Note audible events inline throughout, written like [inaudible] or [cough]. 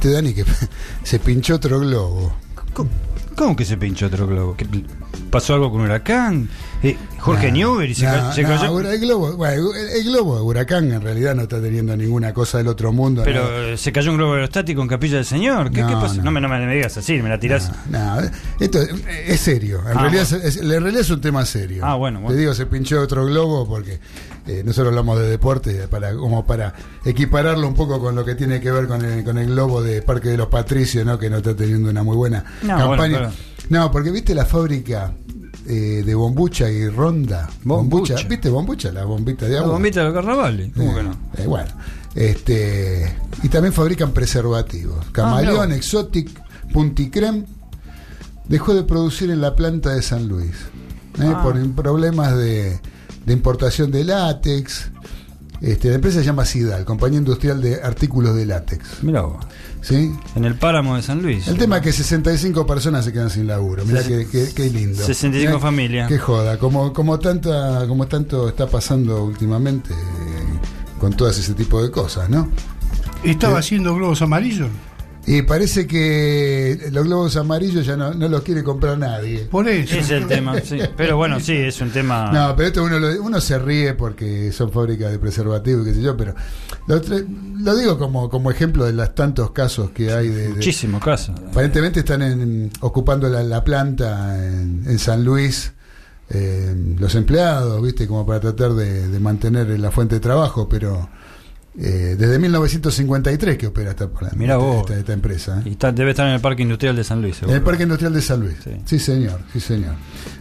¿viste, Dani, que [laughs] se pinchó otro globo? ¿Cómo, cómo que se pinchó otro globo? ¿Qué- ¿Pasó algo con Huracán? Eh, Jorge No, Newbery se, cayó. el globo, bueno, el, globo de huracán en realidad no está teniendo ninguna cosa del otro mundo. Pero nada. se cayó un globo aerostático en Capilla del Señor. ¿Qué, No, qué pasó? No. no. me, no me digas así, me la tirás. Esto es, es serio. En, Ah, realidad es, es- en realidad es un tema serio. Ah, bueno, bueno. Te digo, se pinchó otro globo porque eh, nosotros hablamos de deporte para como para equipararlo un poco con lo que tiene que ver con el, con el globo de Parque de los Patricios, ¿no? que no está teniendo una muy buena No, campaña. bueno, claro. No, porque viste la fábrica eh, de bombucha y ronda. Bombucha. ¿Viste bombucha? La bombita de La agua. bombita de los carnavales. ¿Cómo Eh, que no? eh, bueno, este y también fabrican preservativos. Ah, Camaleón, mirá. Exotic, Punticrem dejó de producir en la planta de San Luis ¿eh? Ah. por problemas de, de importación de látex. Este, la empresa se llama Sidal, Compañía Industrial de Artículos de Látex. Mirá vos. ¿sí? En el páramo de San Luis. El tema es que 65 personas se quedan sin laburo. Mirá qué, qué- qué lindo. 65 Mirá familias. Qué joda. Como, como, tanta, como tanto está pasando últimamente eh, con todas ese tipo de cosas, ¿no? ¿Estaba Eh. haciendo globos amarillos? Y parece que los globos amarillos ya no, no los quiere comprar nadie. Por eso. Es el tema, sí. Pero bueno, sí, es un tema. No, pero esto uno, lo- uno se ríe porque son fábricas de preservativos y qué sé yo, pero lo, lo digo como, como ejemplo de los tantos casos que hay de... de- Muchísimos casos. aparentemente están en- ocupando la, la planta en, en San Luis eh, los empleados, ¿viste? Como para tratar de, de mantener la fuente de trabajo, pero eh, desde 1953 que opera esta, Mirá vos. esta- esta empresa. ¿eh? Y está- debe estar en el Parque Industrial de San Luis. En el Parque Industrial de San Luis. Sí. Sí, señor, sí, señor.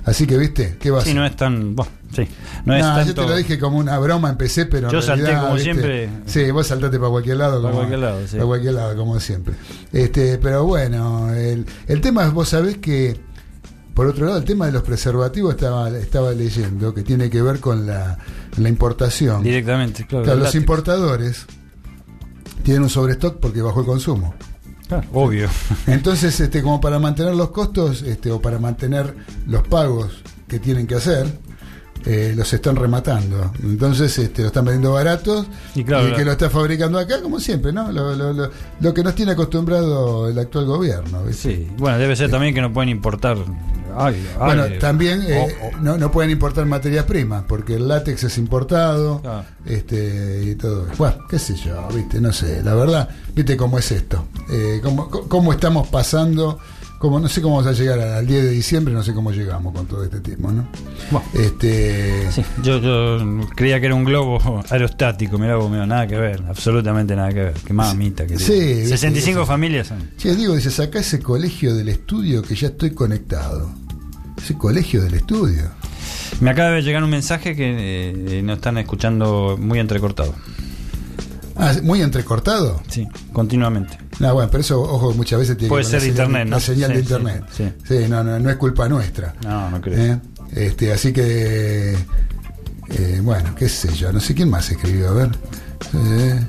Así que, ¿viste? ¿Qué va a Sí, no es tan. Bueno, sí. No es No, tanto. yo te lo dije como una broma, empecé, pero. en Yo salté realidad, como ¿viste? siempre. Sí, vos saltaste para cualquier lado. Para como- cualquier lado, sí. Para cualquier lado, como siempre. Este, pero bueno, el, el tema es, vos sabés que, por otro lado, el tema de los preservativos estaba, estaba leyendo, que tiene que ver con la, la importación. Directamente, claro. Los importadores tienen un sobrestock porque bajó el consumo. Claro, obvio. [laughs] Entonces, este, como para mantener los costos, este, o para mantener los pagos que tienen que hacer, eh, los están rematando. Entonces, este, lo están vendiendo baratos Y claro, el que lo está fabricando acá, como siempre, ¿no? Lo, lo- lo- lo que nos tiene acostumbrado el actual gobierno. ¿viste? Sí. Bueno, debe ser también que no pueden importar. Ay, Bueno, ay, también eh, no, no pueden importar materias primas, porque el látex es importado, Claro. este y todo. Bueno, qué sé yo, viste, no sé, la verdad, viste cómo es esto, eh, cómo- cómo estamos pasando, cómo, no sé cómo vamos a llegar al 10 de diciembre, no sé cómo llegamos con todo este tiempo, ¿no? Bueno. Este, Sí, yo, yo creía que era un globo [laughs] aerostático, mirá vos, mirá, nada que ver, absolutamente nada que ver. Qué mamita que Sí, tiene. viste, 65 eso. familias son. che, digo, dice, saca ese colegio del estudio que ya estoy conectado. Ese colegio del estudio. Me acaba de llegar un mensaje que eh, nos están escuchando muy entrecortado. Ah, muy entrecortado. Sí, continuamente. No, bueno, pero eso, ojo, muchas veces tiene Puede que ser la señal- internet, ¿no? La señal Sí, de internet. sí. Sí, no, no, no es culpa nuestra. No, no creo. ¿Eh? Este, así que, eh, bueno, qué sé yo, no sé quién más escribió, a ver. Eh,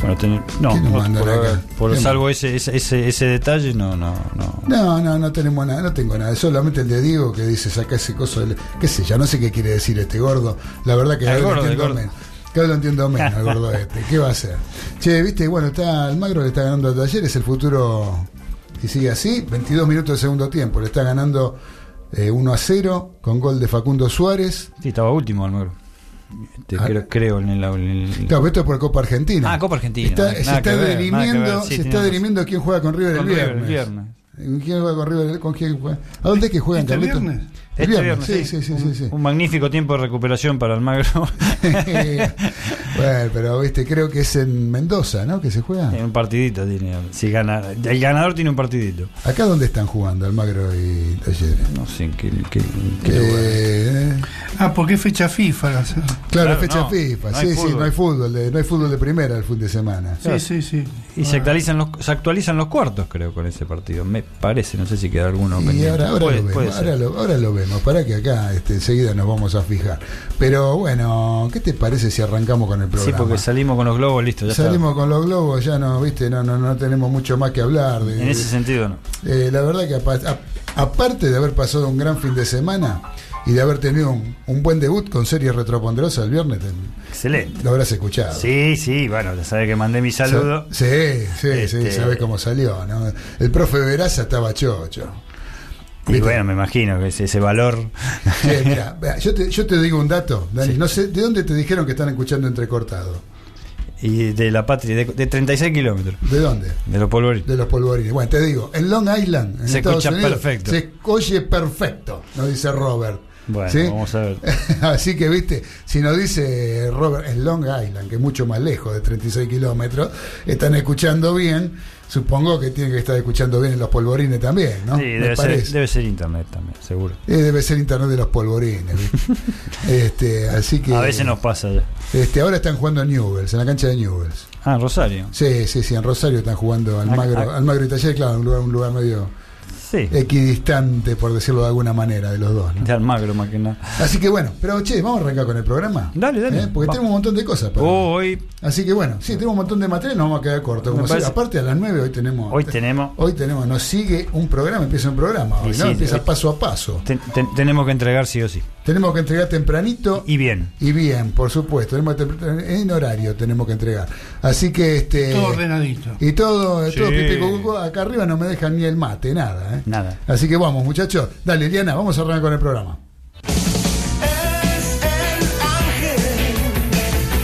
Bueno, ten- no, ¿Quién nos no, por, acá? por salvo ese, ese, ese, ese detalle, no, no, no. no, no, no tenemos nada, no tengo nada. Solamente el de Diego que dice, saca ese coso, del- qué sé yo, no sé qué quiere decir este gordo. La verdad que El gordo, el gordo. Cada lo entiendo menos, el [laughs] gordo este. ¿Qué va a hacer? Che, viste, bueno, está Almagro le está ganando a Talleres, el futuro, si sigue así, 22 minutos de segundo tiempo, le está ganando eh, 1 a 0 con gol de Facundo Suárez. Sí, estaba último, Almagro. Te Ah. creo, creo en el. en el- Claro, pero esto es por Copa Argentina. Ah, Copa Argentina, Está- se está ver, dirimiendo, sí, se está dirimiendo quién juega con River con el River viernes. el viernes. ¿Quién juega con River? ¿Con quién juega? ¿A dónde es que juegan, ¿Este Carlito? viernes? El Este viernes, viernes, sí, sí, sí, sí, sí. Un magnífico tiempo de recuperación para Almagro. [laughs] bueno, pero viste, creo que es en Mendoza, ¿no? Que se juega. un partidito tiene. Si gana, el ganador tiene un partidito. ¿Acá dónde están jugando Almagro y Talleres? No sé en qué, qué- lugar. Eh, Ah, porque es fecha FIFA. claro, Claro, fecha no, FIFA. no sí, sí, no hay fútbol, de, no hay fútbol de primera el fin de semana. Sí, sí, sí. Y se actualizan los se actualizan los cuartos, creo, con ese partido. Me parece, no sé si queda alguno Y pendiente. ahora, ahora Puede- lo vemos, ahora lo, ahora lo vemos, para que acá este, enseguida nos vamos a fijar. Pero bueno, ¿qué te parece si arrancamos con el Sí, programa? porque salimos con los globos, listo, ya Salimos con los globos, ya no, viste, no, no, no tenemos mucho más que hablar. de-. En ese sentido, no. Eh, la verdad que a- aparte de haber pasado un gran fin de semana, y de haber tenido un, un buen debut con series retroponderosas el viernes, te- Excelente. lo habrás escuchado. Sí, sí, bueno, ya sabes que mandé mi saludo. Sí, sí, Este- sí, sabes cómo salió, ¿no? El profe Veraza estaba chocho. Y bueno, me imagino que ese, ese valor. Mira, yo te, yo te digo un dato, Dani, no sé, ¿de dónde te dijeron que están escuchando entrecortado? y de la patria, de, de 36 kilómetros. ¿De dónde? De los polvorines. De los polvorines. Bueno, te digo, en Long Island, en Se Estados escucha Unidos, perfecto. Se oye perfecto, nos dice Robert. Bueno, ¿Sí? vamos a ver. [laughs] Así que, viste, si nos dice Robert en Long Island, que es mucho más lejos de 36 kilómetros, están escuchando bien, supongo que tienen que estar escuchando bien en los polvorines también, ¿no? Sí, debe ser, debe ser internet también, seguro. Eh, debe ser internet de los polvorines. [laughs] este, así que. A veces nos pasa ya. Este, ahora están jugando en Newells, en la cancha de Newells. Ah, Rosario. Sí, sí, sí, en Rosario están jugando Almagro, ac- Almagro y Taller, claro, un lugar, un lugar medio Sí. equidistante, por decirlo de alguna manera, de los dos. ¿no? De Almagro más que nada. Así que bueno, pero che, vamos a arrancar con el programa. Dale, dale. ¿Eh? Porque Va. tenemos un montón de cosas. para- Hoy, Así que bueno, sí, tenemos un montón de material, nos vamos a quedar cortos. Como parece- si- aparte a las 9 hoy tenemos. hoy tenemos, Hoy tenemos, nos sigue un programa, empieza un programa hoy, sí, empieza hoy- paso a paso. ten- ten- tenemos que entregar sí o sí. Tenemos que entregar tempranito Y bien. y bien, por supuesto. Tenemos que tem- en horario tenemos que entregar. Así que este. Todo ordenadito. Y todo, Sí. todo pipi acá arriba no me dejan ni el mate, nada. ¿eh? Nada. Así que vamos, muchachos. Dale, Eliana, vamos a arrancar con el programa. Es el ángel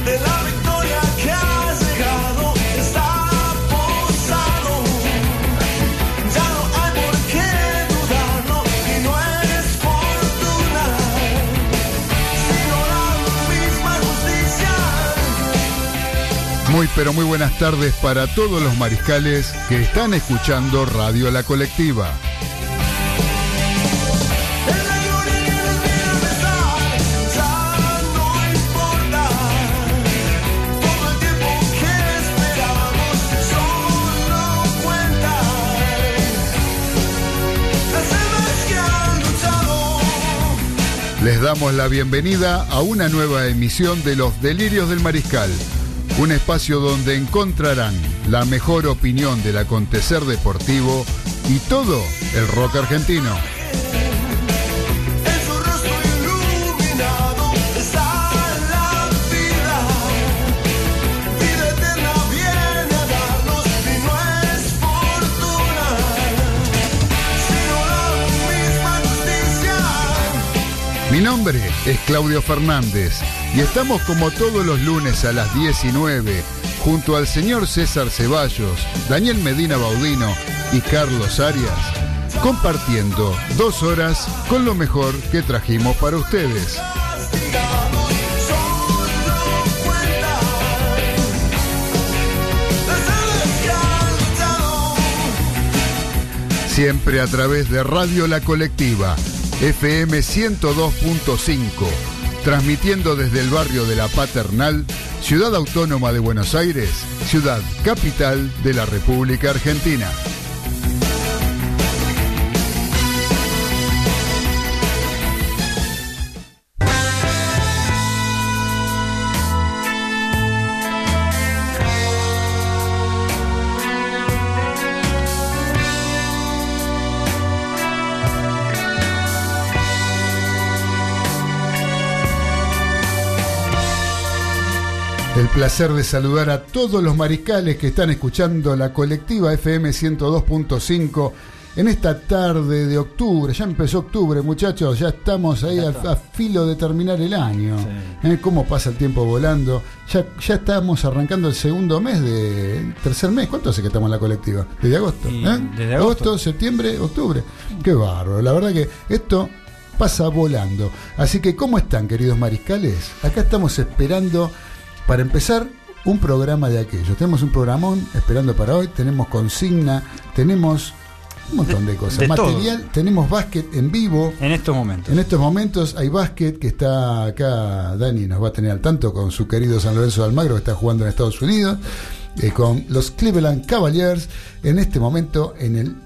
de la victoria que ha llegado, está posado. Ya no hay por qué dudarlo y no es fortuna, sino la misma justicia. Muy, pero muy buenas tardes para todos los mariscales que están escuchando Radio La Colectiva. Les damos la bienvenida a una nueva emisión de Los Delirios del Mariscal, un espacio donde encontrarán la mejor opinión del acontecer deportivo y todo el rock argentino. Mi nombre es Claudio Fernández y estamos como todos los lunes a las 19 junto al señor César Ceballos, Daniel Medina Baudino y Carlos Arias, compartiendo dos horas con lo mejor que trajimos para ustedes. Siempre a través de Radio La Colectiva, FM 102.5, transmitiendo desde el barrio de La Paternal, Ciudad Autónoma de Buenos Aires, ciudad capital de la República Argentina. Placer de saludar a todos los mariscales que están escuchando la colectiva FM 102.5 en esta tarde de octubre. Ya empezó octubre, muchachos, ya estamos ahí a, a filo de terminar el año. ¿Eh? ¿Cómo pasa el tiempo volando? Ya, ya estamos arrancando el segundo mes de el tercer mes. ¿Cuánto hace que estamos en la colectiva? Desde agosto. ¿eh? desde agosto. septiembre, octubre. Qué bárbaro. La verdad que esto pasa volando. Así que, ¿cómo están, queridos mariscales? Acá estamos esperando para empezar un programa de aquellos. Tenemos un programón esperando para hoy, tenemos consigna, tenemos un montón de, cosas. de Material, tenemos básquet en vivo. En estos momentos. En estos momentos hay básquet que está acá, Dani nos va a tener al tanto con su querido San Lorenzo de Almagro que está jugando en Estados Unidos, eh, con los Cleveland Cavaliers, en este momento en el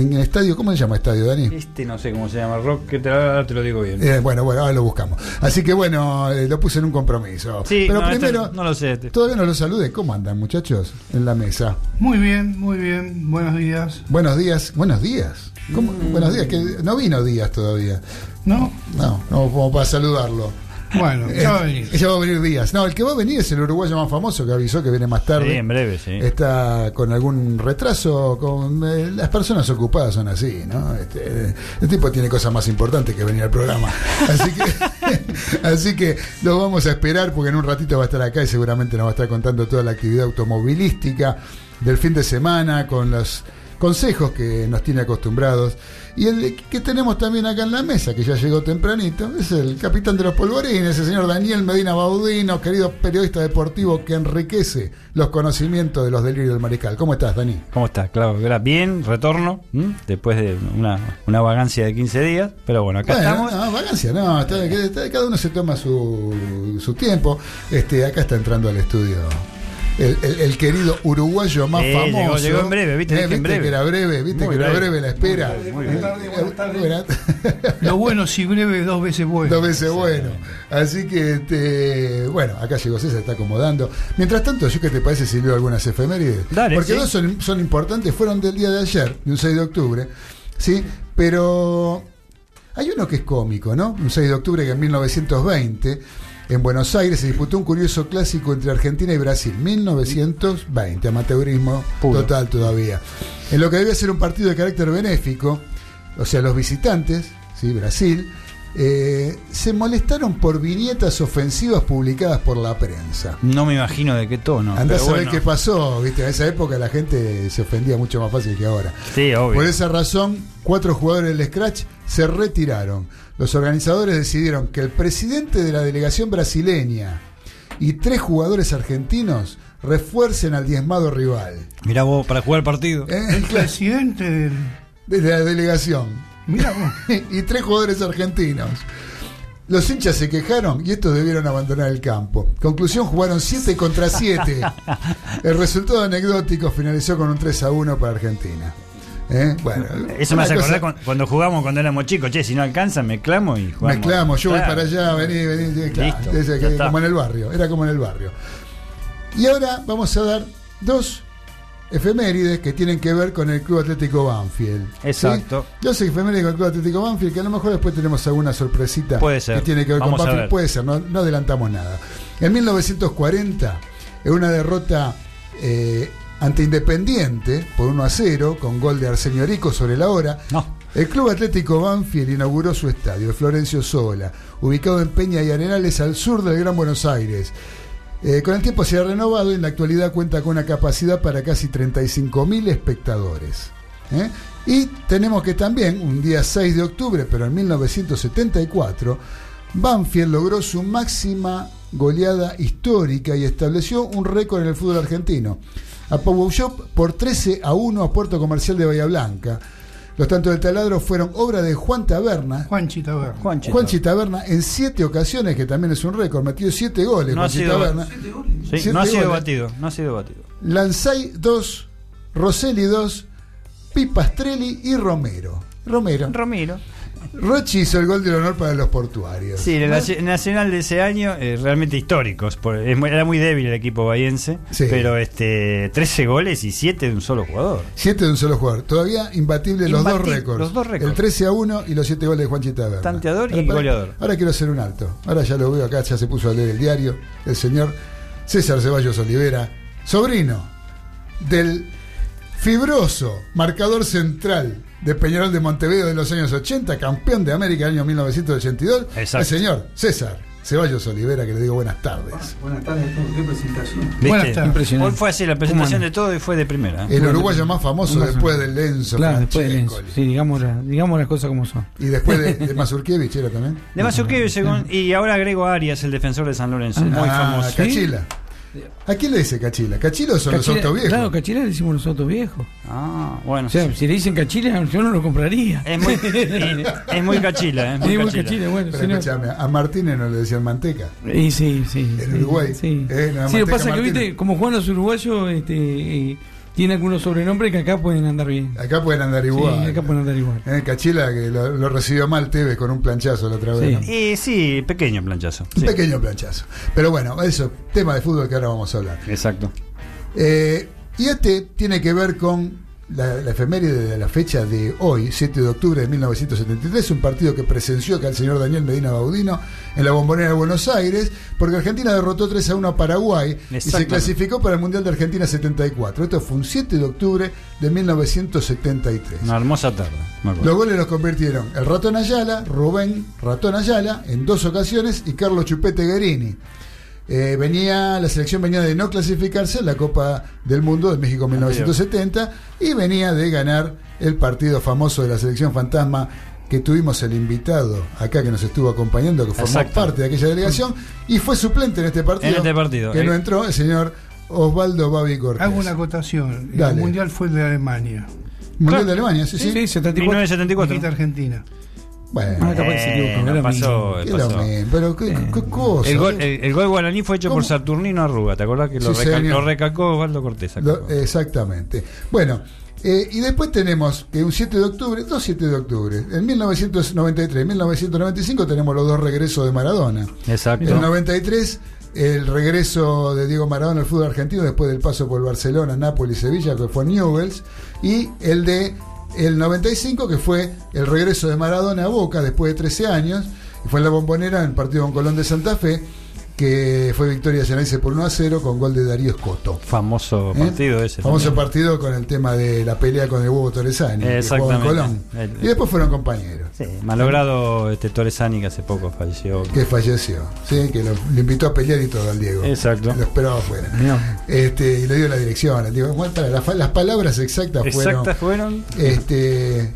en el estadio, ¿cómo se llama estadio, Dani? Este no sé cómo se llama, Rock, que te, ahora te lo digo bien. Eh, bueno, bueno, ahora lo buscamos. Así que bueno, eh, lo puse en un compromiso. sí, Pero no, este primero, no lo sé. este. todavía no los saludé. ¿Cómo andan, muchachos? En la mesa. Muy bien, muy bien. Buenos días. Buenos días. Buenos días. ¿Cómo? Mm. Buenos días, que no vino Díaz todavía. ¿No? No, no, como para saludarlo. Bueno, ya va a venir. Eh, ya va a venir Díaz. No, el que va a venir es el uruguayo más famoso que avisó que viene más tarde. Sí, en breve, sí. Está con algún retraso, con eh, las personas ocupadas son así, ¿no? Este, eh, el tipo tiene cosas más importantes que venir al programa. Así que, [laughs] así que lo vamos a esperar porque en un ratito va a estar acá y seguramente nos va a estar contando toda la actividad automovilística del fin de semana con los consejos que nos tiene acostumbrados. Y el que tenemos también acá en la mesa, que ya llegó tempranito, es el capitán de los polvorines, el señor Daniel Medina Baudino, querido periodista deportivo que enriquece los conocimientos de los delirios del mariscal. ¿Cómo estás, Dani? ¿Cómo estás, Claudio? Gra- Bien, retorno, ¿m? después de una, una vagancia de 15 días, pero bueno, acá Bueno, estamos. No, vagancia, no, está- está- cada uno se toma su, su tiempo. Este, acá está entrando al estudio. El, el- el querido uruguayo más Eh, famoso. llegó- llegó en breve, ¿viste? Eh, en breve. que era breve, viste Muy que era breve. breve la espera. Muy bien. Eh, buenas- [laughs] Lo bueno si breve, dos veces bueno. Dos veces bueno. Así que, este, bueno, acá llegó César, está acomodando. Mientras tanto, ¿yo qué te parece si leo algunas efemérides? Dale, Porque sí. dos son, son importantes, fueron del día de ayer, de un 6 de octubre, ¿sí? Pero hay uno que es cómico, ¿no? Un 6 de octubre que en 1920, en Buenos Aires, se disputó un curioso clásico entre Argentina y Brasil. 1920, amateurismo Puro. total todavía. En lo que debía ser un partido de carácter benéfico, o sea, los visitantes, ¿sí? Brasil, eh, se molestaron por viñetas ofensivas publicadas por la prensa. No me imagino de qué tono. Pero a bueno. qué pasó, ¿viste? En esa época la gente se ofendía mucho más fácil que ahora. Sí, obvio. Por esa razón, cuatro jugadores del Scratch se retiraron. Los organizadores decidieron que el presidente de la delegación brasileña y tres jugadores argentinos refuercen al diezmado rival. Mirá vos, para jugar el partido. ¿Eh? El presidente del. Desde la delegación. Mira vos. [laughs] y tres jugadores argentinos. Los hinchas se quejaron y estos debieron abandonar el campo. Conclusión, jugaron 7 contra 7. [laughs] El resultado anecdótico finalizó con un 3 a 1 para Argentina. ¿Eh? Bueno, Eso me hace cosa- acordar cu- cuando jugamos cuando éramos chicos. Che, si no alcanza, mezclamos y jugamos. Mezclamos, yo voy para allá, vení, vení. sí, claro. Listo, Ese ya que- está. como en el barrio, era como en el barrio. Y ahora vamos a dar dos efemérides que tienen que ver con el Club Atlético Banfield. ¿sí? Exacto. Dos efemérides con el Club Atlético Banfield, que a lo mejor después tenemos alguna sorpresita Puede ser. que tiene que ver Vamos con Banfield. ver. Puede ser, no, no adelantamos nada. En 1940, en una derrota eh, ante Independiente por 1 a 0, con gol de Arsenio Rico sobre la hora, No. el Club Atlético Banfield inauguró su estadio, el Florencio Sola, ubicado en Peña y Arenales al sur del Gran Buenos Aires. Eh, con el tiempo se ha renovado y en la actualidad cuenta con una capacidad para casi 35.000 espectadores. ¿eh? Y tenemos que también, un día 6 de octubre, pero en 1974, Banfield logró su máxima goleada histórica y estableció un récord en el fútbol argentino. Apabuló por 13 a 1 a Puerto Comercial de Bahía Blanca. Los tantos del taladro fueron obra de Juan Taberna. Juanchi Taberna. Juanchi. Juanchi Taberna en siete ocasiones, que también es un récord, metió siete goles. No ha Juanchi sido- Taberna. Sí, Siete no ha sido goles. batido. No ha sido batido. Lanzai 2, Rosselli 2, Pipastrelli y Romero. Romero. Ramiro. Rochi hizo el gol del honor para los portuarios. Sí, el nacional de ese año, eh, realmente históricos. por- era muy débil el equipo bahiense. Sí. Pero este 13 goles y 7 de un solo jugador. Siete de un solo jugador. Todavía imbatible los dos récords. los dos récords. El 13 a 1 y los 7 goles de Juanchi Taberna. Tanteador y para- goleador. Ahora quiero hacer un alto. Ahora ya lo veo acá, ya se puso a leer el diario. El señor César Ceballos Olivera, sobrino del fibroso marcador central de Peñarol de Montevideo de los años 80, campeón de América del año 1982. Exacto. El señor César Ceballos Olivera, que le digo buenas tardes. Buenas tardes a todos. Qué presentación. ¿Viste? Buenas tardes. Impresionante. Hoy fue así, la presentación de todo y fue de primera. ¿eh? El Bueno, uruguayo más famoso después del Lenzo. Claro, después de Francescoli. Lenzo. Sí, digamos, la- digamos las cosas como son. Y después de, [laughs] de Mazurkiewicz era también. De Mazurkiewicz, según- y ahora agrego a Arias, el defensor de San Lorenzo, muy Ah, famoso. Cachila. ¿A quién le dice Cachila? ¿Cachilo son los autos viejos? Claro, Cachila le decimos los autos viejos. Ah, bueno. O sea, si le dicen Cachila, yo no lo compraría. Es muy, [laughs] y- es muy cachila, ¿eh? Muy Es muy cachila. Cachila, bueno. Pero si no- escúchame, a Martínez no le decían manteca. Y sí, sí. En sí, Uruguay, Sí, eh, no, Sí, lo pasa que, Martínez. viste, como juegan los uruguayos, este, eh, Tiene algunos sobrenombres que acá pueden andar bien. Acá pueden andar Sí, igual. acá pueden andar igual. Eh, Cachila que lo, lo recibió mal Tevez con un planchazo la otra vez. Sí. ¿no? Eh, sí, pequeño planchazo. Un Sí. pequeño planchazo. Pero bueno, eso, tema de fútbol que ahora vamos a hablar. Exacto. Eh, y este tiene que ver con la, la efeméride de la fecha de hoy, 7 de octubre de 1973, un partido que presenció acá el señor Daniel Medina Baudino en la bombonera de Buenos Aires, porque Argentina derrotó 3 a 1 a Paraguay y se clasificó para el Mundial de Argentina 74. Esto fue un 7 de octubre de 1973. Una hermosa tarde. Los goles los convirtieron el Ratón Ayala, Rubén Ratón Ayala, en dos ocasiones, y Carlos Chupete Guerini. Eh, venía, la selección venía de no clasificarse en la Copa del Mundo de México 1970 y venía de ganar el partido famoso de la selección fantasma que tuvimos el invitado acá que nos estuvo acompañando, que formó Exacto. parte de aquella delegación y fue suplente en este partido. En este partido, Que eh. no entró el señor Osvaldo Babi Cortés. Hago una acotación. Dale. El mundial fue el de Alemania. Mundial de Alemania, sí, sí. Sí, 74. 1974. Dijiste Argentina. Bueno, Ah, Eh, no era pasó, qué pasó. lo mismo, pero qué, qué cosa. El gol, el, el gol guaraní fue hecho ¿Cómo? por Saturnino Arruga, ¿te acordás que lo, Sí, recal- lo recalcó Osvaldo Cortés? Lo- exactamente. Bueno, eh, y después tenemos que un 7 de octubre, dos 7 de octubre, en 1993 y 1995 tenemos los dos regresos de Maradona. Exacto. En el 93 el regreso de Diego Maradona al fútbol argentino después del paso por Barcelona, Nápoles y Sevilla, que fue Newells, y el de el 95 que fue el regreso de Maradona a Boca después de 13 años, y fue en la bombonera en el partido con Colón de Santa Fe, que fue victoria ceneice por 1 a 0 con gol de Darío Escoto. Famoso ¿Eh? partido ese. Famoso también. partido con el tema de la pelea con el huevo Torresani, que en Exactamente. Colón. El- Y después fueron compañeros. Sí, malogrado este Torresani que hace poco falleció. Que falleció, ¿sí? que lo, lo invitó a pelear y todo al Diego. Exacto. Lo esperaba afuera. No. Este, y le dio la dirección. Le digo, bueno, para, las, palabras exactas Exactas fueron. fueron. Este,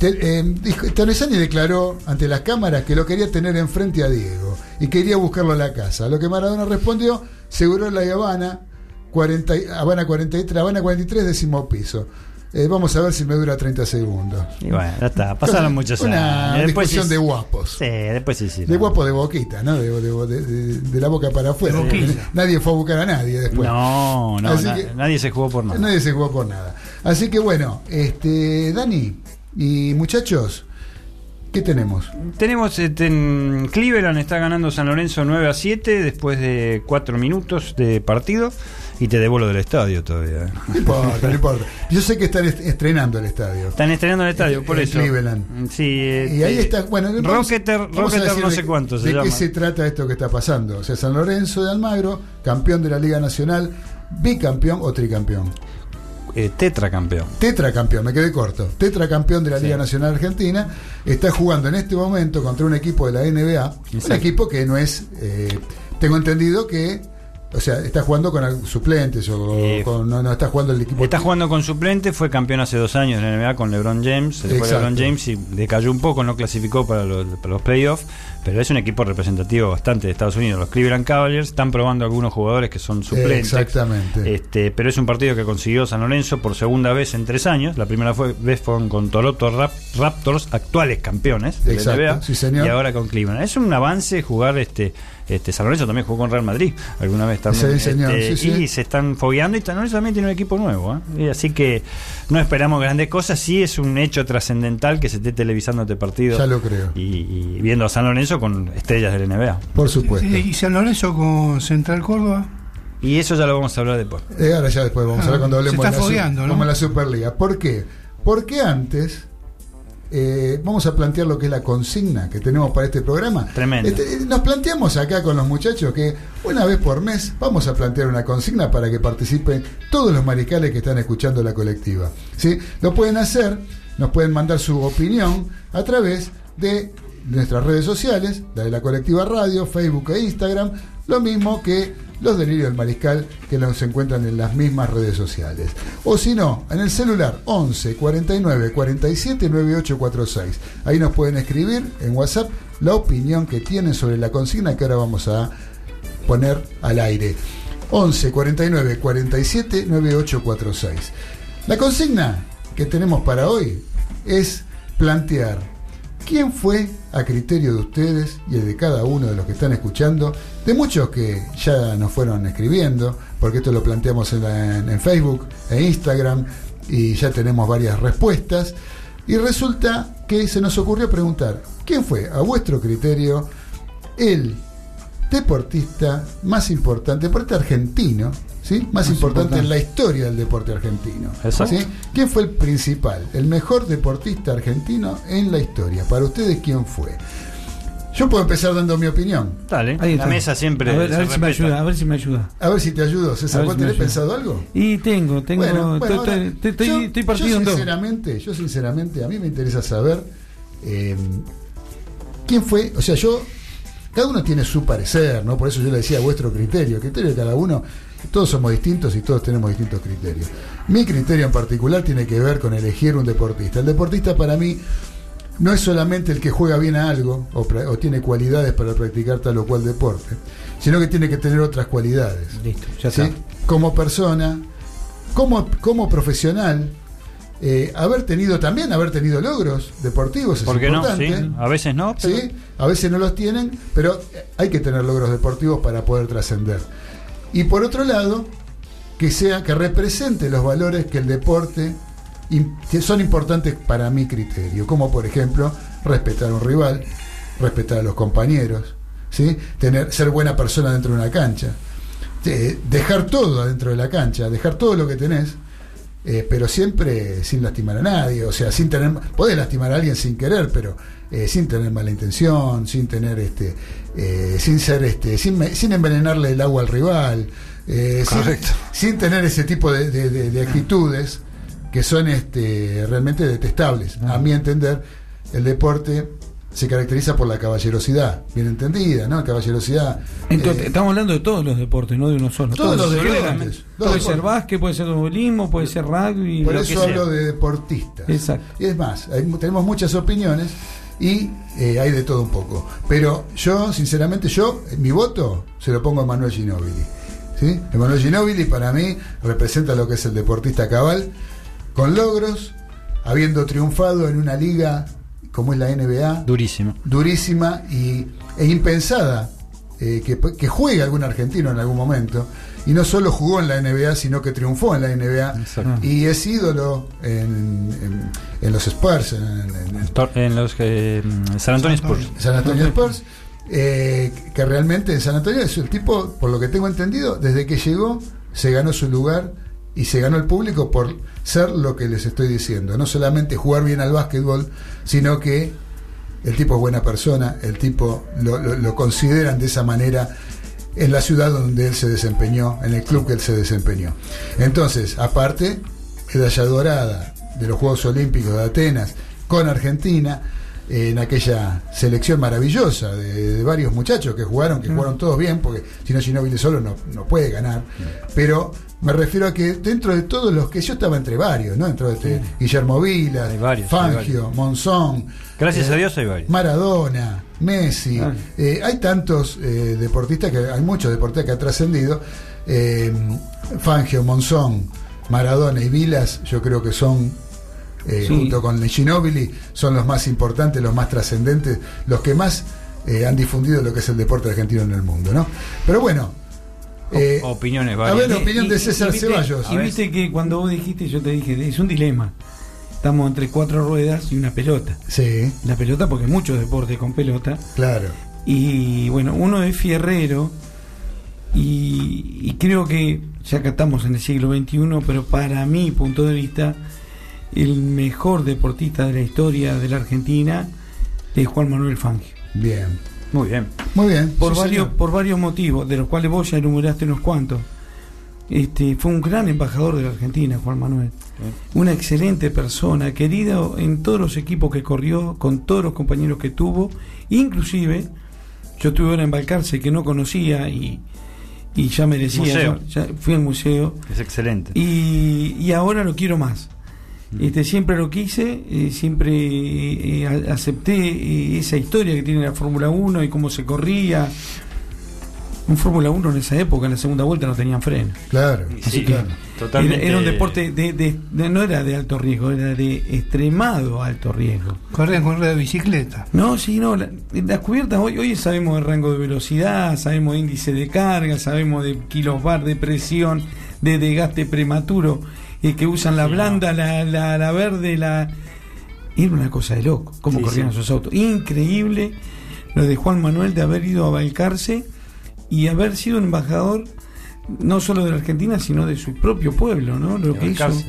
te- eh, dijo- Torresani declaró ante las cámaras que lo quería tener enfrente a Diego y quería buscarlo a la casa. A lo que Maradona respondió, seguro la Habana, 40, y- Habana 43, Habana 43, décimo piso. Eh, vamos a ver si me dura 30 segundos. Y bueno, ya está. Pasaron muchos Una años. Después discusión sí- de guapos. Sí, después sí, sí. De guapo de boquita, ¿no? De, de- de- de- de la boca para afuera. Nadie fue a buscar a nadie después. No, no, na- que- nadie se jugó por nada. Nadie se jugó por nada. Así que bueno, este Dani y muchachos, ¿qué tenemos? Tenemos este, en Cleveland está ganando San Lorenzo 9 a 7 después de 4 minutos de partido y te devuelvo del estadio todavía. ¿eh? No importa, no importa. Yo sé que están est- estrenando el estadio. Están estrenando el estadio, por en eso. Cleveland. Sí, Y ahí este, está, bueno, Rocketer, Rocketer no de- sé cuánto se ¿De llama. qué se trata esto que está pasando? O sea, San Lorenzo de Almagro, campeón de la Liga Nacional, bicampeón o tricampeón. Eh, tetracampeón. tetracampeón, me quedé corto, tetracampeón de la Sí. Liga Nacional Argentina, está jugando en este momento contra un equipo de la NBA, un equipo que no es, eh, tengo entendido que, o sea, está jugando con suplentes o Eh, con- no, no está jugando el equipo. Está jugando con suplente, fue campeón hace dos años en la NBA con LeBron James. Se fue. LeBron James y decayó un poco, no clasificó para los, para los playoffs, pero es un equipo representativo bastante de Estados Unidos. Los Cleveland Cavaliers están probando algunos jugadores que son suplentes. Exactamente. Este, pero es un partido que consiguió San Lorenzo por segunda vez en tres años. La primera fue, vez con Toronto Rap- Raptors, actuales campeones de Exacto, la NBA, sí, señor. y ahora con Cleveland. Es un avance jugar este. Este, San Lorenzo también jugó con Real Madrid alguna vez también. Sí, señor, Este, sí, sí. Y se están fogueando y San Lorenzo también tiene un equipo nuevo. ¿eh? Y así que no esperamos grandes cosas. Sí es un hecho trascendental que se esté televisando este partido. Ya lo creo. Y, y viendo a San Lorenzo con estrellas del NBA. Por supuesto. Eh, ¿Y San Lorenzo con Central Córdoba? Y eso ya lo vamos a hablar después. Eh, ahora ya después vamos a Ah, ver cuando hablemos de la, ¿no? como la Superliga. ¿Por qué? Porque antes eh, vamos a plantear lo que es la consigna que tenemos para este programa. Tremendo. Este, nos planteamos acá con los muchachos que una vez por mes vamos a plantear una consigna para que participen todos los mariscales que están escuchando la colectiva. ¿sí? Lo pueden hacer, nos pueden mandar su opinión a través de nuestras redes sociales, la de la colectiva radio, Facebook e Instagram, lo mismo que los delirios del mariscal que los encuentran en las mismas redes sociales. O si no, en el celular 11 49 47 9846. Ahí nos pueden escribir en WhatsApp la opinión que tienen sobre la consigna que ahora vamos a poner al aire. 11 49 47 9846. La consigna que tenemos para hoy es plantear ¿quién fue, a criterio de ustedes y el de cada uno de los que están escuchando, de muchos que ya nos fueron escribiendo, porque esto lo planteamos en, la- en- Facebook e Instagram y ya tenemos varias respuestas, y resulta que se nos ocurrió preguntar, ¿quién fue, a vuestro criterio, el deportista más importante, deporte argentino, ¿sí? más, importante, en la historia del deporte argentino. Exacto. ¿sí? ¿Quién fue el principal, el mejor deportista argentino en la historia? Para ustedes, ¿quién fue? Yo puedo empezar dando mi opinión. Dale, Ahí la mesa siempre. A ver, a se ver si me ayuda, a ver si me ayuda. A ver si te ayudo, César. ¿Vos si tenés pensado algo? Y tengo, tengo. Bueno, bueno, estoy, ahora, estoy- estoy- yo- estoy partido yo en dos. sinceramente, yo sinceramente, a mí me interesa saber eh, quién fue, o sea, yo, cada uno tiene su parecer, ¿no? Por eso yo le decía vuestro criterio, el criterio de cada uno, todos somos distintos y todos tenemos distintos criterios. Mi criterio en particular tiene que ver con elegir un deportista. El deportista para mí no es solamente el que juega bien a algo o, tiene cualidades para practicar tal o cual deporte, sino que tiene que tener otras cualidades. Listo, ya ¿sí? está. Como persona, como, como profesional, eh, haber tenido también, haber tenido logros deportivos es ¿Por qué no? importante. Sí, a veces no. pero- ¿sí? A veces no los tienen, pero hay que tener logros deportivos para poder trascender. Y por otro lado, que sea, que represente los valores que el deporte que son importantes para mi criterio, como por ejemplo respetar a un rival, respetar a los compañeros, ¿sí? Tener, ser buena persona dentro de una cancha, eh, dejar todo adentro de la cancha, dejar todo lo que tenés, eh, pero siempre sin lastimar a nadie, o sea, sin tener, podés lastimar a alguien sin querer, pero eh, sin tener mala intención, sin tener este, eh, sin ser este, sin, sin envenenarle el agua al rival, sin, Correcto. sin tener ese tipo de, de- de- de actitudes que son este, realmente detestables. A mi entender, el deporte se caracteriza por la caballerosidad, bien entendida, ¿no? Caballerosidad. Entonces, eh, estamos hablando de todos los deportes, no de uno solo. Todos los deportes, Puede deportes. ser básquet, puede ser automovilismo, puede ser rugby. Por eso sea. hablo de deportistas. Exacto. Y es más, hay- tenemos muchas opiniones y eh, hay de todo un poco. Pero yo, sinceramente, yo, eh, mi voto se lo pongo a Manuel Ginóbili. ¿sí? Emanuel Ginóbili para mí representa lo que es el deportista cabal, con logros, habiendo triunfado en una liga como es la NBA, Durísimo. durísima y, e impensada eh, que, que juegue algún argentino en algún momento. Y no solo jugó en la NBA, sino que triunfó en la NBA. Exacto. Y es ídolo en, en- en los Spurs, en, en- en Tor- En los que. mm, San Antonio Spurs. San Antonio Spurs. eh, que realmente en San Antonio es el tipo, por lo que tengo entendido, desde que llegó se ganó su lugar y se ganó el público por ser lo que les estoy diciendo. No solamente jugar bien al básquetbol, sino que el tipo es buena persona, el tipo lo, lo- lo consideran de esa manera en la ciudad donde él se desempeñó, en el club que él se desempeñó. Entonces, aparte, medalla dorada de los Juegos Olímpicos de Atenas con Argentina, en aquella selección maravillosa de, de varios muchachos que jugaron, que jugaron todos bien, porque si no Ginóbili solo no, no puede ganar. Pero me refiero a que dentro de todos los que yo estaba entre varios, ¿no? Dentro de este, Guillermo Vila, varios, Fangio. Monzón. Gracias eh, a Dios hay varios. Maradona, Messi, Ah. eh, hay tantos eh, deportistas que hay muchos deportistas que han trascendido. eh, Fangio, Monzón, Maradona y Vilas, yo creo que son eh, Sí. junto con Ginóbili, son los más importantes, los más trascendentes, los que más eh, han difundido lo que es el deporte argentino en el mundo, ¿no? Pero bueno, eh, Opiniones a varias. ver, la opinión de César Ceballos. Y A viste que cuando vos dijiste, yo te dije, es un dilema. Estamos entre cuatro ruedas y una pelota. sí, La pelota, porque hay muchos deportes con pelota. claro. Y bueno, uno es fierrero. Y, y creo que, ya que estamos en el siglo XXI, pero para mi punto de vista, el mejor deportista de la historia de la Argentina es Juan Manuel Fangio. Bien, Muy bien. muy bien. Por, sí, varios, señor. por varios motivos, de los cuales vos ya enumeraste unos cuantos. Este, fue un gran embajador de la Argentina, Juan Manuel. Una excelente persona, querido en todos los equipos que corrió, con todos los compañeros que tuvo. Inclusive, yo estuve ahora en Balcarce que no conocía y, y ya merecía. Museo. Ya fui al museo Es excelente. y, y ahora lo quiero más. Este, siempre lo quise, eh, siempre eh, a- acepté eh, esa historia que tiene la Fórmula 1 y cómo se corría. Un Fórmula 1 en esa época, en la segunda vuelta, no tenían freno. Claro, sí, claro. Totalmente. Era, era un deporte de, de- de- no era de alto riesgo, era de extremado alto riesgo. Corrían con rueda de bicicleta. No, sí, no. la- Las cubiertas, hoy, hoy sabemos de rango de velocidad, sabemos de índice de carga, sabemos de kilos bar, de presión, de desgaste prematuro, eh, que usan la blanda, la, la, la verde, la. Era una cosa de loco, cómo Sí, corrían sí. esos autos. Increíble lo de Juan Manuel de haber ido a Balcarce y haber sido un embajador no solo de la Argentina, sino de su propio pueblo, ¿no? Lo De que hizo. Sí.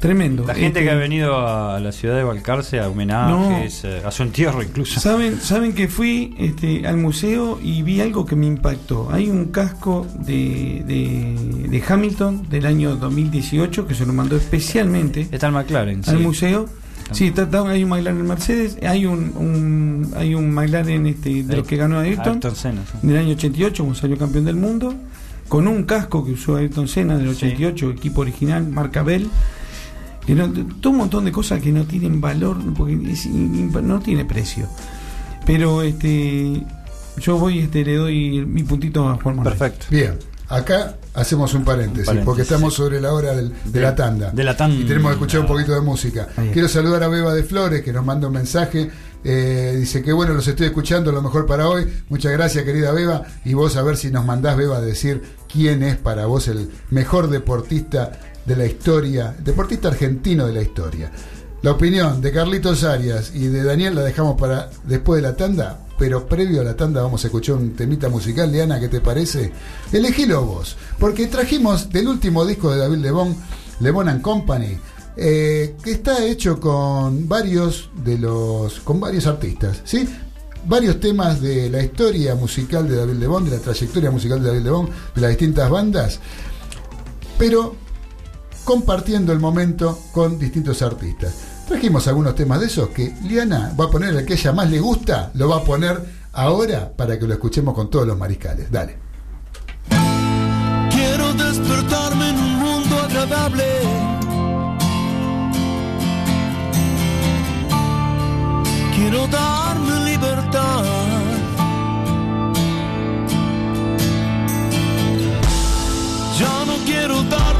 Tremendo. La gente Este, que ha venido a la ciudad de Balcarce a homenajes, eh, a su entierro incluso. Saben, saben que fui este, al museo y vi algo que me impactó. Hay un casco de, de, de Hamilton del año 2018 que se lo mandó especialmente Está el McLaren. al sí. museo. Sí, está- está- hay un McLaren Mercedes, hay un, un- hay un McLaren este, de los que ganó Ayrton, Ayrton Senna, sí. del año 88, como salió campeón del mundo, con un casco que usó Ayrton Senna del Sí. 88, equipo original, marca Bell. Que no- todo un montón de cosas que no tienen valor, porque es no tiene precio. Pero este yo voy este le doy mi puntito a Juan Manuel. Perfecto. Bien, acá hacemos un paréntesis, Un paréntesis, porque estamos sí. sobre la hora del- de, la tanda. De la tanda. Y tenemos que escuchar un poquito de música. Quiero saludar a Beba de Flores, que nos manda un mensaje. eh, dice que bueno, los estoy escuchando, lo mejor para hoy. Muchas gracias, querida Beba. Y vos a ver si nos mandás, Beba, a decir quién es para vos el mejor deportista de la historia, deportista argentino de la historia. La opinión de Carlitos Arias y de Daniel la dejamos para después de la tanda, pero previo a la tanda vamos a escuchar un temita musical. Leana, ¿qué te parece? Elegilo vos, porque trajimos del último disco de David Lebón, Lebón and Company, eh, que está hecho con varios de los, con varios artistas, ¿sí? Varios temas de la historia musical de David Lebón, de la trayectoria musical de David Lebón, de las distintas bandas, pero compartiendo el momento con distintos artistas. Trajimos algunos temas de esos que Liana va a poner el que ella más le gusta, lo va a poner ahora para que lo escuchemos con todos los mariscales. Dale. Quiero despertarme en un mundo agradable. Quiero darme libertad. Ya no quiero dar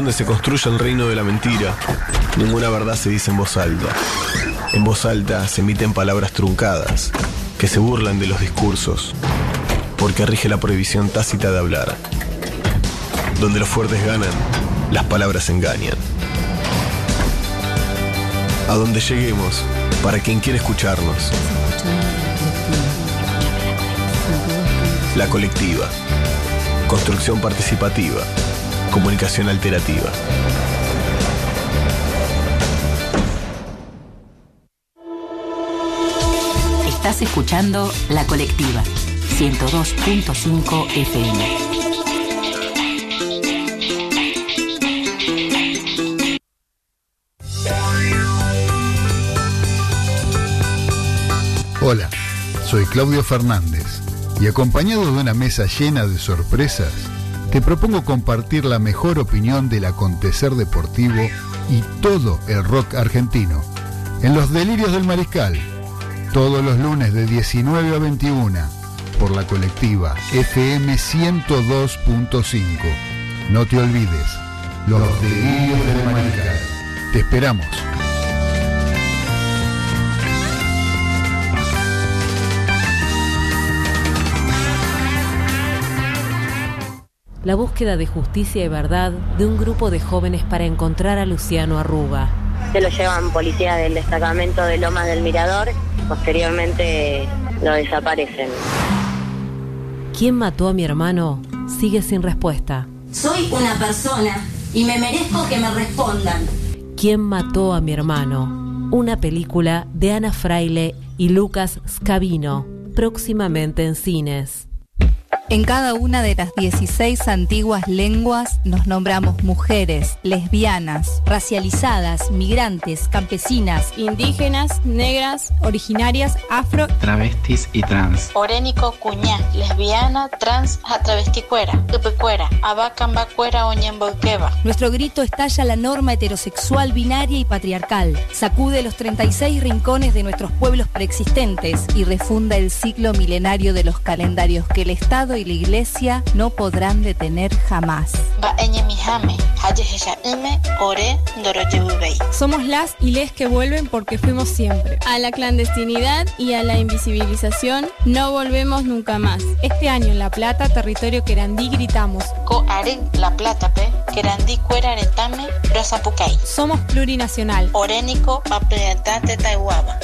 Donde se construye el reino de la mentira, ninguna verdad se dice en voz alta. En voz alta se emiten palabras truncadas, que se burlan de los discursos, porque rige la prohibición tácita de hablar. Donde los fuertes ganan, las palabras engañan. A donde lleguemos, para quien quiere escucharnos. La colectiva. Construcción participativa. Comunicación alterativa. Estás escuchando La Colectiva, 102.5 FM. Hola, soy Claudio Fernández y acompañado de una mesa llena de sorpresas, te propongo compartir la mejor opinión del acontecer deportivo y todo el rock argentino en los delirios del mariscal, todos los lunes de 19 a 21 por la colectiva FM 102.5. No te olvides, los delirios del mariscal. Te esperamos. La búsqueda de justicia y verdad de un grupo de jóvenes para encontrar a Luciano Arruga. Se lo llevan policía del destacamento de Lomas del Mirador, posteriormente lo desaparecen. ¿Quién mató a mi hermano? Sigue sin respuesta. Soy una persona y me merezco que me respondan. ¿Quién mató a mi hermano? Una película de Ana Fraile y Lucas Scavino, próximamente en cines. En cada una de las 16 antiguas lenguas nos nombramos mujeres, lesbianas, racializadas, migrantes, campesinas, indígenas, negras, originarias, afro, travestis y trans. Orénico, cuñá, lesbiana, trans, atravesticuera, tupecuera, abacambacuera, oñemboqueba. Nuestro grito estalla la norma heterosexual, binaria y patriarcal. Sacude los 36 rincones de nuestros pueblos preexistentes y refunda el ciclo milenario de los calendarios que el Estado y la Iglesia no podrán detener jamás. Somos las y les que vuelven porque fuimos siempre. A la clandestinidad y a la invisibilización no volvemos nunca más. Este año en La Plata, territorio querandí, gritamos. La Plata, pe, querandí. Somos plurinacional. Orénico, taihuaba.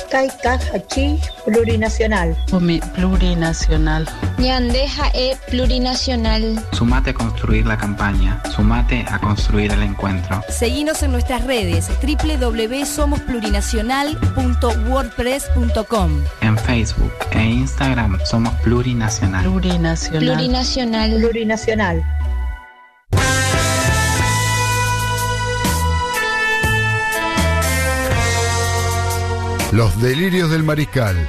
Hachi, plurinacional. Plurinacional. Ñandeja plurinacional. Sumate a construir la campaña. Sumate a construir el encuentro. Seguinos en nuestras redes www.somosplurinacional.wordpress.com En Facebook e Instagram somos Plurinacional. Plurinacional. Plurinacional. Plurinacional. Los delirios del mariscal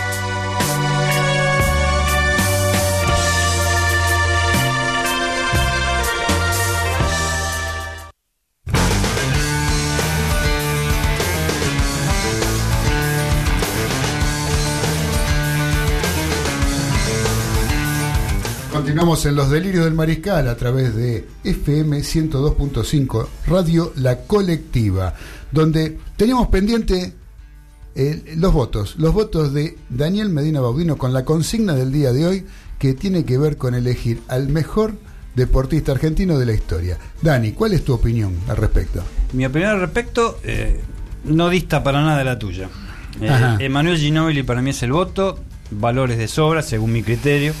Continuamos en los delirios del mariscal a través de FM 102.5 Radio La Colectiva, donde teníamos pendiente eh, los votos, los votos de Daniel Medina Baudino con la consigna del día de hoy que tiene que ver con elegir al mejor deportista argentino de la historia. Dani, ¿cuál es tu opinión al respecto? Mi opinión al respecto eh, no dista para nada de la tuya. Eh, Emanuel Ginóbili para mí es el voto, valores de sobra según mi criterio.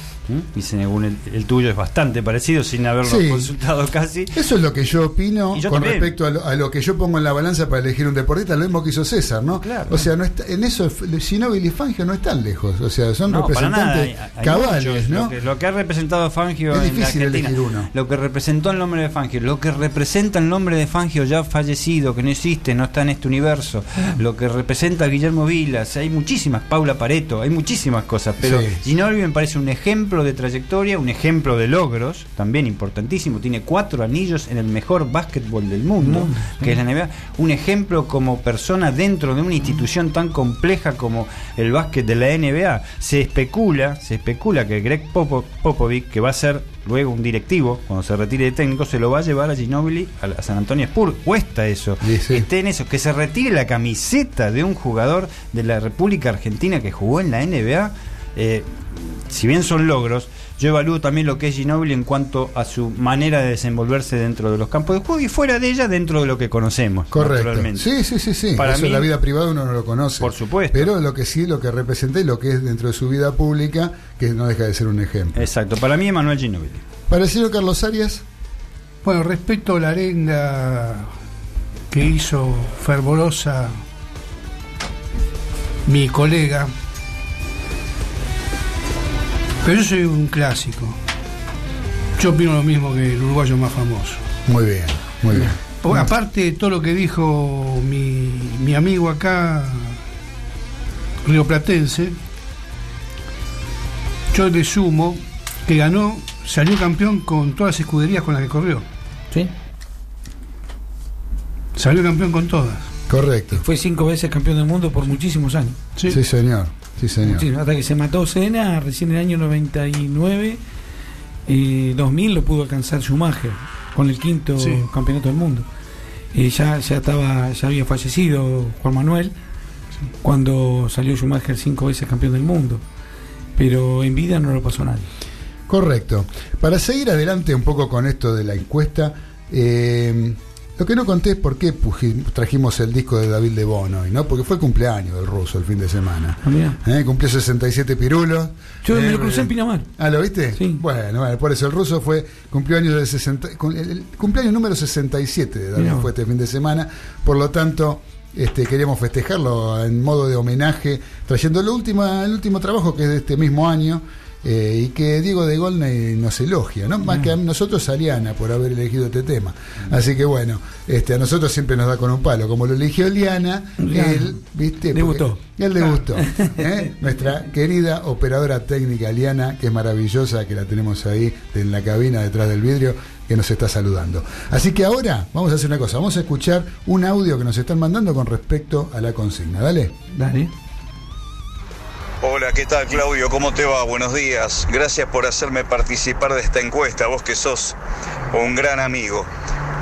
Y según el, el, tuyo es bastante parecido sin haberlo sí. consultado casi. Eso es lo que yo opino yo con también. respecto a lo, a lo, que yo pongo en la balanza para elegir un deportista, lo mismo que hizo César, ¿no? Claro. O sea, no está, en eso Ginóbili y Fangio no están lejos, o sea, son no, representantes hay, hay cabales, muchos. ¿no? Lo que, lo que, ha representado Fangio es en difícil la Argentina, elegir uno. lo que representó el nombre de Fangio, lo que representa el nombre de Fangio ya fallecido, que no existe, no está en este universo, lo que representa Guillermo Vilas, hay muchísimas, Paula Pareto, hay muchísimas cosas, pero Sí. Ginóbili me parece un ejemplo ejemplo de trayectoria, un ejemplo de logros, también importantísimo. Tiene cuatro anillos en el mejor básquetbol del mundo, sí. que es la NBA. Un ejemplo como persona dentro de una institución tan compleja como el básquet de la NBA. Se especula, se especula que Greg Popo- Popovic, que va a ser luego un directivo, cuando se retire de técnico, se lo va a llevar a Ginobili a, San Antonio Spurs. Cuesta eso. Esté en eso. Que se retire la camiseta de un jugador de la República Argentina que jugó en la NBA. eh, si bien son logros, yo evalúo también lo que es Ginobili en cuanto a su manera de desenvolverse dentro de los campos de juego y fuera de ella dentro de lo que conocemos. Correcto. Sí, sí, sí, sí. Para Eso mí- en la vida privada uno no lo conoce. Por supuesto. Pero lo que sí, lo que representa y lo que es dentro de su vida pública, que no deja de ser un ejemplo. Exacto. Para mí, Emanuel Ginobili. Para el señor Carlos Arias. Bueno, respecto a la arenga que hizo fervorosa mi colega, pero yo soy un clásico. Yo opino lo mismo que el uruguayo más famoso. Muy bien, muy bien. Aparte de todo lo que dijo mi, mi amigo acá, rioplatense, yo le sumo que ganó, salió campeón con todas las escuderías con las que corrió. Sí. Salió campeón con todas. Correcto. Fue cinco veces campeón del mundo por muchísimos años. Sí, señor. Sí, señor. Muchísimo. Hasta que se mató Senna, recién en el año 99, eh, 2000 lo pudo alcanzar Schumacher con el quinto Sí. campeonato del mundo. Eh, ya, ya estaba, ya había fallecido Juan Manuel cuando salió Schumacher cinco veces campeón del mundo. Pero en vida no lo pasó nadie. Correcto. Para seguir adelante un poco con esto de la encuesta, eh, lo que no conté es por qué trajimos el disco de David de Bono ¿no? Porque fue el cumpleaños del ruso el fin de semana. Ah. ¿Eh? Cumplió 67 pirulos. Yo me Eh, lo crucé en Pinamar. Ah, ¿lo viste? Sí. Bueno, bueno, por eso el ruso fue cumpleaños de 60, cu- el, cumpleaños número 67 de David Mirá fue este fin de semana. Por lo tanto, este, queríamos festejarlo en modo de homenaje, trayendo el último, el último trabajo que es de este mismo año. Eh, y que Diego de Golney nos elogia, ¿no? Más que a nosotros a Liana por haber elegido este tema. Así que bueno, este, a nosotros siempre nos da con un palo. Como lo eligió Liana, él, ¿viste? Debutó. Porque Él debutó. [laughs] ¿eh? Nuestra querida operadora técnica Liana, que es maravillosa, que la tenemos ahí en la cabina detrás del vidrio, que nos está saludando. Así que ahora vamos a hacer una cosa, vamos a escuchar un audio que nos están mandando con respecto a la consigna. Dale. Dale. Hola, ¿qué tal Claudio? ¿Cómo te va? Buenos días. Gracias por hacerme participar de esta encuesta, vos que sos un gran amigo.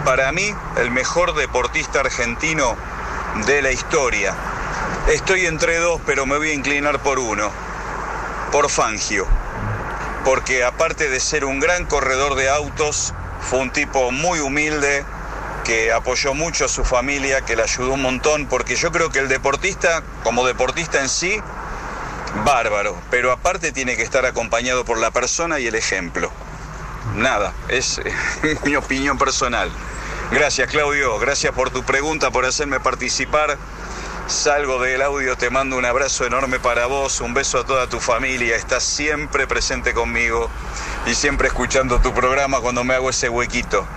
Para mí, el mejor deportista argentino de la historia. Estoy entre dos, pero me voy a inclinar por uno. Por Fangio. Porque aparte de ser un gran corredor de autos, fue un tipo muy humilde, que apoyó mucho a su familia, que le ayudó un montón, porque yo creo que el deportista, como deportista en sí, bárbaro, pero aparte tiene que estar acompañado por la persona y el ejemplo. Nada, es [laughs] mi opinión personal. Gracias Claudio, gracias por tu pregunta, por hacerme participar. Salgo del audio, te mando un abrazo enorme para vos, un beso a toda tu familia, estás siempre presente conmigo y siempre escuchando tu programa cuando me hago ese huequito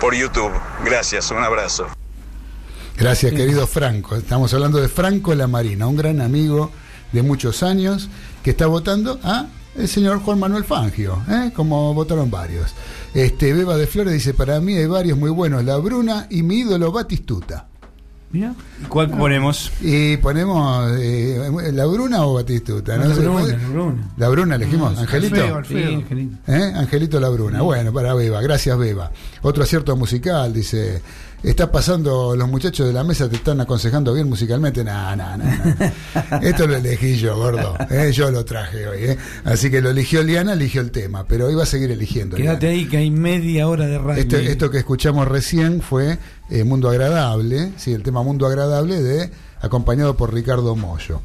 por YouTube. Gracias, un abrazo. Gracias, querido Franco. Estamos hablando de Franco La Marina, un gran amigo de muchos años que está votando a el señor Juan Manuel Fangio, ¿eh? como votaron varios. Este Beba de Flores dice, para mí hay varios muy buenos, La Bruna y mi ídolo Batistuta. Mira. ¿Cuál ponemos? Y ponemos eh, La Bruna o Batistuta. La sé, Bruna, la Bruna. La Bruna elegimos, No, Angelito. Alfredo, Alfredo. Sí, Angelito. ¿Eh? Angelito La Bruna. Bueno, para Beba, gracias Beba. Otro acierto musical, dice, está pasando, los muchachos de la mesa te están aconsejando bien musicalmente. No, no. no. Esto lo elegí yo, gordo. ¿eh? Yo lo traje hoy. ¿eh? Así que lo eligió Liana, eligió el tema, pero hoy va a seguir eligiendo. Quédate Liana. ahí que hay media hora de radio. Esto, esto que escuchamos recién fue eh, Mundo Agradable, sí, el tema Mundo Agradable de acompañado por Ricardo Mollo.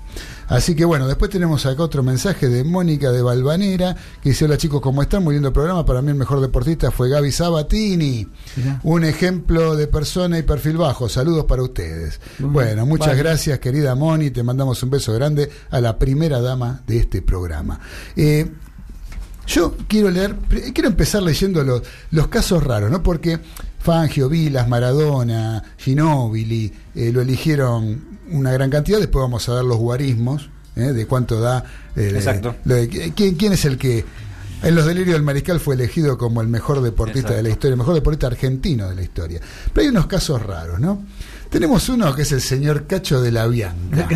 Así que bueno, después tenemos acá otro mensaje de Mónica de Valvanera, que dice, hola chicos, ¿cómo están? Muy lindo programa, para mí el mejor deportista fue Gaby Sabatini, Mirá. un ejemplo de persona y perfil bajo, saludos para ustedes. Muy bueno, muchas Vale. gracias querida Moni, te mandamos un beso grande a la primera dama de este programa. Eh, yo quiero leer, quiero empezar leyendo los, los casos raros, ¿no? Porque Fangio, Vilas, Maradona, Ginóbili, eh, lo eligieron una gran cantidad, después vamos a dar los guarismos, ¿eh? de cuánto da. eh, Exacto. lo de- ¿quién, ¿Quién es el que.? En los delirios del mariscal fue elegido como el mejor deportista de la historia, el mejor deportista argentino de la historia. Pero hay unos casos raros, ¿no? Tenemos uno que es el señor Cacho de la Bianca.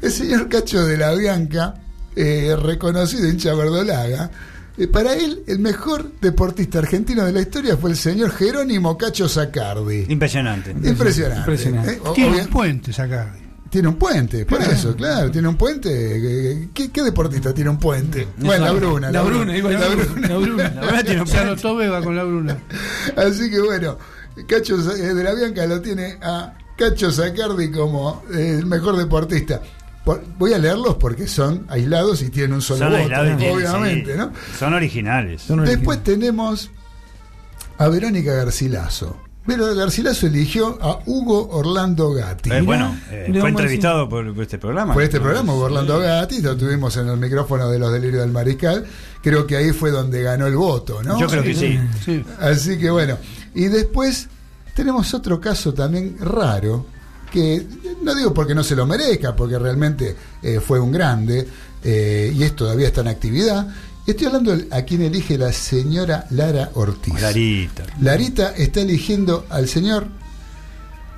El señor Cacho de la Bianca, eh, reconocido hincha verdolaga, eh, para él el mejor deportista argentino de la historia fue el señor Jerónimo Cacho Sacardi. Impresionante. Impresionante. Impresionante. Eh, Tiene un puente sacar. tiene un puente, por eso, claro, tiene un puente. ¿Qué, qué- deportista tiene un puente? Bueno, la Bruna. La Bruna, iba a la Bruna. la Bruna. Se anotó Beba con la Bruna. Así que bueno, Cacho eh, de la Bianca lo tiene a Cacho Sacardi como eh, el mejor deportista. Por- voy a leerlos porque son aislados y tienen un solo Son voto, obviamente, sí, ¿no? Son originales. Después tenemos a Verónica Garcilaso. Pero Garcilaso eligió a Hugo Orlando Gatti. Eh, bueno, eh, fue entrevistado por, por este programa. Por este programa, Hugo Orlando Gatti, lo tuvimos en el micrófono de los delirios del mariscal. Creo que ahí fue donde ganó el voto, ¿no? Yo creo que sí. Así que bueno. Y después tenemos otro caso también raro, que no digo porque no se lo merezca, porque realmente eh, fue un grande eh, y es todavía está en actividad. Estoy hablando de a quien elige la señora Lara Ortiz. Larita. Larita está eligiendo al señor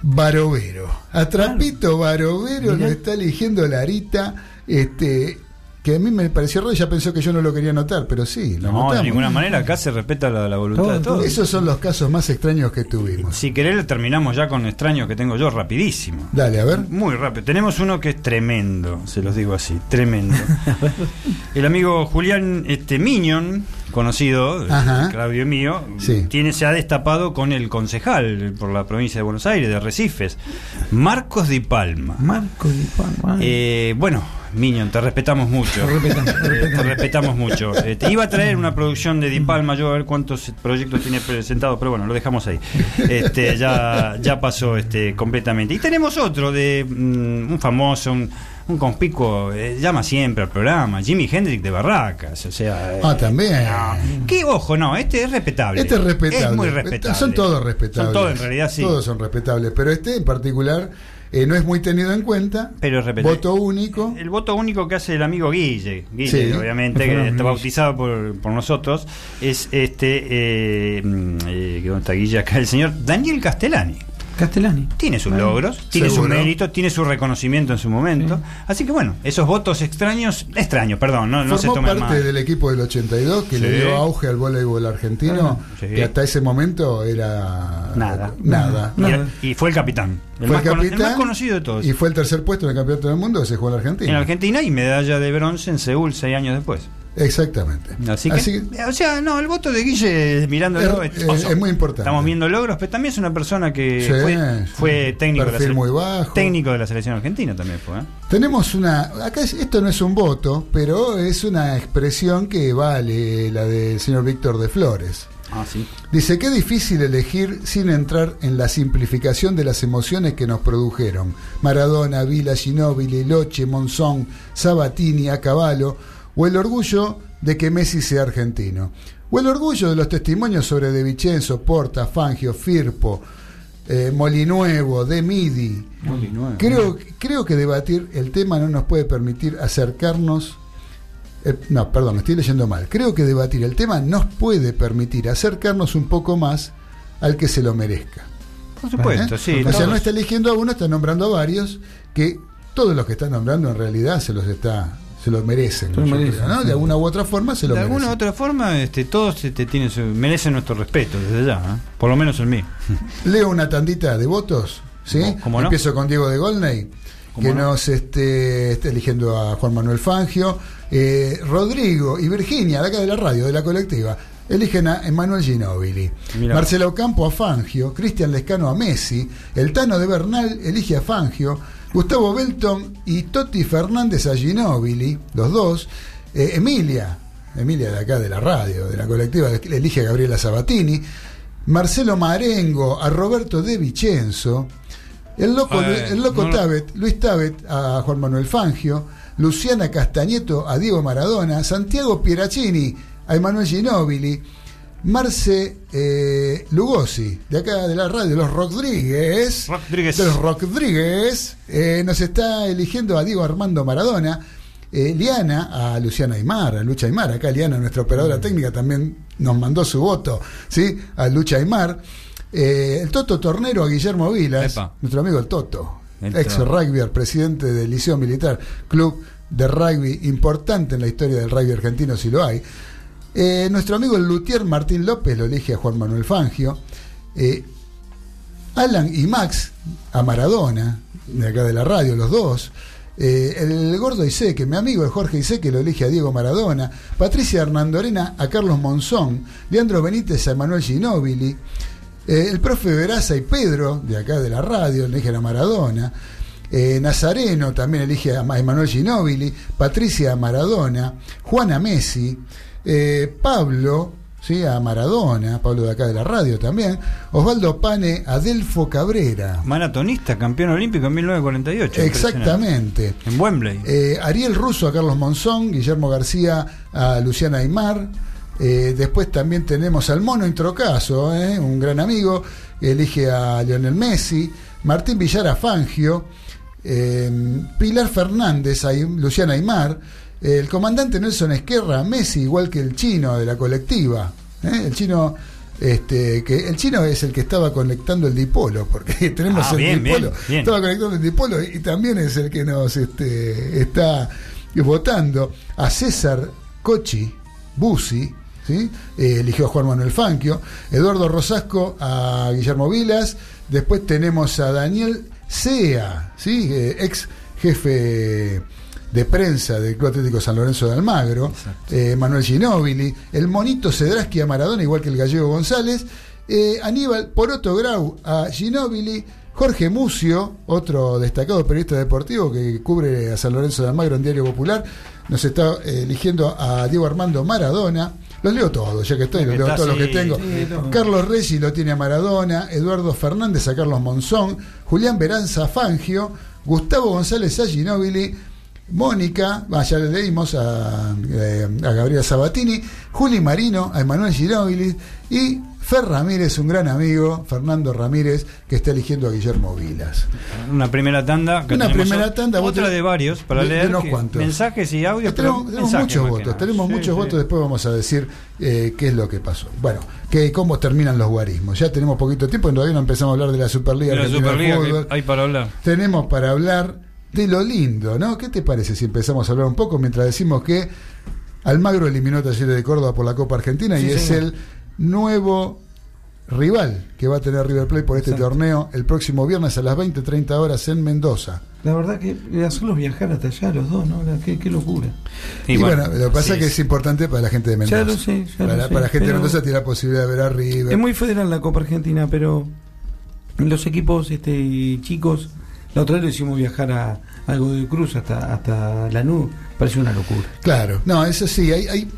Barovero. A Trapito Barovero lo está eligiendo Larita. Este, que a mí me pareció raro, ya pensó que yo no lo quería anotar, pero sí, lo No, de ninguna manera, acá se respeta la, la voluntad de todos. Esos son los casos más extraños que tuvimos. Si querés, terminamos ya con extraños que tengo yo, rapidísimo. Dale, a ver. Muy rápido. Tenemos uno que es tremendo, se los digo así, tremendo. [laughs] El amigo Julián este, Miñón, conocido, eh, Ajá. Claudio mío, Sí. tiene, se ha destapado con el concejal por la provincia de Buenos Aires, de Recifes, Marcos Di Palma. Marco Di Palma. Eh, bueno, Miñón, te respetamos mucho. Eh, te respetamos mucho. Eh, te iba a traer una [laughs] producción de Di Palma, yo a ver cuántos proyectos tiene presentado, pero bueno, lo dejamos ahí. Este, ya, ya pasó este, completamente. Y tenemos otro de mm, un famoso, un, un conspicuo, eh, llama siempre al programa, Jimi Hendrix de Barracas. O sea, eh, Ah, también. qué ojo, no, este es respetable. Este es respetable. Es muy respetable. Son todos respetables. Son todos, en realidad, sí. Todos son respetables. Pero este en particular eh, no es muy tenido en cuenta. Pero es respetable. Voto único. El voto único que hace el amigo Guille, Guille, Sí. obviamente, que [laughs] está bautizado por, por nosotros, es este, eh, mm, eh, ¿dónde está Guille acá? El señor Daniel Castellani. Castellani. Tiene sus Ah, logros, tiene su seguro. mérito, tiene su reconocimiento en su momento. Así que bueno, esos votos extraños, extraños, perdón, no, no se tomen parte mal. del equipo del 82 que le dio auge al voleibol argentino, sí. que hasta ese momento era Nada. nada. Y, era- y fue el capitán. El, Fue más, el cono- el capitán más conocido de todos. Y fue el tercer puesto en el campeonato del mundo que se jugó en Argentina. en Argentina y medalla de bronce en Seúl seis años después. Exactamente. Así que, Así o sea, no, el voto de Guille mirándolo Es- es, muy importante. Estamos viendo logros, pero también es una persona que Sí, fue, sí. fue técnico, de la Perfil sele- muy bajo. técnico de la selección argentina también fue. ¿eh? Tenemos una, acá es- esto no es un voto, pero es una expresión que vale la del señor Víctor de Flores. Ah, sí. Dice, qué difícil elegir sin entrar en la simplificación de las emociones que nos produjeron. Maradona, Vila, Ginóbili, Loche, Monzón, Sabatini, Caballo, o el orgullo de que Messi sea argentino. O el orgullo de los testimonios sobre De Vicenzo, Porta, Fangio, Firpo, eh, Molinuevo, De Midi. Creo, creo que debatir el tema no nos puede permitir acercarnos eh, no, perdón, estoy leyendo mal. Creo que debatir el tema nos puede permitir acercarnos un poco más al que se lo merezca. Por supuesto, ¿Eh? sí. O sea, no está eligiendo a uno, está nombrando a varios que todos los que están nombrando en realidad se los está se los merecen, Se lo merecen, creo, ¿no? De alguna u otra forma se lo de alguna u merecen. otra forma, este, todos este, tienen su- merecen nuestro respeto desde ya, ¿eh? por lo menos el mío. [laughs] Leo una tandita de votos, ¿sí? ¿Cómo- no? Empiezo con Diego de Golney, ¿Cómo que no? nos este, está eligiendo a Juan Manuel Fangio. Eh, Rodrigo y Virginia, de acá de la radio, de la colectiva, eligen a Emanuel Ginóbili. Mirá. Marcelo Campo a Fangio, Cristian Lescano a Messi, el Tano de Bernal elige a Fangio, Gustavo Belton y Totti Fernández a Ginóbili, los dos. Eh, Emilia, Emilia de acá de la radio, de la colectiva, elige a Gabriela Sabatini. Marcelo Marengo a Roberto De Vicenzo. El loco, Eh, el loco no Tabet, Luis Tabet a Juan Manuel Fangio. Luciana Castañeto a Diego Maradona. Santiago Pieraccini a Emanuel Ginóbili. Marce eh, Lugosi, de acá de la radio, los Rodríguez, Rodríguez. de los Rodríguez, eh, nos está eligiendo a Diego Armando Maradona. Eh, Liana a Luciana Aymar, a Lucha Aymar. Acá Liana, nuestra operadora técnica, también nos mandó su voto, ¿sí? A Lucha Aymar. El Toto Tornero a Guillermo Vilas, Epa. nuestro amigo el Toto, El ex rugbyer, presidente del Liceo Militar, club de rugby importante en la historia del rugby argentino, si lo hay. Eh, nuestro amigo el Luthier Martín López lo elige a Juan Manuel Fangio. Eh, Alan y Max a Maradona, de acá de la radio, los dos. Eh, el gordo Iseque, mi amigo el Jorge Iseque lo elige a Diego Maradona. Patricia Hernandorena a Carlos Monzón. Leandro Benítez a Emanuel Ginóbili. El profe Veraza y Pedro, de acá de la radio, eligen a Maradona. Nazareno también elige a Ma- Emanuel Ginóbili. Patricia Maradona. Juana Messi. Eh, Pablo, ¿sí? a Maradona. Pablo de acá de la radio también. Osvaldo Pane a Delfo Cabrera. Maratonista, campeón olímpico en 1948. Exactamente. En Wembley. Eh, Ariel Russo a Carlos Monzón, Guillermo García a Luciana Aymar. Eh, después también tenemos al Mono Introcaso, eh, un gran amigo, elige a Lionel Messi. Martín Villar a Fangio. Pilar Fernández a Luciana Aymar. El comandante Nelson Esquerra Messi, igual que el chino de la colectiva. eh, el chino. Este, que el chino es el que estaba conectando el dipolo, porque [laughs] tenemos Ah, el bien, bien, dipolo. bien. Estaba conectando el dipolo y también es el que nos este, está votando a César Cochi Busi, ¿sí? Eh, eligió a Juan Manuel Fanquio, Eduardo Rosasco a Guillermo Vilas, después tenemos a Daniel Sea, ¿sí? Eh, ex jefe de prensa del Club Atlético San Lorenzo de Almagro, eh, Manuel Ginóbili, el monito Cedraschi a Maradona, igual que el gallego González, eh, Aníbal Poroto Grau a Ginóbili, Jorge Mucio, otro destacado periodista deportivo que cubre a San Lorenzo de Almagro en Diario Popular, nos está eh, eligiendo a Diego Armando Maradona. Los leo todos, ya que estoy, los leo todos los que tengo. sí. Carlos Reggi lo tiene a Maradona, Eduardo Fernández a Carlos Monzón, Julián Beranza a Fangio, Gustavo González a Ginóbili, Mónica, ya le leímos a, eh, a Gabriela Sabatini, Juli Marino, a Emanuel Ginóbili y Fer Ramírez, un gran amigo, Fernando Ramírez, que está eligiendo a Guillermo Vilas. Una primera tanda. que Una primera tanda, vos Otra de varios para de- leer. unos que- cuantos. Mensajes y audios. tenemos muchos votos, tenemos Sí, muchos sí. votos, después vamos a decir eh, qué es lo que pasó. Bueno, que, cómo terminan los guarismos. Ya tenemos poquito tiempo, todavía no empezamos a hablar de la Superliga De la Superliga que hay para hablar. Tenemos para hablar de lo lindo, ¿no? ¿Qué te parece si empezamos a hablar un poco mientras decimos que Almagro eliminó a Talleres de Córdoba por la Copa Argentina Sí, y es el nuevo rival que va a tener River Plate por este Exacto. torneo el próximo viernes a las 20, 30 horas en Mendoza. La verdad que hacerlos viajar hasta allá los dos, ¿no? Qué, qué locura. Y, bueno, lo que pasa es que es importante para la gente de Mendoza. Ya lo sé, ya para, lo la- sé, para la gente de Mendoza tiene la posibilidad de ver a River. Es muy federal la Copa Argentina, pero los equipos este, chicos, la otra vez lo hicimos viajar a, a Godoy Cruz hasta, hasta Lanús, parece una locura. Claro, no, eso sí, hay, hay-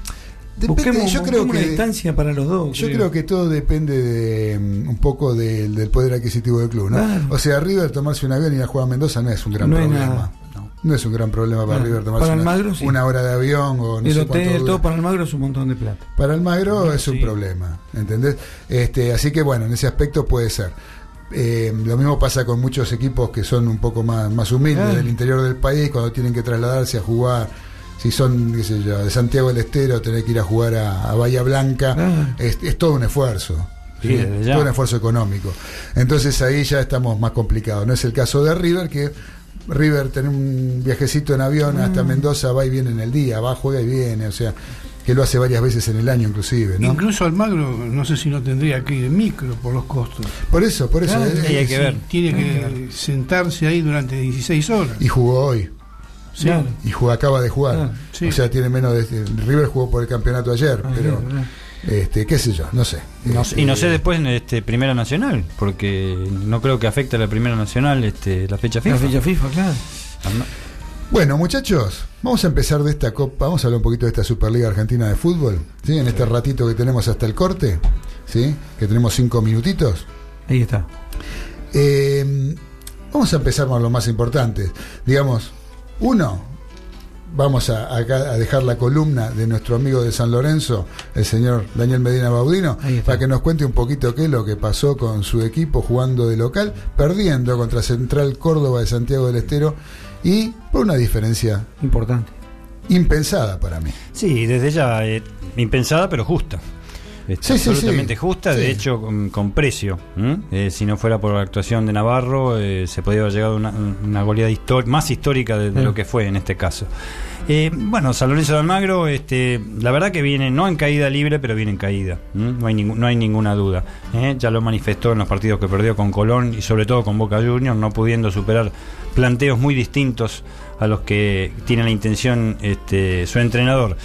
depende, Busquemos- yo creo que una distancia para los dos. Yo creo que todo depende de, mm, un poco del, del poder adquisitivo del club, ¿no? Claro. O sea, River tomarse un avión y ir a jugar a Mendoza no es un gran No problema. No. es un gran problema para No. River tomarse Para una, Almagro, sí. una hora de avión o no el sé hotel, todo para Almagro es un montón de plata. Para Almagro es un sí. problema, ¿entendés? Este, así que bueno, en ese aspecto puede ser. Eh, lo mismo pasa con muchos equipos que son un poco más, más humildes Claro. del interior del país cuando tienen que trasladarse a jugar. Si son, qué sé yo, de Santiago del Estero, tener que ir a jugar a, a Bahía Blanca, Ah. es, es todo un esfuerzo. Todo un esfuerzo económico. Entonces ahí ya estamos más complicados. No es el caso de River, que River tiene un viajecito en avión Mm. hasta Mendoza, va y viene en el día, va, juega y viene, o sea, que lo hace varias veces en el año inclusive, ¿no? Incluso Almagro, no sé si no tendría que ir en micro por los costos. Por eso, por eso. Claro, eh, eh, sí, sí. Tiene que sentarse ahí durante 16 horas. Y jugó hoy. Sí. Claro. Y jugó, acaba de jugar. Claro, sí. O sea, tiene menos de. River jugó por el campeonato ayer, Ah, pero. Este, qué sé yo, no sé. No Este, y no sé después en este Primera Nacional, porque no creo que afecte a la Primera Nacional este, la fecha FIFA. La fecha FIFA, claro. Bueno, muchachos, vamos a empezar de esta copa, vamos a hablar un poquito de esta Superliga Argentina de Fútbol, ¿sí? En este ratito que tenemos hasta el corte, ¿sí? Que tenemos cinco minutitos. Ahí está. Eh, vamos a empezar con lo más importante. Digamos, uno, vamos a, a dejar la columna de nuestro amigo de San Lorenzo, el señor Daniel Medina Baudino, para que nos cuente un poquito qué es lo que pasó con su equipo jugando de local, perdiendo contra Central Córdoba de Santiago del Estero y por una diferencia Importante. impensada para mí. Sí, desde ya, eh, impensada pero justa. Sí, absolutamente sí. justa, de hecho con, con precio. Eh, si no fuera por la actuación de Navarro, eh, se podría haber llegado a una, una goleada más histórica de, lo que fue en este caso. Eh, bueno, San Lorenzo de Almagro, este, la verdad que viene no en caída libre, pero viene en caída. No hay, no hay ninguna duda. ¿eh? Ya lo manifestó en los partidos que perdió con Colón y sobre todo con Boca Juniors, no pudiendo superar planteos muy distintos a los que tiene la intención este, su entrenador.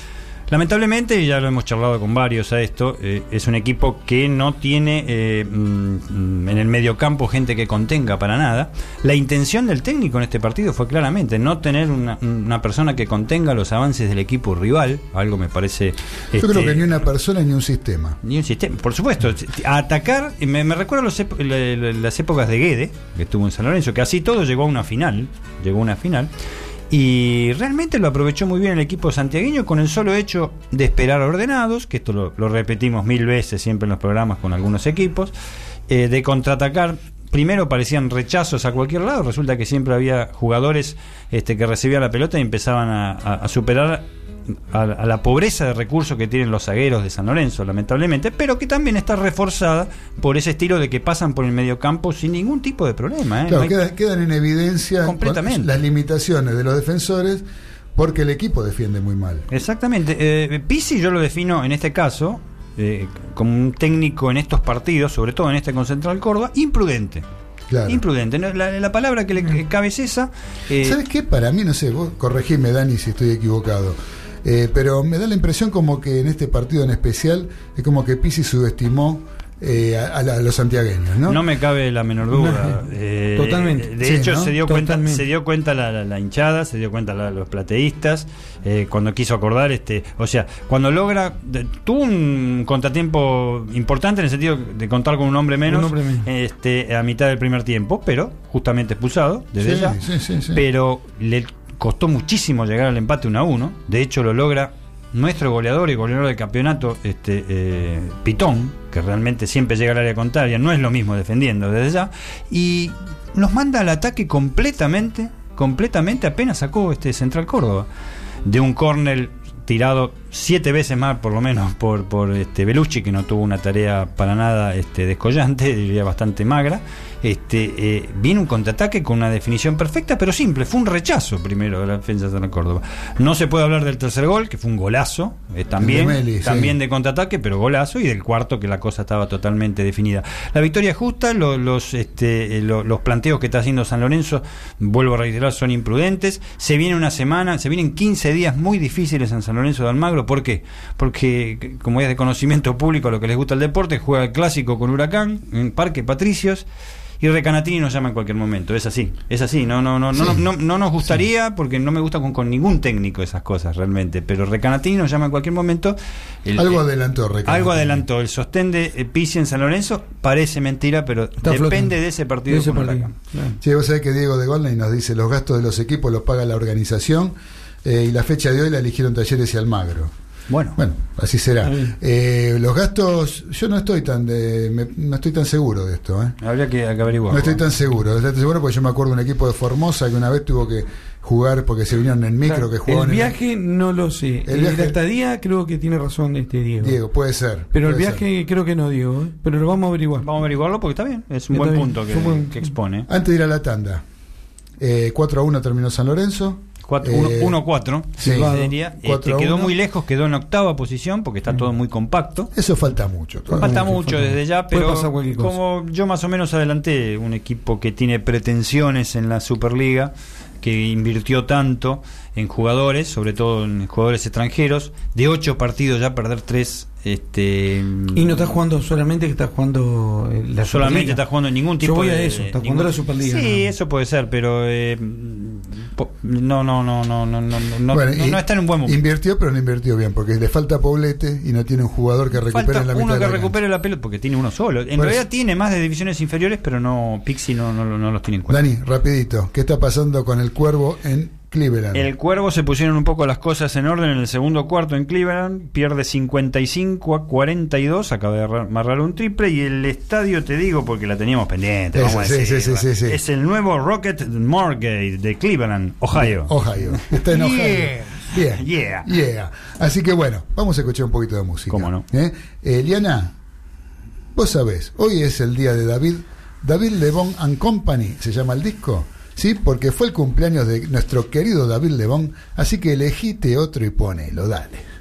Lamentablemente, y ya lo hemos charlado con varios a esto, eh, es un equipo que no tiene eh, mm, en el mediocampo gente que contenga para nada. La intención del técnico en este partido fue claramente no tener una, una persona que contenga los avances del equipo rival, algo me parece... Yo este, creo que ni una persona ni un sistema. ni un sistema, por supuesto. A atacar, me, me recuerda las épocas de Guede, que estuvo en San Lorenzo, que así todo llegó a una final. Llegó a una final. Y realmente lo aprovechó muy bien el equipo santiagueño con el solo hecho de esperar ordenados, que esto lo, repetimos mil veces siempre en los programas con algunos equipos, eh, de contraatacar. Primero parecían rechazos a cualquier lado, resulta que siempre había jugadores este, que recibían la pelota y empezaban a, a- a superar a, a la pobreza de recursos que tienen los zagueros de San Lorenzo, lamentablemente, pero que también está reforzada por ese estilo de que pasan por el mediocampo sin ningún tipo de problema. ¿eh? Claro, No hay- queda- quedan en evidencia Completamente. las limitaciones de los defensores porque el equipo defiende muy mal. Exactamente. Eh, Pizzi yo lo defino en este caso eh, como un técnico en estos partidos, sobre todo en este con Central Córdoba, imprudente. Claro. Imprudente. ¿no? La, la palabra que le que cabe es esa. eh, ¿Sabes qué? Para mí, no sé, vos corregime, Dani, si estoy equivocado. Eh, pero me da la impresión como que en este partido en especial es como que Pizzi subestimó eh, a, a los santiagueños, ¿no? ¿no? me cabe la menor duda. No. Eh, Totalmente. De Sí, hecho, ¿no? se dio cuenta, se dio cuenta la, la- la hinchada, se dio cuenta la- los plateístas, eh, cuando quiso acordar, este, o sea, cuando logra, de- tuvo un contratiempo importante en el sentido de contar con un hombre menos, Un hombre menos. este, a mitad del primer tiempo, pero justamente expulsado desde Sí, ya. sí, sí, sí. Pero le costó muchísimo llegar al empate 1 a 1. De hecho, lo logra nuestro goleador y goleador del campeonato, este eh, Pitón, que realmente siempre llega al área contraria, no es lo mismo defendiendo desde ya, y nos manda al ataque completamente, completamente apenas sacó este Central Córdoba. De un córner tirado siete veces más por lo menos por, por este Belucci que no tuvo una tarea para nada este descollante [laughs] diría bastante magra. Este eh, viene un contraataque con una definición perfecta pero simple. Fue un rechazo primero de la defensa de Córdoba. No se puede hablar del tercer gol que fue un golazo eh, también de Meli, sí. también de contraataque pero golazo y del cuarto que la cosa estaba totalmente definida. La victoria es justa lo- los este eh, lo- los planteos que está haciendo San Lorenzo vuelvo a reiterar son imprudentes. Se viene una semana se vienen 15 días muy difíciles en San Lorenzo de Almagro ¿por qué? porque como es de conocimiento público a lo que les gusta el deporte juega el clásico con Huracán en Parque Patricios y Recanatini nos llama en cualquier momento, es así, es así, no, no, no, no, Sí. no, no nos gustaría, porque no me gusta con, con ningún técnico esas cosas realmente, pero Recanatini nos llama en cualquier momento. El- Algo el- adelantó, Recanatini. Algo adelantó, el sostén de eh, Pizzi en San Lorenzo parece mentira, pero depende flotando. de ese partido. con Huracán. Sí, vos sabés que Diego de Golney nos dice los gastos de los equipos los paga la organización eh, y la fecha de hoy la eligieron Talleres y Almagro. Bueno, bueno, así será. Eh, los gastos, yo no estoy tan de, me- no estoy tan seguro de esto. ¿eh? Habría que, que averiguar. No estoy tan seguro, no estoy tan seguro porque yo me acuerdo de un equipo de Formosa que una vez tuvo que jugar porque se vinieron en micro que el jugaban en- viaje no lo sé. El El viaje- La estadía creo que tiene razón este Diego. Diego, puede ser. Pero el viaje creo que no, Diego. ¿eh? Pero lo vamos a averiguar. Vamos a averiguarlo porque está bien, es un Está buen bien, punto que, es un buen- que expone. Antes de ir a la tanda, eh, 4 a 1 terminó San Lorenzo. Cuatro- Eh, uno- 1-4, sí. Este, a quedó uno. muy lejos, quedó en octava posición porque está todo muy compacto. Eso falta mucho. todavía. Falta mucho desde ya, pero como yo más o menos adelanté, un equipo que tiene pretensiones en la Superliga, que invirtió tanto en jugadores, sobre todo en jugadores extranjeros, de ocho partidos ya perder tres. Este, Y no está jugando solamente que está jugando eh, la solamente Superliga. está jugando en ningún tipo Yo voy a de- eso, está ningún- jugando la Superliga. Sí, eso puede ser, pero eh, no, no, no, no, no, no, no, Bueno, no, y no está en un buen momento. Invirtió, pero no invirtió bien, porque le falta Poblete y no tiene un jugador que recupere la mitad uno de que la recupere la pelota porque tiene uno solo. En realidad tiene más de divisiones inferiores, pero no Pixie no, no, no los tiene en cuenta. Dani, rapidito, ¿qué está pasando con el Cuervo en Cleveland. El Cuervo se pusieron un poco las cosas en orden en el segundo cuarto en Cleveland, pierde 55 a 42, acaba de amarrar un triple y el estadio, te digo, porque la teníamos pendiente, es, vamos a decir, es el nuevo Rocket Mortgage de Cleveland, Ohio. Ohio, está en Ohio. Yeah. Yeah. yeah. Así que bueno, vamos a escuchar un poquito de música. ¿Cómo no? ¿Eh? eh Eliana, vos sabés, hoy es el día de David. David Lebon and Company se llama el disco. ¿sí? Porque fue el cumpleaños de nuestro querido David Lebón, así que elegite otro y ponelo, dale.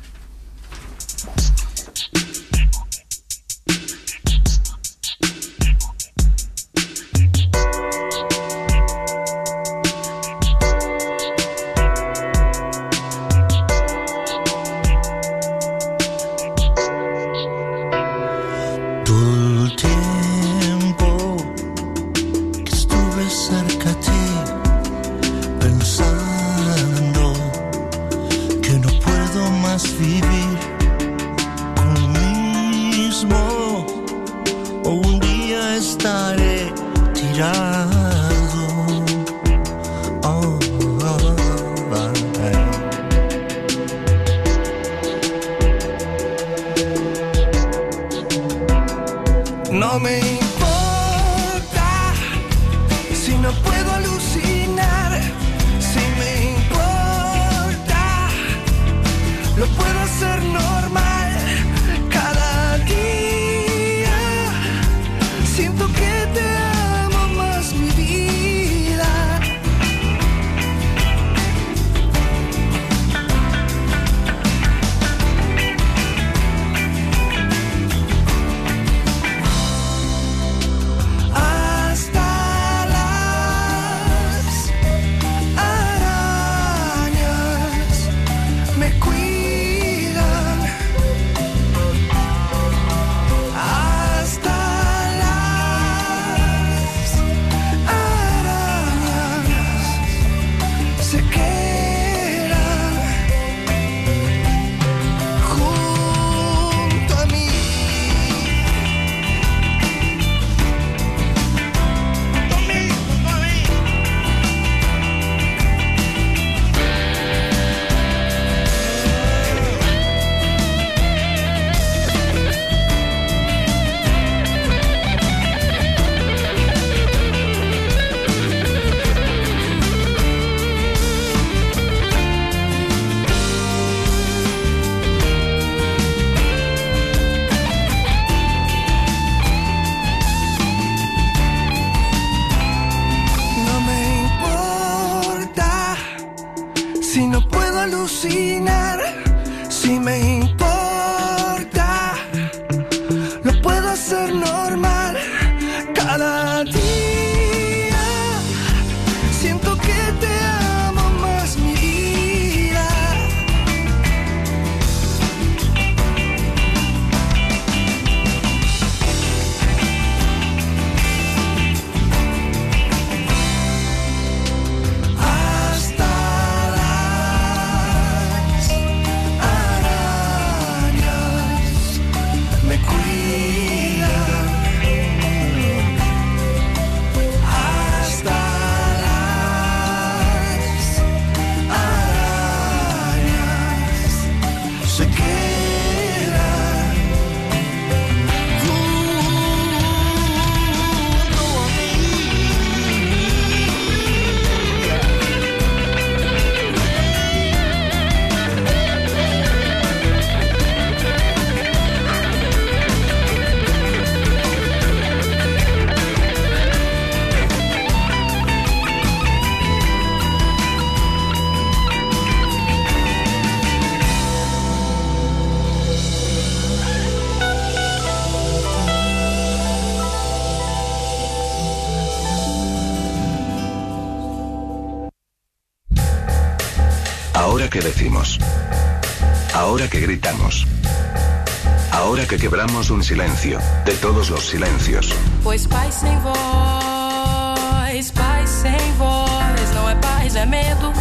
que quebramos un silencio, de todos los silencios. Pues pois paz sem voz, paz sem voz, não é paz, é medo.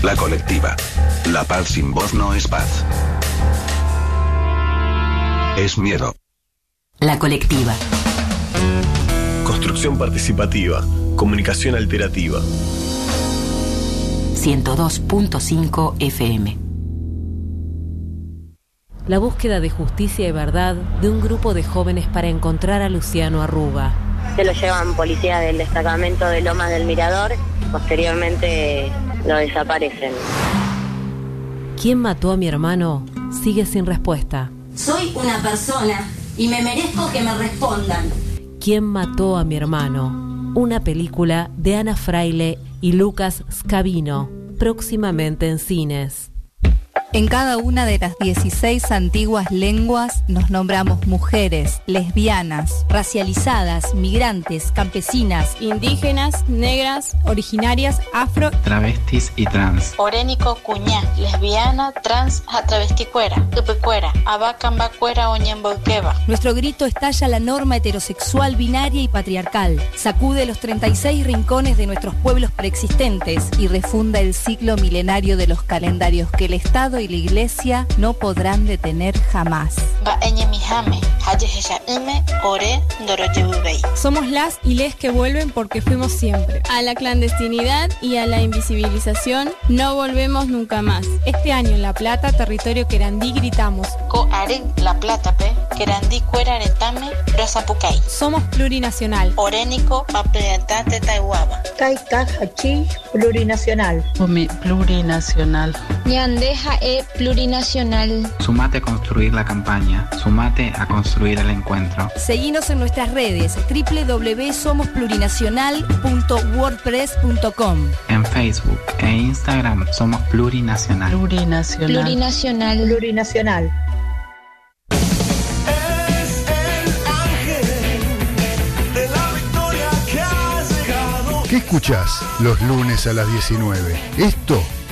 La colectiva. La paz sin voz no es paz. Es miedo. La colectiva. Construcción participativa. Comunicación alterativa. 102.5 FM la búsqueda de justicia y verdad de un grupo de jóvenes para encontrar a Luciano Arruga. Se lo llevan policías del destacamento de Lomas del Mirador, posteriormente lo desaparecen. ¿Quién mató a mi hermano? Sigue sin respuesta. Soy una persona y me merezco que me respondan. ¿Quién mató a mi hermano? Una película de Ana Fraile y Lucas Scavino, próximamente en cines. En cada una de las 16 antiguas lenguas nos nombramos mujeres, lesbianas, racializadas, migrantes, campesinas, Indígenas, negras, originarias, afro. Travestis y trans. Orénico cuñá, lesbiana, trans, atravesticuera, tupecuera, abacambacuera, oñemboqueba. Nuestro grito estalla la norma heterosexual binaria y patriarcal. Sacude los 36 rincones de nuestros pueblos preexistentes y refunda el ciclo milenario de los calendarios que el Estado y la Iglesia no podrán detener jamás. Somos las y les que vuelven porque fuimos siempre. A la clandestinidad y a la invisibilización no volvemos nunca más. Este año en La Plata, territorio querandí, gritamos. La plata pe, querandí. Somos plurinacional. Orénico, taihuaba. Plurinacional. Pumi plurinacional. Ñandeja plurinacional. Sumate a construir la campaña. Sumate a construir el encuentro. Seguinos en nuestras redes www.somosplurinacional.wordpress.com En Facebook e Instagram somos plurinacional. Plurinacional. Plurinacional. Plurinacional. Es el ángel de la victoria que ha llegado. ¿Qué escuchás los lunes a las 19? Esto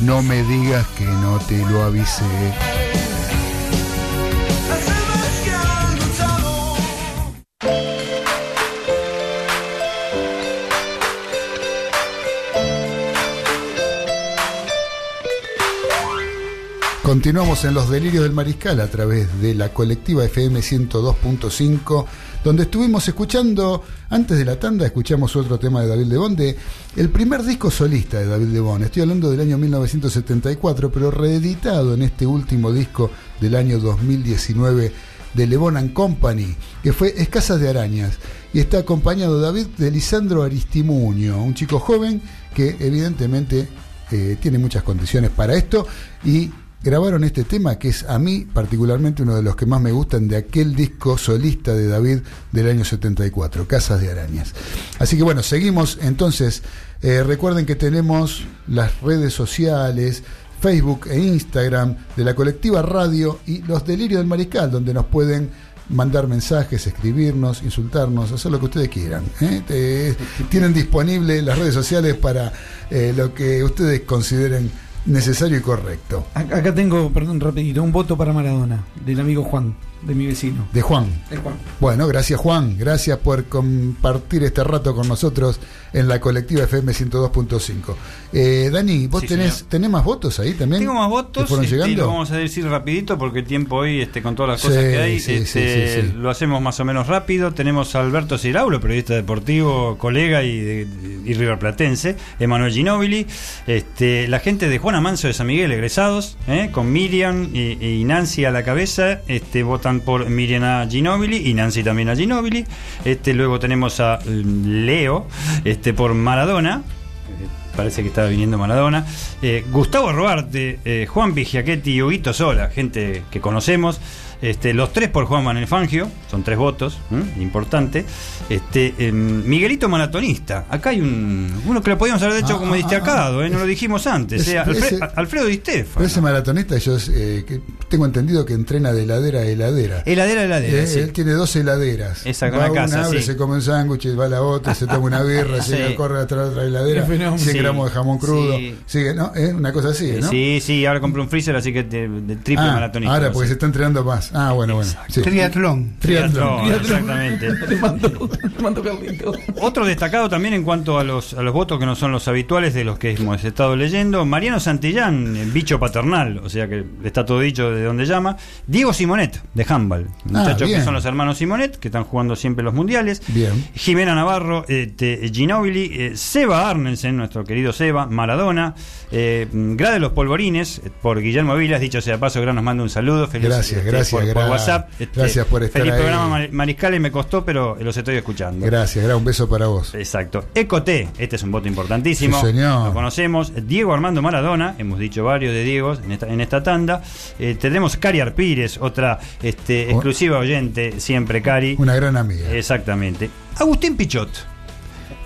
No me digas que no te lo avisé. Continuamos en los delirios del mariscal a través de la colectiva FM 102.5, donde estuvimos escuchando, antes de la tanda, escuchamos otro tema de David Lebón, de el primer disco solista de David Lebón. Estoy hablando del año 1974, pero reeditado en este último disco del año 2019 de Lebón and Company, que fue Escasas de Arañas, y está acompañado David de Lisandro Aristimuño, un chico joven que evidentemente eh, tiene muchas condiciones para esto y grabaron este tema que es a mí particularmente uno de los que más me gustan de aquel disco solista de David del año 74, Casas de Arañas. Así que bueno, seguimos entonces. Eh, recuerden que tenemos las redes sociales, Facebook e Instagram de la colectiva radio y los delirios del mariscal, donde nos pueden mandar mensajes, escribirnos, insultarnos, hacer lo que ustedes quieran. ¿eh? Tienen disponible las redes sociales para eh, lo que ustedes consideren necesario y correcto. Ac- Acá tengo, perdón, rapidito, un voto para Maradona, del amigo Juan, de mi vecino. De Juan. De Juan. Bueno, gracias Juan, gracias por compartir este rato con nosotros en la colectiva FM 102.5. Eh, Dani, ¿vos Sí, tenés, tenés más votos ahí también? Tengo más ¿Que votos, fueron este, y llegando? lo vamos a decir rapidito porque el tiempo hoy, este, con todas las Sí, cosas que hay, sí, este, sí, sí, sí. lo hacemos más o menos rápido. Tenemos a Alberto Ciraulo, periodista deportivo, colega y, de- y riverplatense, Emanuel Ginóbili, este, la gente de Juana Manso de San Miguel, egresados, ¿eh? con Miriam y, y Nancy a la cabeza, este, votan por Miriam a Ginóbili y Nancy también a Ginóbili. Este, luego tenemos a mm, Leo este, por Maradona. Parece que estaba viniendo Maradona. Eh, Gustavo Roarte, eh, Juan Pigiaquetti y Huguito Sola, gente que conocemos. Este, los tres por Juan Manuel Fangio, son tres votos, ¿m? importante. Este, em, Miguelito Maratonista, acá hay un, uno que lo podíamos haber hecho Ah, como ah, destacado, ¿eh? no lo dijimos antes. Ese- eh, Alfre- ese- Alfredo Di Stefano. Ese maratonista, yo eh, que tengo entendido que entrena de heladera a heladera. Heladera a heladera, Eh, sí. Él tiene dos heladeras. Esa va con la a casa, una, abre, sí. se come un sándwich, va a la otra, se toma una birra, [laughs] Sí. se corre atrás de otra heladera, Qué fenómeno. se Sí. gramos de jamón crudo. Sí. Sigue, ¿no? Es una cosa así, ¿no? Sí, sí, ahora compré un freezer, así que de, de triple Ah, maratonista. ahora va porque se está entrenando más. Ah, bueno, bueno. sí. Triatlón. Triatlón. Exactamente. [laughs] [laughs] Otro destacado también en cuanto a los, a los votos que no son los habituales de los que hemos estado leyendo, Mariano Santillán, el bicho paternal, o sea que está todo dicho de dónde llama, Diego Simonet, de Handball, muchachos que son los hermanos Simonet, que están jugando siempre los mundiales, Bien. Jimena Navarro, este, Ginóbili, eh, Seba Arnelsen, nuestro querido Seba, Maradona, eh, Gra de los Polvorines, eh, por Guillermo Vilas, dicho sea paso, Gran nos manda un saludo, feliz Gracias, este, gracias, por, por Gra. WhatsApp. este, Gracias por estar Feliz ahí. programa Mar- Mariscales me costó, pero los estoy escuchando. Gracias, gra- un beso para vos. Exacto. Ecoté, este es un voto importantísimo. Sí, señor. Lo conocemos. Diego Armando Maradona, hemos dicho varios de Diegos en esta, en esta tanda. Eh, tenemos Cari Arpírez, otra este, Oh. exclusiva oyente, siempre Cari. Una gran amiga. Exactamente. Agustín Pichot.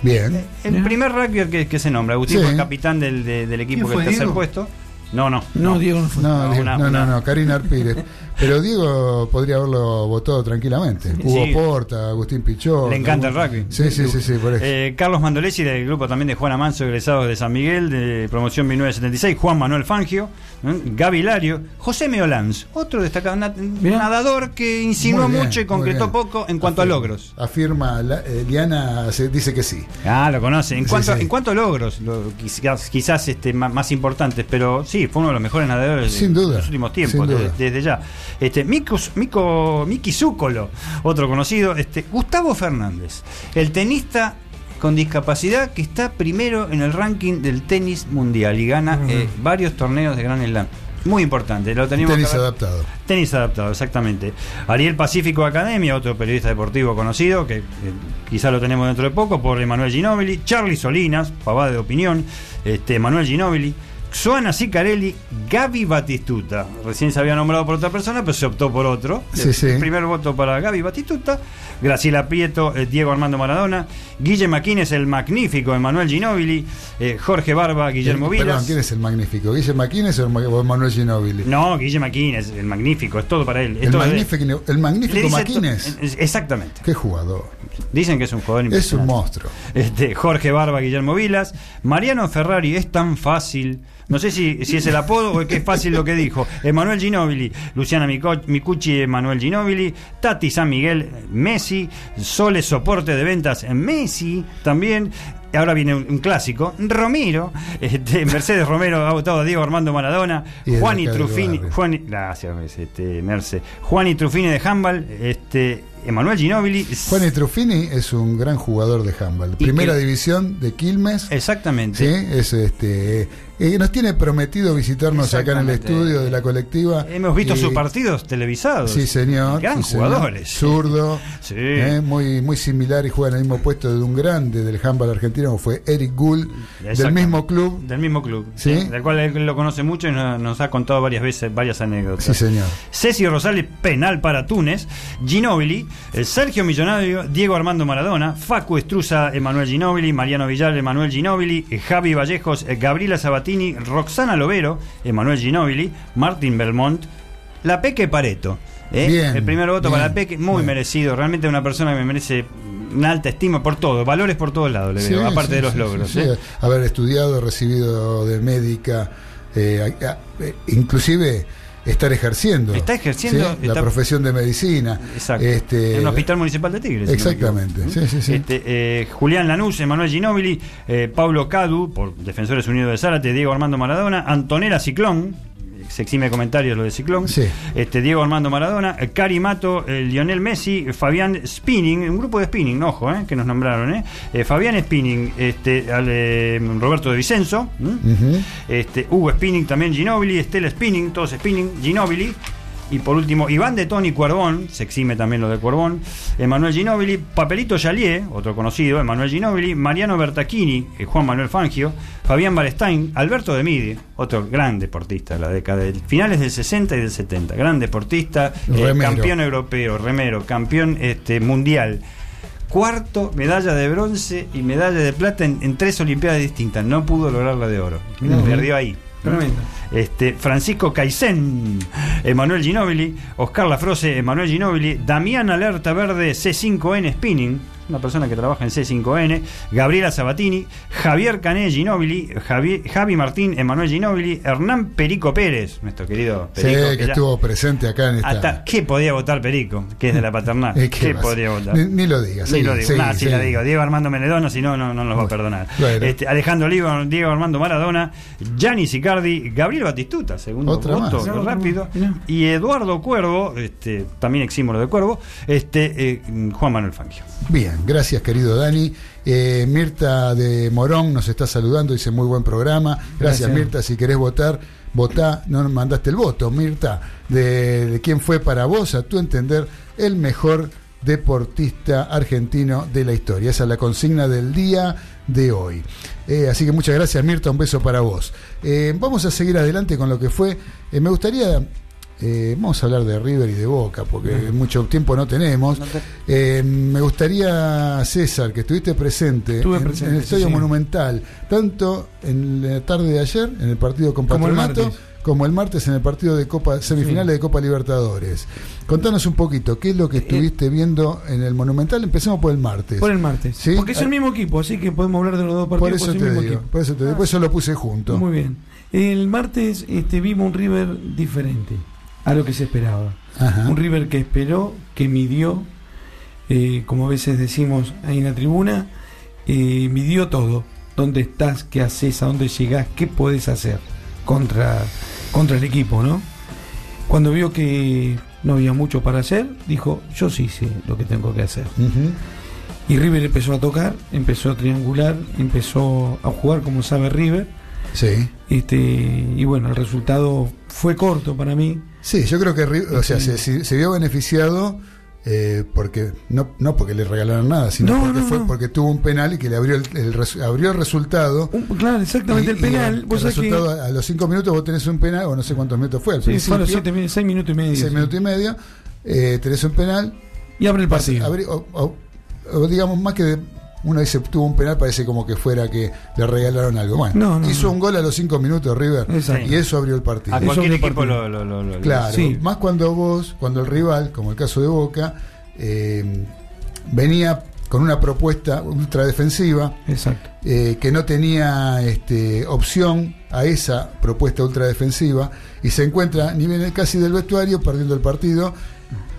Bien. El primer rugby que, que se nombra. Agustín Sí. fue el capitán del, de- del equipo ¿Quién que el tercer puesto. No, no. No, Diego no fue. No, No, Diego- una- no, una- no, no, Karina Arpírez. [laughs] Pero Diego podría haberlo votado tranquilamente. Hugo Sí. Porta, Agustín Pichot. Le encanta el rugby. Sí, sí, sí, sí, por eso. Eh, Carlos Mandolesi del grupo también de Juana Manso, egresados de San Miguel, de promoción 1976, Juan Manuel Fangio. Gaby Hilario, José Meolans, otro destacado na- nadador que insinuó bien, mucho y concretó poco en cuanto a logros. Afirma, la- eh, Liana se dice que sí. Ah, lo conoce. En cuanto, en cuanto a logros, lo- quizás, quizás este, más, importantes, pero sí, fue uno de los mejores nadadores Sin de los últimos tiempos, desde ya. Este, Miki Zúcolo, otro conocido, este, Gustavo Fernández, el tenista con discapacidad que está primero en el ranking del tenis mundial y gana eh, varios torneos de Gran Slam. Muy importante, lo teníamos Tenis adaptado. Tenis adaptado, exactamente. Ariel Pacífico Academia, otro periodista deportivo conocido, que eh, quizá lo tenemos dentro de poco, por Emanuel Ginóbili. Charlie Solinas, pavada de opinión, este, Emanuel Ginóbili. Xuana Sicarelli, Gaby Batistuta. Recién se había nombrado por otra persona, pero se optó por otro. Sí, el, sí. el primer voto para Gaby Batistuta. Graciela Prieto, eh, Diego Armando Maradona. Guille Maquines, el magnífico Emanuel Ginóbili. eh, Jorge Barba, Guillermo Perdón, Vilas. ¿quién es el magnífico? ¿Guille Maquines o o Manuel Ginóbili? No, Guille Maquines, el magnífico, es todo para él. el, magnífico, el magnífico Maquines. Exactamente. Qué jugador. Dicen que es un jugador Es un monstruo. Este, Jorge Barba, Guillermo Vilas. Mariano Ferrari es tan fácil. No sé si, si es el apodo o es que es fácil lo que dijo. Emanuel Ginóbili, Luciana Micucci, Emanuel Ginóbili, Tati San Miguel, Messi, Sole Soporte de Ventas, Messi también. Ahora viene un, un clásico, Romero, este, Mercedes Romero ha votado a Diego Armando Maradona, Y del Truffini, barrio. Juani, gracias, este, Merce, Juani Truffini de Handball, este, Emanuel Ginóbili, Juan Truffini es un gran jugador de handball. Y Primera que- división de Quilmes. Exactamente. Sí, es este. Eh, nos tiene prometido visitarnos acá en el estudio de la colectiva. Hemos visto Y- sus partidos televisados. Sí, señor. Gran sí, señor. jugadores. Zurdo. [laughs] Sí. eh, muy, muy similar y juega en el mismo puesto de un grande del handball argentino, como fue Eric Gull, del mismo club. Del mismo club. Sí. Del cual él lo conoce mucho y no- nos ha contado varias veces varias anécdotas. Sí, señor. Ceci Rosales, penal para Túnez. Ginóbili, eh, Sergio Millonario, Diego Armando Maradona, Facu Estruza, Emanuel Ginóbili, Mariano Villar, Emanuel Ginóbili, eh, Javi Vallejos, Gabriela Sabatini, Roxana Lovero, Emanuel Ginóbili, Martín Belmont, La Peque Pareto. ¿eh? Bien, El primer voto para La Peque, muy merecido. Realmente una persona que me merece una alta estima por todo, valores por todos lados, le Sí, veo, aparte sí, de los sí, logros. sí, ¿eh? Haber estudiado, recibido de médica, eh, eh, inclusive estar ejerciendo. Está ejerciendo, ¿sí? la profesión de medicina. Exacto. Este, en un hospital municipal de Tigres. si no Exactamente, sí, sí, sí. Este, eh, Julián Lanús, Emanuel Ginóbili, eh, Pablo Cadu, por Defensores Unidos de Zárate, Diego Armando Maradona, Antonella Ciclón, se exime de comentarios lo de Ciclón, Sí. este, Diego Armando Maradona, Cari Mato, eh, Lionel Messi, Fabián Spinning, un grupo de Spinning, ojo, eh, que nos nombraron, eh, Eh, Fabián Spinning, este, al, Roberto de Vicenzo, este, Hugo Spinning también Ginóbili, Estela Spinning, todos Spinning, Ginóbili. Y por último, Iván de Tony Cuerbón, se exime también lo de Cuerbón, Emanuel Ginóbili, Papelito Yalié, otro conocido, Emanuel Ginóbili, Mariano Bertacchini, eh, Juan Manuel Fangio, Fabián Barestein, Alberto de Midi, otro gran deportista de la década de finales del 60 y del 70, gran deportista, eh, campeón europeo, remero, campeón este, mundial. Cuarto, medalla de bronce y medalla de plata en, en tres Olimpiadas distintas. No pudo lograr la de oro. Perdió ahí. Este, Francisco Caicén, Emanuel Ginóbili, Oscar Lafrose, Emanuel Ginóbili, Damián Alerta Verde, C5N Spinning, una persona que trabaja en C5N, Gabriela Sabatini, Javier Cané Ginobili, Javi, Javi Martín, Emanuel Ginobili, Hernán Perico Pérez, nuestro querido Sí, que estuvo presente acá en esta. hasta, ¿Qué podía votar Perico? Que es de la [laughs] paternal. ¿qué podría votar? Ni- ni lo digas, Ni sí, lo digo. sí, Nah, sí, sí. la digo. Diego Armando Menedono, si no, no, no nos va a perdonar. Bueno. Este, Alejandro Oliva, Diego Armando Maradona, Gianni Sicardi, Gabriel Batistuta, segundo voto, Otra rápido. Y Eduardo Cuervo, este, también exímolo de Cuervo, este, eh, Juan Manuel Fangio. Bien, gracias querido Dani. Eh, Mirta de Morón nos está saludando, dice muy buen programa. Gracias, Gracias. Mirta, si querés votar, votá, no nos mandaste el voto, Mirta, de, de quién fue para vos, a tu entender, el mejor deportista argentino de la historia. Esa es la consigna del día de hoy. Eh, así que muchas gracias Mirta, un beso para vos. Eh, vamos a seguir adelante con lo que fue. Eh, me gustaría eh, vamos a hablar de River y de Boca, porque mucho tiempo no tenemos. Eh, me gustaría, César, que estuviste presente, en, el Estadio sí. Monumental, tanto en la tarde de ayer, en el partido con Patronato, como el martes en el partido de Copa semifinales de Copa Libertadores. Contanos un poquito, ¿qué es lo que estuviste viendo en el Monumental? Empecemos por el martes. Por el martes. ¿Sí? Porque es el mismo equipo, así que podemos hablar de los dos partidos. Por eso pues es te el mismo digo, equipo. por eso te digo, por eso lo puse junto. Muy bien. El martes este, vimos un River diferente a lo que se esperaba. Ajá. Un River que esperó, que midió, eh, como a veces decimos ahí en la tribuna, eh, midió todo. ¿Dónde estás? ¿Qué haces? ¿A dónde llegás? ¿Qué podés hacer contra, contra el equipo? ¿no? Cuando vio que no había mucho para hacer, dijo, yo sí sé lo que tengo que hacer. Y River empezó a tocar, empezó a triangular, empezó a jugar como sabe River. Sí. Este, y bueno, el resultado fue corto para mí. Sí, yo creo que o sea, se, vio beneficiado eh, porque no, no porque le regalaron nada, sino No, porque no, fue no. porque tuvo un penal y que le abrió el, abrió el resultado. claro, exactamente Y- el penal. el que- resultado, a los cinco minutos vos tenés un penal, o no sé cuántos minutos fue al Sí, principio. fueron siete min- seis minutos y medio. seis sí. minutos y medio. eh, tenés un penal. Y abre el partido. O- o digamos, más que de- uno dice tuvo un penal, parece como que fuera que le regalaron algo. Bueno, No, no, hizo no. un gol a los cinco minutos River Exacto. y eso abrió el partido. A cualquier equipo partido. lo, lo, lo- lo- Claro, Sí. más cuando vos, cuando el rival, como el caso de Boca, eh, venía con una propuesta ultradefensiva Exacto. eh, que no tenía este, opción a esa propuesta ultradefensiva y se encuentra ni viene casi del vestuario perdiendo el partido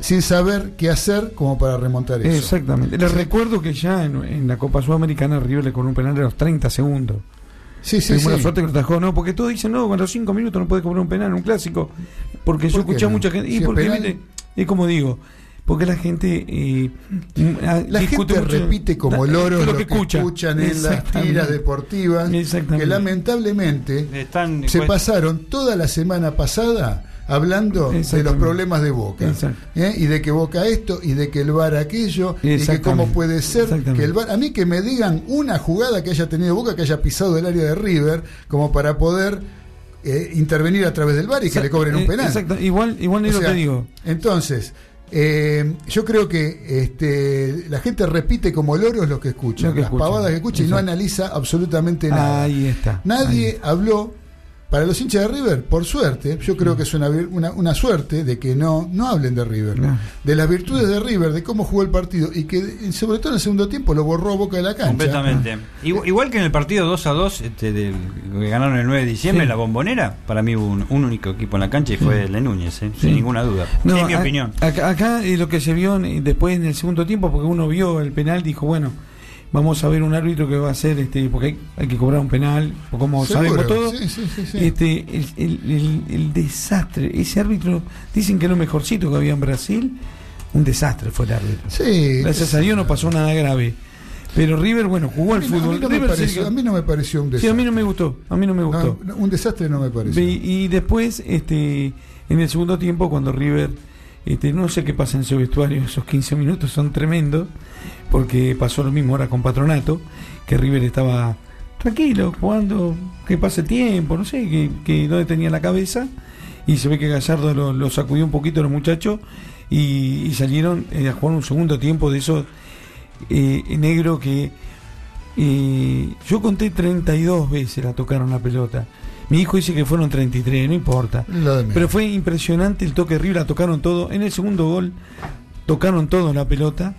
sin saber qué hacer como para remontar eso. Exactamente. Les Sí. recuerdo que ya en, en la Copa Sudamericana River le con un penal de los 30 segundos. Sí, sí, sí. la suerte que lo atajó, no, porque todos dicen, no, con los 5 minutos no puede cobrar un penal en un clásico. Porque yo ¿Por qué escuché a no? mucha gente. Y Si porque, penal- mire, es como digo, porque la gente. eh, ah, La discute gente mucho- repite como loros lo lo que escucha. escuchan en las Exactamente. tiras deportivas que lamentablemente Están, se pues, pasaron toda la semana pasada hablando de los problemas de Boca. ¿eh? y de que Boca esto y de que el VAR aquello y que cómo puede ser que el VAR a mí que me digan una jugada que haya tenido Boca que haya pisado el área de River como para poder eh, intervenir a través del VAR y que le cobren un Eh, penal Exacto. Igual, igual es lo sea, que digo. entonces eh, yo creo que este, la gente repite como loros lo que escucha, Lo que las escucha. pavadas que escucha y no analiza absolutamente nada. Ahí está. Nadie habló para los hinchas de River, por suerte, yo creo que es una, una, una suerte de que no, no hablen de River, No. de las virtudes de River, de cómo jugó el partido y que sobre todo en el segundo tiempo lo borró Boca de la cancha. Completamente. Igual, igual que en el partido 2 a 2 este, del, que ganaron el 9 de diciembre, Sí. la bombonera, para mí hubo un, un único equipo en la cancha y fue el de Núñez, eh, Sí. sin ninguna duda. No, en mi a- opinión. Acá, acá, lo que se vio después en el segundo tiempo, porque uno vio el penal, dijo, bueno, vamos a ver un árbitro que va a hacer, este, porque hay, hay que cobrar un penal, o como Seguro, sabemos todos. sí, sí, sí, sí. Este, el, el- el- el desastre, ese árbitro, dicen que era lo mejorcito que había en Brasil, un desastre fue el árbitro. Sí, Gracias a Dios no pasó nada grave. Pero River, bueno, jugó al a fútbol. mí no me River pareció, se- a mí no me pareció un Sí, desastre. a mí no me gustó, a mí no me gustó. No, un desastre no me pareció. Ve- Y después, este, en el segundo tiempo, cuando River, este, no sé qué pasa en su vestuario, esos 15 minutos son tremendos, porque pasó lo mismo ahora con Patronato, que River estaba tranquilo, jugando, que pase tiempo, no sé, que, que dónde tenía la cabeza, y se ve que Gallardo lo, sacudió un poquito los muchachos, y, salieron eh, a jugar un segundo tiempo de esos eh, negro que eh, yo conté 32 veces la tocaron la pelota. Mi hijo dice que fueron 33, no importa. Pero fue impresionante el toque de River, la tocaron todo. En el segundo gol tocaron todo la pelota.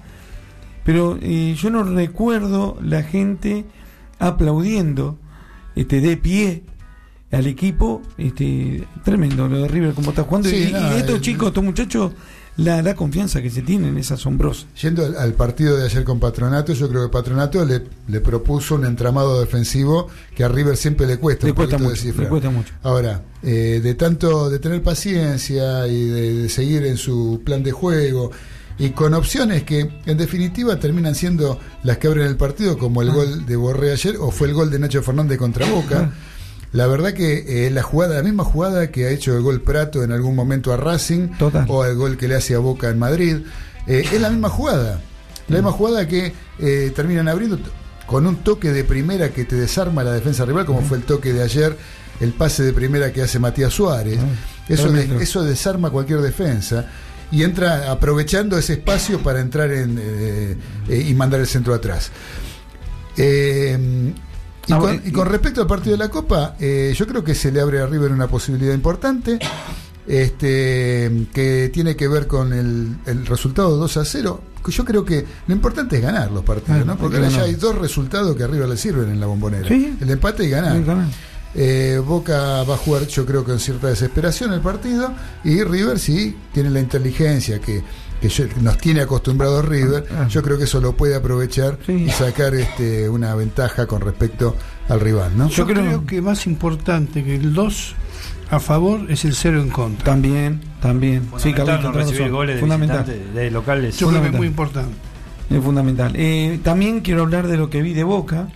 pero eh, yo no recuerdo la gente aplaudiendo este de pie al equipo este tremendo lo de River como está jugando Sí, y, no, y estos el- chicos estos muchachos la, la confianza que se tienen es asombrosa Yendo al, al partido de ayer con Patronato, yo creo que Patronato le, le propuso un entramado defensivo que a River siempre le cuesta. Le un cuesta poquito mucho, le cuesta mucho. Ahora, eh, de tanto de tener paciencia y de, de seguir en su plan de juego y con opciones que en definitiva terminan siendo las que abren el partido, como Ah. el gol de Borré ayer o fue el gol de Nacho Fernández contra Boca. La verdad que eh, la jugada, la misma jugada que ha hecho el gol Prato en algún momento a Racing o el gol que le hace a Boca en Madrid, eh, es la misma jugada. La misma jugada que eh, terminan abriendo con un toque de primera que te desarma la defensa rival, como fue el toque de ayer, el pase de primera que hace Matías Suárez. Eso, de- eso desarma cualquier defensa y entra aprovechando ese espacio para entrar en, eh, eh, y mandar el centro atrás. Eh, y, Ah, con, y con respecto al partido de la Copa, eh, yo creo que se le abre a River una posibilidad importante, este, que tiene que ver con el, el resultado 2 a 0. que Yo creo que lo importante es ganar los partidos, Ah, ¿no? porque que ahora ya hay dos resultados que a River le sirven en la bombonera: Sí. el empate y ganar. Eh, Boca va a jugar, yo creo que con cierta desesperación el partido, y River sí tiene la inteligencia que, que yo- nos tiene acostumbrados River. Ah. Yo creo que eso lo puede aprovechar y sacar este, una ventaja con respecto al rival, ¿no? Yo creo que más importante que el 2 a favor es el 0 en contra. También, también. Sí, Carlito, no goles de fundamental. de locales. Yo creo que es muy importante. Es fundamental. Eh, también quiero hablar de lo que vi de Boca.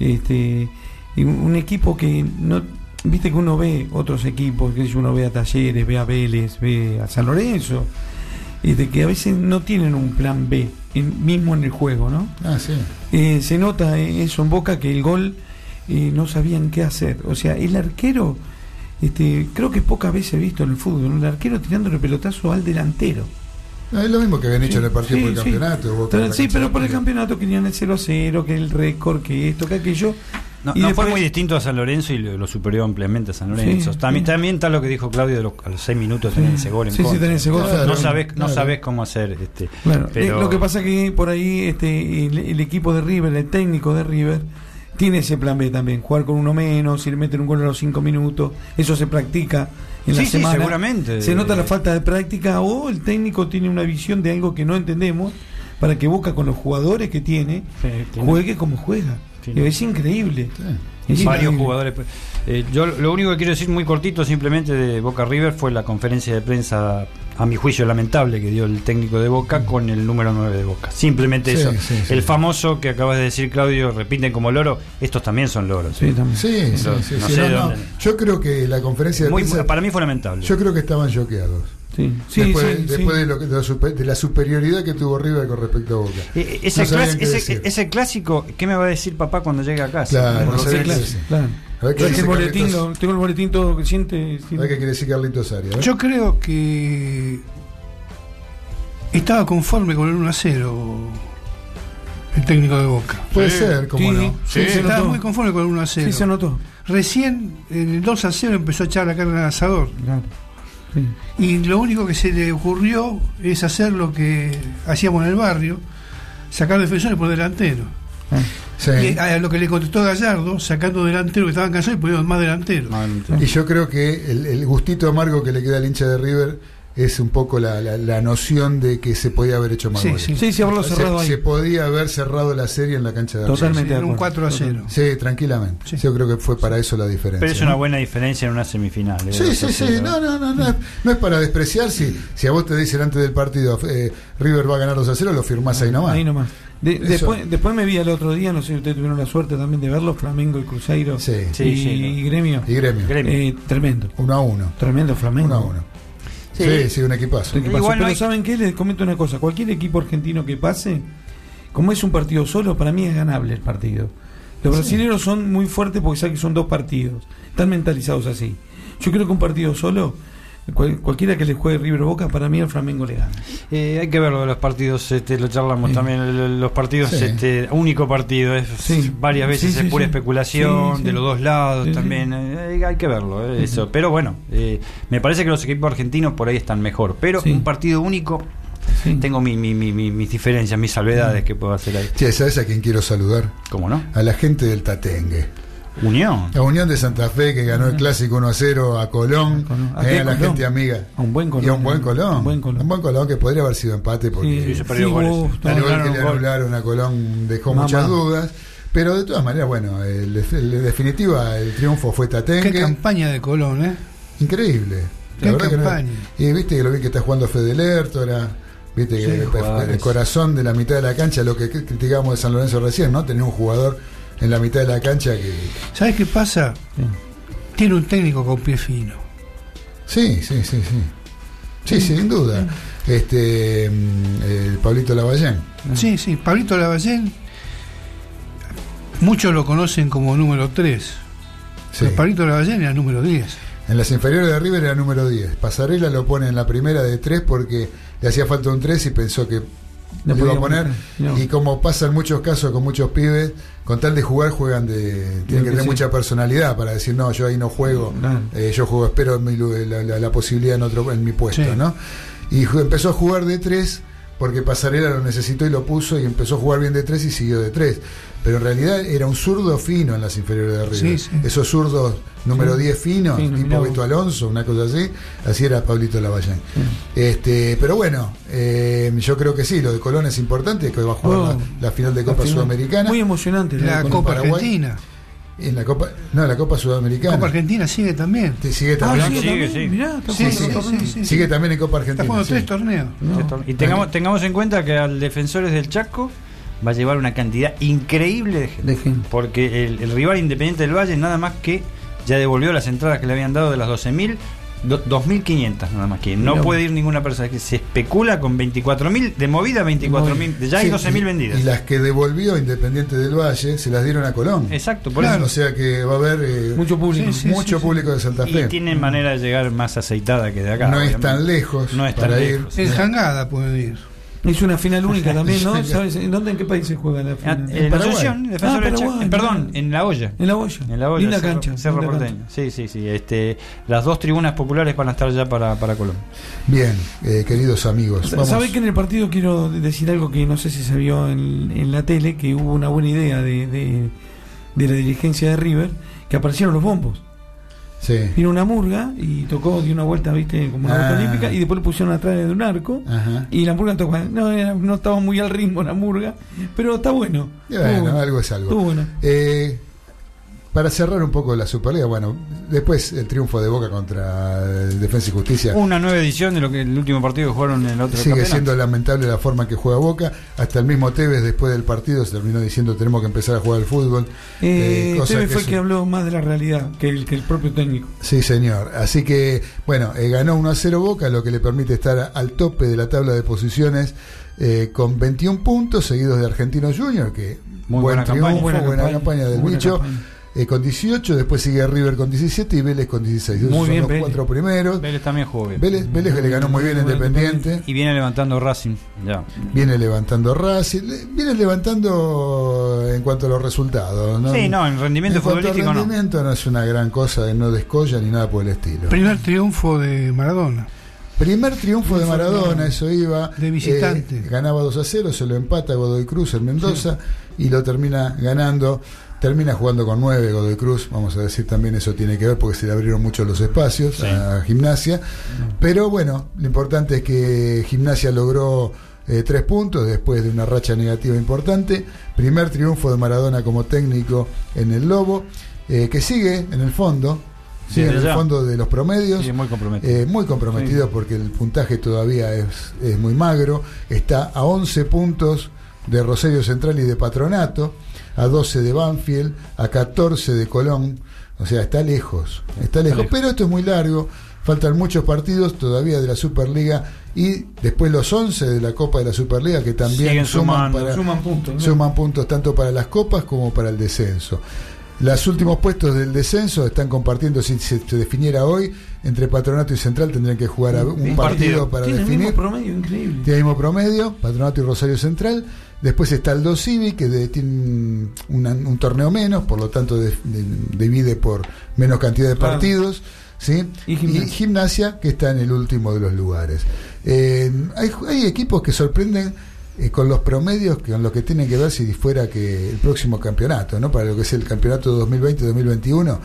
Este, un equipo que no. Viste que uno ve otros equipos, que uno ve a Talleres, ve a Vélez, ve a San Lorenzo, y de que a veces no tienen un plan B, en- mismo en el juego, ¿no? Ah, sí. Eh, se nota eh, eso en Boca que el gol eh, no sabían qué hacer. O sea, el arquero, este, creo que pocas veces he visto en el fútbol, ¿no? el arquero tirándole pelotazo al delantero. No, es lo mismo que habían hecho en el partido Sí, por el sí. campeonato. Boca sí, pero por el campeonato querían el 0 a 0, que el récord, que esto, que aquello. No, Y no después- fue muy distinto a San Lorenzo y lo, lo superó ampliamente a San Lorenzo. Sí, también, sí. también está lo que dijo Claudio de los, a los seis minutos tener ese gol en Sí, sí, contra. tener ese gol. No, Claro, sabes, no claro. sabes cómo hacer. Este, pero, eh, lo que pasa que por ahí este el, el equipo de River, el técnico de River, tiene ese plan B también, jugar con uno menos, si le meten un gol a los 5 minutos, eso se practica en la Sí, sí, semana. seguramente. Se nota la falta de práctica o el técnico tiene una visión de algo que no entendemos para que Boca con los jugadores que tiene- juegue como juega. Es increíble. Es varios increíble. jugadores. Eh, yo lo único que quiero decir muy cortito simplemente de Boca River fue la conferencia de prensa, a mi juicio lamentable, que dio el técnico de Boca con el número 9 de Boca. Simplemente Sí, eso. sí, sí. el famoso que acabas de decir, Claudio, repiten como loro, estos también son loros. Sí, también. Sí, sí, No- sí, no sí, sé no, no. dónde- Yo creo que la conferencia de Muy- prensa. para mí fue lamentable. Yo creo que estaban choqueados. Sí, sí, después sí, después sí. De, lo que- de la super- de la superioridad que tuvo River con respecto a Boca. Eh, ese, No clas- ese- ese clásico, ¿qué me va a decir papá cuando llegue a casa? Claro, no decir. Claro. Dice el boletín, lo- tengo el boletín todo que siente. A ver qué quiere decir Carlitos Arias. ¿eh? Yo creo que estaba conforme con el 1 a 0 el técnico de Boca. Puede ser, como no. Sí, Sí, se estaba muy conforme con el 1 a 0. Sí, se notó. Recién en el 2 a 0 empezó a echar la carga al asador. Claro. Sí. Y lo único que se le ocurrió es hacer lo que hacíamos en el barrio, sacar defensores por delantero. Sí. Y a lo que le contestó Gallardo, sacando delantero que estaban cansados y poniendo más delantero. Y yo creo que el, el gustito amargo que le queda al hincha de River es un poco la, la- la noción de que se podía haber hecho más Sí, goles. sí. Sí, sí, haberlo Se- cerrado ahí. Se podía haber cerrado la serie en la cancha de Totalmente de un acuerdo. 4 a 0. Sí, tranquilamente. Yo creo que fue para eso la diferencia. Pero es ¿no? una buena diferencia en una semifinal. ¿eh? Sí, sí, sí, no, no, no, no, es- no es para despreciar. Si, si a vos te dicen antes del partido eh, River va a ganar 2 a 0, lo firmás ahí nomás. Ahí nomás. De- después, después me vi el otro día, no sé si ustedes tuvieron la suerte también de verlo, Flamengo y Cruzeiro Sí. y, Sí, sí, y Gremio. Y gremio. Eh, tremendo, 1 a 1. tremendo Flamengo. 1 a 1. Sí, Sí. sí, un equipazo. ¿Qué pasó? Igual no Pero hay- ¿saben qué? Les comento una cosa. Cualquier equipo argentino que pase, como es un partido solo, para mí es ganable el partido. Los brasileños son muy fuertes porque saben que son dos partidos. Están mentalizados así. Yo creo que un partido solo, cual- cualquiera que le juegue River Boca, para mí el Flamengo le gana. Eh, hay que verlo de los partidos, este, lo charlamos Sí. también, los partidos, Sí. este, único partido, es Sí. varias veces Sí, es sí, pura sí. especulación Sí, sí. de los dos lados Sí, sí. también, eh, hay que verlo, eh, eso. Pero bueno, eh, me parece que los equipos argentinos por ahí están mejor, pero Sí. un partido único tengo mi, mi- mi- mi- mis diferencias, mis salvedades que puedo hacer ahí. Che, ¿sabes a quién quiero saludar? ¿Cómo no? A la gente del Tatengue. Unión. La Unión de Santa Fe que ganó el clásico 1 a 0 a Colón, ¿A eh, qué a la Colón? gente amiga. A un buen Colón. Y a un buen Colón. Un buen Colón. Un buen Colón que podría haber sido empate porque Sí, se perdió Sí, goles. vos, al igual que anularon le gol. anularon a Colón dejó Mamá. muchas dudas. Pero de todas maneras, bueno, el, definitiva el triunfo fue Qué Tatengue. campaña de Colón, ¿eh? Increíble. Qué La verdad que no- campaña. y viste que lo bien que está jugando Fede Lertora. Viste que el, el corazón de la mitad de la cancha, lo que criticábamos de San Lorenzo recién, ¿no? Tener un jugador en la mitad de la cancha que. ¿Sabes qué pasa? Tiene un técnico con pie fino. Sí, sí, sí, sí. Sí, sin duda. Este. mm, El Pablito Lavallén. Sí, sí, Pablito Lavallén, muchos lo conocen como número 3. Sí. Pero Pablito Lavallén era número 10. En las inferiores de River era número 10. Pasarela lo pone en la primera de 3 porque le hacía falta un 3 y pensó que Le lo iba a podía poner. no. Y como pasa en muchos casos con muchos pibes, con tal de jugar, juegan de. Tienen que que tener sí. mucha personalidad para decir, no, yo ahí no juego. Claro. eh, yo juego, espero mi la, la- la posibilidad en, otro, en mi puesto, Sí. ¿no? Y empezó a jugar de 3 porque Pasarela lo necesitó y lo puso y empezó a jugar bien de 3 y siguió de 3. Pero en realidad era un zurdo fino en las inferiores de River. Sí, sí. Esos zurdos número Sí. 10 finos, Fino, tipo. Beto Alonso, una cosa así, así era Pablito Lavallén. Este, pero bueno, eh, yo creo que sí, lo de Colón es importante, que va a jugar Oh. la, la final de La Copa final. Sudamericana. Muy emocionante. La Copa Paraguay. Argentina. En la Copa, no, la Copa Sudamericana. Copa Argentina sigue también. Te sigue Ah, también. sigue, Sigue, también, sí. mirá, está Sí, jugando sí, sí, sí, sí. Sigue también en Copa Está Argentina. jugando sí. tres torneos. No. Y tengamos, tengamos en cuenta que al Defensores del Chaco va a llevar una cantidad increíble de gente. De gente. Porque el, el rival Independiente del Valle nada más que ya devolvió las entradas que le habían dado de las 12.000, do- 2.500 nada más que. No puede ir ninguna persona. que Se especula con 24.000, de movida 24.000, ya hay Sí, 12.000 y- vendidas. Y las que devolvió Independiente del Valle se las dieron a Colón. Exacto, por Claro, eso. O sea que va a haber eh, Mucho público. Sí, sí, mucho sí, público de Santa Y Fe. tienen manera de llegar más aceitada que de acá. no es tan lejos No es tan para ir. lejos. En Jangada pueden ir. Es una final única [laughs] también, ¿no? ¿Sabes en dónde, en qué país se juega la Ah, final? en Paraguay. Asunción, Defensores Ah, del Chaco. Paraguay, perdón, en La Olla. En la olla. En la olla, Linda Cerro, cancha. Cerro linda Porteño. Sí, sí, sí. Este, las dos tribunas populares van a estar ya para, para Colón. Bien, eh, queridos amigos. ¿Sabe que en el partido quiero decir algo que no sé si se vio en, en la tele? Que hubo una buena idea de, de, de la dirigencia de River, que aparecieron los bombos. Sí. Vino una murga y tocó, dio una vuelta, viste, como una Ah. vuelta olímpica, y después le pusieron atrás de un arco. Ajá. Y la murga tocó. No, era- no estaba muy al ritmo la murga, pero está bueno. Y bueno, algo es algo. estuvo bueno. Eh, para cerrar un poco la Superliga, bueno, después el triunfo de Boca contra el Defensa y Justicia. Una nueva edición de lo que el último partido que jugaron en el otro Sigue campeonato. siendo lamentable la forma en que juega Boca. Hasta el mismo Tevez, después del partido, se terminó diciendo tenemos que empezar a jugar al fútbol. Eh, cosa Tevez fue el que habló más de la realidad que el, que el propio técnico. Sí, señor. Así que, bueno, eh, ganó 1 a 0 Boca, lo que le permite estar al tope de la tabla de posiciones eh, con 21 puntos, seguidos de Argentinos Junior, que Muy buen buena triunfo, campaña. buena, Buena campaña, campaña, del buena bicho. campaña. Eh, con 18, después sigue River con 17 y Vélez con 16. Esos Muy son bien, los Vélez. cuatro primeros. Vélez también jugó bien. Vélez, Vélez que le ganó muy bien a Independiente. Y viene levantando Racing. Ya. Viene levantando Racing, le- viene levantando en cuanto a los resultados. ¿no? Sí, no, en rendimiento En cuanto a futbolístico no. rendimiento no. es una gran cosa, no descolla ni nada por el estilo. Primer triunfo de Maradona. Primer triunfo de Maradona, eso iba. De visitante. eh, ganaba 2 a 0, se lo empata Godoy Cruz en Mendoza y lo termina ganando. Termina jugando con 9 Godoy Cruz, vamos a decir también eso tiene que ver porque se le abrieron mucho los espacios a Gimnasia. Pero bueno, lo importante es que Gimnasia logró eh, tres puntos después de una racha negativa importante. Primer triunfo de Maradona como técnico en el Lobo, eh, que sigue en el fondo, Sí, sigue en el ya. fondo de los promedios. Sí, muy comprometido. Eh, muy comprometido porque el puntaje todavía es, es muy magro. Está a 11 puntos de Rosario Central y de Patronato, a 12 de Banfield, a 14 de Colón. O sea, está lejos, está lejos. Pero esto es muy largo. Faltan muchos partidos todavía de la Superliga y después los 11 de la Copa de la Superliga que también Siguen suman, sumando. para, Suman puntos. ¿no? suman puntos tanto para las copas como para el descenso. Los últimos puestos del descenso están compartiendo, si se, se definiera hoy, entre Patronato y Central tendrían que jugar a un partido para Tiene el definir. mismo promedio, increíble. Tiene el mismo promedio, Patronato y Rosario Central. Después está el 2 Civi, que de- tiene una- un torneo menos, por lo tanto de- de- divide por menos cantidad de Claro. partidos. ¿sí? Y Gimnasia. Gimnasia, que está en el último de los lugares. Eh, hay, hay equipos que sorprenden eh, con los promedios con lo que tienen que ver si fuera que el próximo campeonato, ¿no? Para lo que es el campeonato 2020-2021.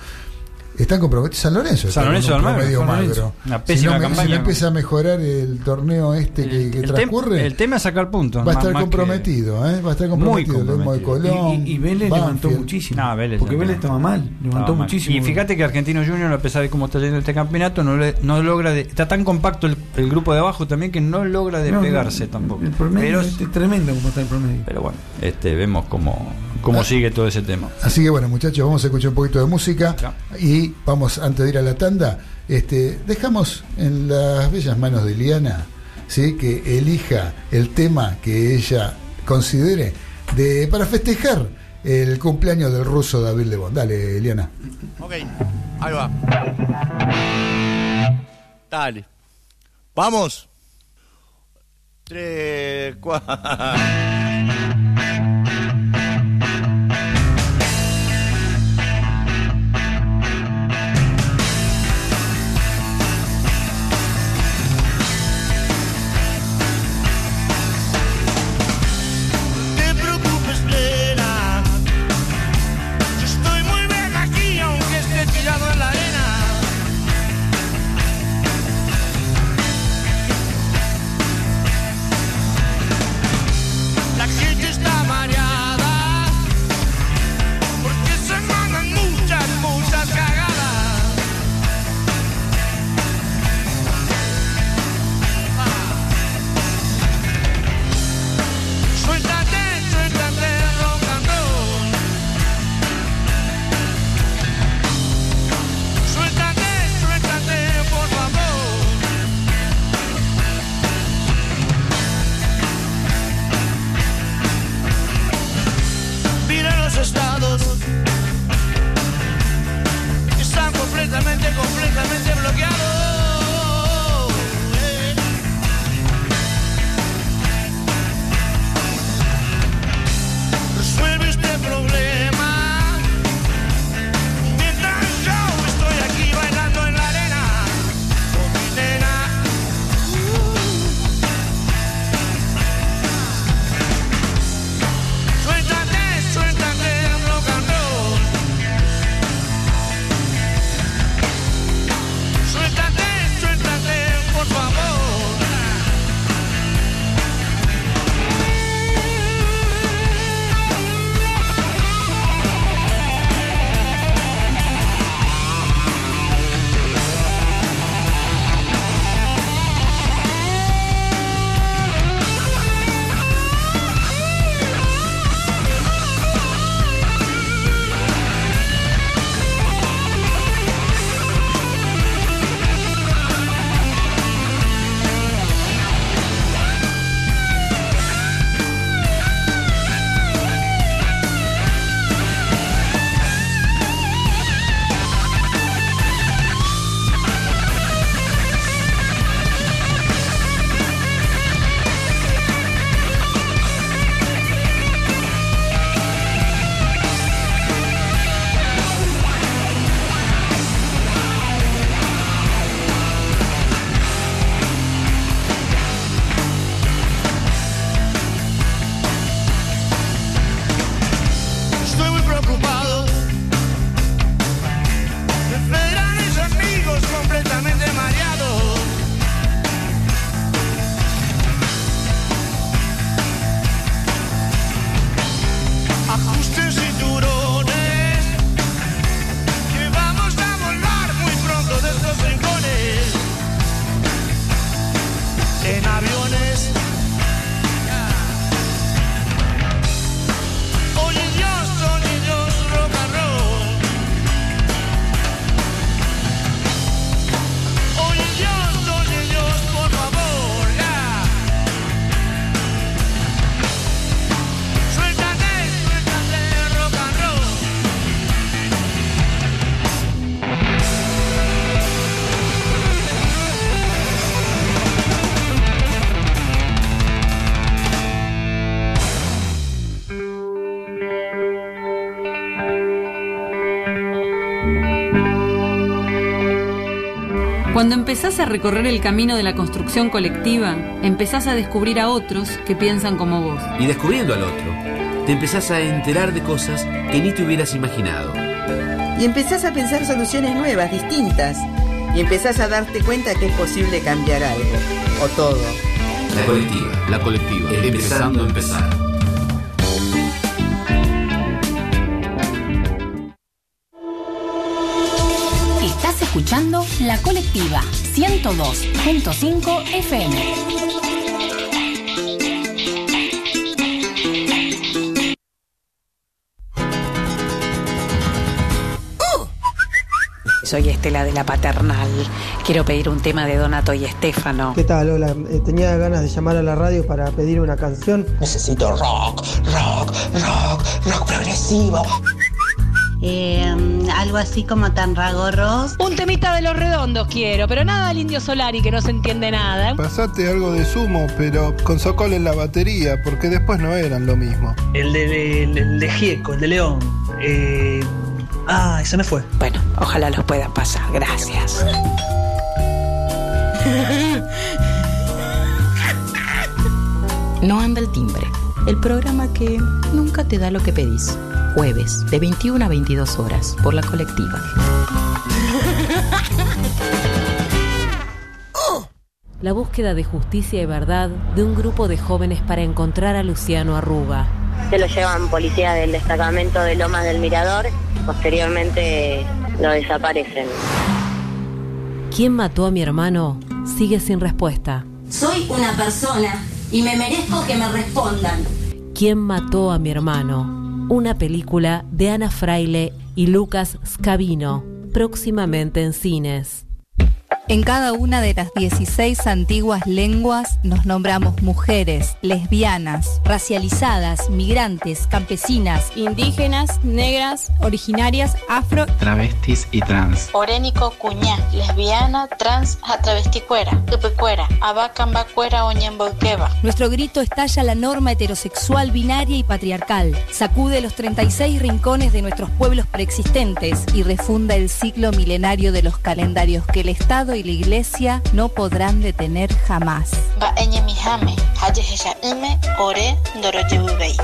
Están comprometidos San Lorenzo. San Lorenzo un promedio San Lorenzo. magro. Una Si pésima no, me- si campaña. no empieza a mejorar el torneo este que, que el, tem- transcurre, el tema es sacar puntos. va a estar comprometido, ¿eh? Va a estar Muy comprometido. Lo mismo de comprometido. Colón, Y, y- y Vélez levantó muchísimo. No, Vélez porque Vélez estaba mal, levantó Estaba mal. muchísimo. Y fíjate que Argentino Junior, a pesar de cómo está yendo este campeonato, no, le- no logra. de- está tan compacto el, el grupo de abajo también que no logra despegarse no, tampoco. El promedio pero, este es tremendo como está el promedio. pero bueno, este, vemos cómo, cómo Ah. sigue todo ese tema. Así que bueno, muchachos, vamos a escuchar un poquito de música y vamos, antes de ir a la tanda, este, dejamos en las bellas manos de Liana, ¿sí? que elija el tema que ella considere de, para festejar el cumpleaños del ruso David Lebón. Dale, Liana. Ok, ahí va. Dale. Vamos. Tres, cuatro. Empezás a recorrer el camino de la construcción colectiva, empezás a descubrir a otros que piensan como vos. Y descubriendo al otro, te empezás a enterar de cosas que ni te hubieras imaginado. Y empezás a pensar soluciones nuevas, distintas. Y empezás a darte cuenta que es posible cambiar algo. O todo. La colectiva. La colectiva. Empezando a empezar. Escuchando La Colectiva 102.5 FM. Soy Estela de la Paternal. Quiero pedir un tema de Donato y Estefano. ¿Qué tal? Hola, Eh, tenía ganas de llamar a la radio para pedir una canción. Necesito rock, rock, rock, rock progresivo. Eh, algo así como tan ragorros. Un temita de los redondos quiero, pero nada del indio Solari que no se entiende nada. Pasate algo de sumo, pero con Sokol en la batería, porque después no eran lo mismo. El de, el, el de Gieco, el de León. Eh, ah, se me fue. Bueno, ojalá los puedan pasar. Gracias. [laughs] No anda el timbre. El programa que nunca te da lo que pedís. Jueves, de 21 a 22 horas, por la colectiva. La búsqueda de justicia y verdad de un grupo de jóvenes para encontrar a Luciano Arruga. Se lo llevan policía del destacamento de Lomas del Mirador. Posteriormente lo desaparecen. ¿Quién mató a mi hermano? Sigue sin respuesta. Soy una persona y me merezco que me respondan. ¿Quién mató a mi hermano? Una película de Ana Fraile y Lucas Scavino, próximamente en cines. En cada una de las 16 antiguas lenguas nos nombramos mujeres, lesbianas, racializadas, migrantes, campesinas, Indígenas, negras, originarias, afro. Travestis y trans. Orénico cuñá, lesbiana, trans, atravesticuera, tupecuera, abacambacuera, oñemboqueba. Nuestro grito estalla la norma heterosexual binaria y patriarcal, sacude los 36 rincones de nuestros pueblos preexistentes y refunda el ciclo milenario de los calendarios que el Estado y la Iglesia no podrán detener jamás.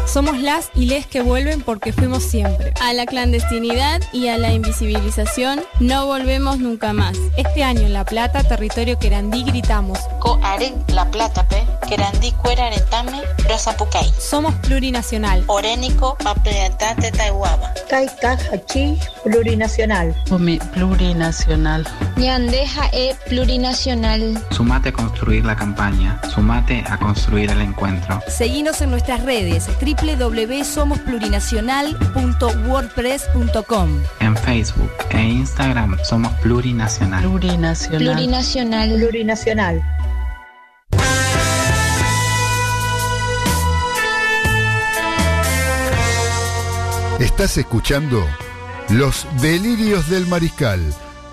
Somos las y les que vuelven porque fuimos siempre. A la clandestinidad y a la invisibilización no volvemos nunca más. Este año en La Plata, territorio querandí, gritamos. La plata pe, querandí cuera aretame, rosapucay. Somos plurinacional. Orénico, taihuaba. Plurinacional. Pumi- Plurinacional. Ñandeja e plurinacional. Sumate a construir la campaña. Sumate a construir el encuentro. Seguinos en nuestras redes www.somosplurinacional.wordpress.com En Facebook e Instagram somos Plurinacional. Plurinacional. Plurinacional. Plurinacional. Estás escuchando Los Delirios del Mariscal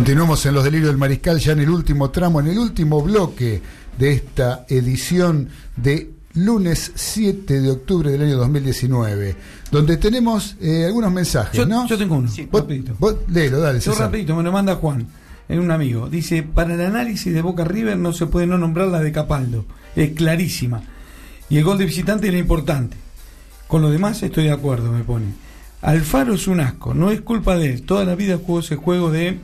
Continuamos en Los Delirios del Mariscal, ya en el último tramo, en el último bloque de esta edición de lunes 7 de octubre del año 2019, donde tenemos eh, algunos mensajes, Yo, ¿no? yo tengo uno. Vos- rapidito. vos léelo, dale, Yo César. rapidito, me lo manda Juan, en un amigo. Dice, para el análisis de Boca River no se puede no nombrar la de Capaldo. Es clarísima. Y el gol de visitante era importante. Con lo demás estoy de acuerdo, me pone. Alfaro es un asco, no es culpa de él. Toda la vida jugó ese juego de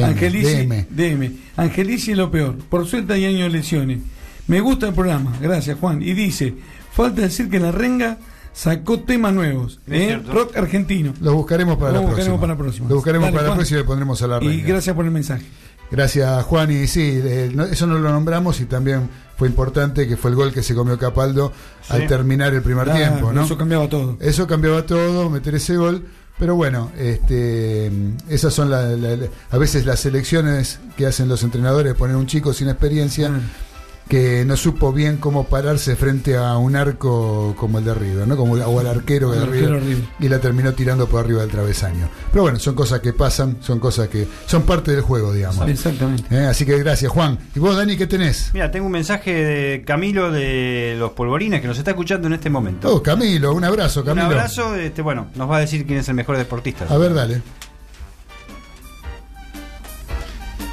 DM, Angelici, DM. DM. Angelici es lo peor. Por suerte hay años de lesiones. Me gusta el programa, gracias Juan. Y dice, falta decir que la renga sacó temas nuevos. ¿eh? Rock argentino. Lo buscaremos para Lo la buscaremos próxima. para la próxima. Lo buscaremos Dale, para la próxima y le pondremos a la Y renga. gracias por el mensaje. Gracias, Juan. Y sí, eh, no- eso no lo nombramos y también fue importante que fue el gol que se comió Capaldo Sí. al terminar el primer Claro, tiempo, ¿no? eso cambiaba todo. Eso cambiaba todo, meter ese gol. Pero bueno, este, esas son la- a veces las elecciones que hacen los entrenadores, poner un chico sin experiencia. Que no supo bien cómo pararse frente a un arco como el de River, ¿no? Como, o al arquero de El arquero River, River. y la terminó tirando por arriba del travesaño. Pero bueno, son cosas que pasan, son cosas que son parte del juego, digamos. Exactamente. Eh, Así que gracias, Juan. ¿Y vos, Dani, qué tenés? Mira, tengo un mensaje de Camilo de los Polvorines que nos está escuchando en este momento. Oh, Camilo, un abrazo, Camilo. Un abrazo, este, bueno, nos va a decir quién es el mejor deportista. A ver, dale.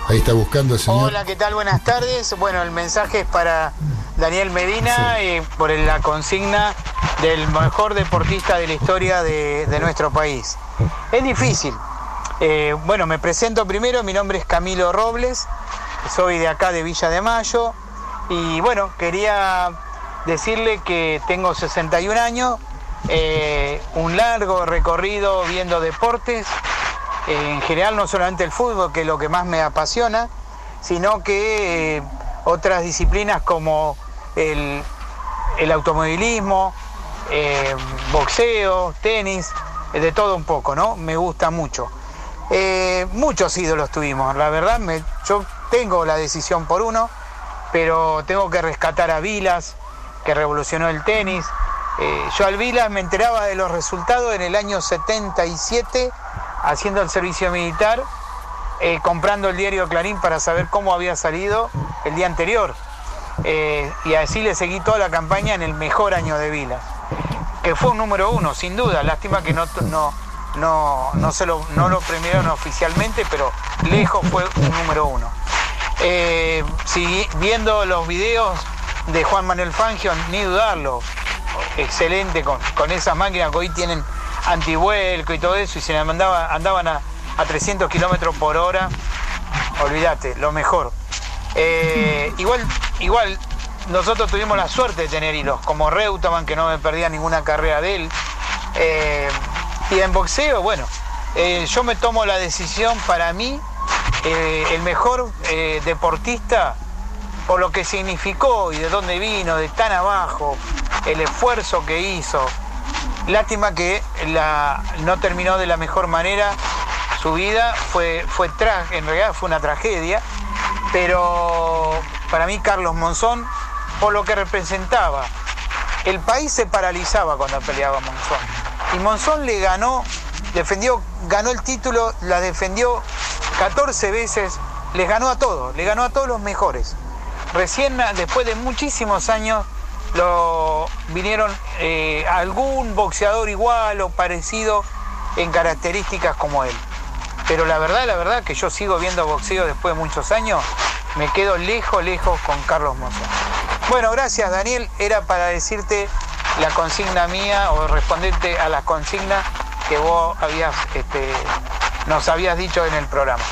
Ahí está buscando el señor. Hola, ¿qué tal? Buenas tardes. Bueno, el mensaje es para Daniel Medina eh, por la consigna del mejor deportista de la historia de, de nuestro país. Es difícil. Eh, bueno, me presento primero. Mi nombre es Camilo Robles. Soy de acá de Villa de Mayo. Y bueno, quería decirle que tengo 61 años. eh, un largo recorrido viendo deportes en general no solamente el fútbol, que es lo que más me apasiona, sino que eh, otras disciplinas como el, el automovilismo, eh, boxeo, tenis, de todo un poco, ¿no? Me gusta mucho. Eh, muchos ídolos tuvimos, la verdad, me- yo tengo la decisión por uno, pero tengo que rescatar a Vilas, que revolucionó el tenis. Yo al Vilas me enteraba de los resultados en el año 77 haciendo el servicio militar, eh, comprando el diario Clarín para saber cómo había salido el día anterior. Eh, y así le seguí toda la campaña en el mejor año de Vilas, que fue un número uno, sin duda. Lástima que no, no, no, no, se lo, no lo premiaron oficialmente, pero lejos fue un número uno. Eh, viendo los videos de Juan Manuel Fangio, ni dudarlo, excelente con, con esas máquinas que hoy tienen antivuelco y todo eso, y se le mandaba, andaban a, a 300 kilómetros por hora, olvídate, lo mejor. Eh, igual, igual, nosotros tuvimos la suerte de tener hilos, como Reutemann, que no me perdía ninguna carrera de él. Eh, y en boxeo, bueno, eh, yo me tomo la decisión para mí, el mejor deportista por lo que significó y de dónde vino, de tan abajo, el esfuerzo que hizo. Lástima que la, no terminó de la mejor manera su vida, fue, fue en realidad fue una tragedia, pero para mí Carlos Monzón, por lo que representaba, el país se paralizaba cuando peleaba Monzón. Y Monzón le ganó, defendió, ganó el título, la defendió 14 veces, les ganó a todos, le ganó a todos los mejores. Recién, después de muchísimos años, lo vinieron eh, algún boxeador igual o parecido en características como él. Pero la verdad, la verdad que yo sigo viendo boxeo después de muchos años, me quedo lejos, lejos con Carlos Monzón. Bueno, gracias Daniel, era para decirte la consigna mía o responderte a las consignas que vos habías, este, nos habías dicho en el programa.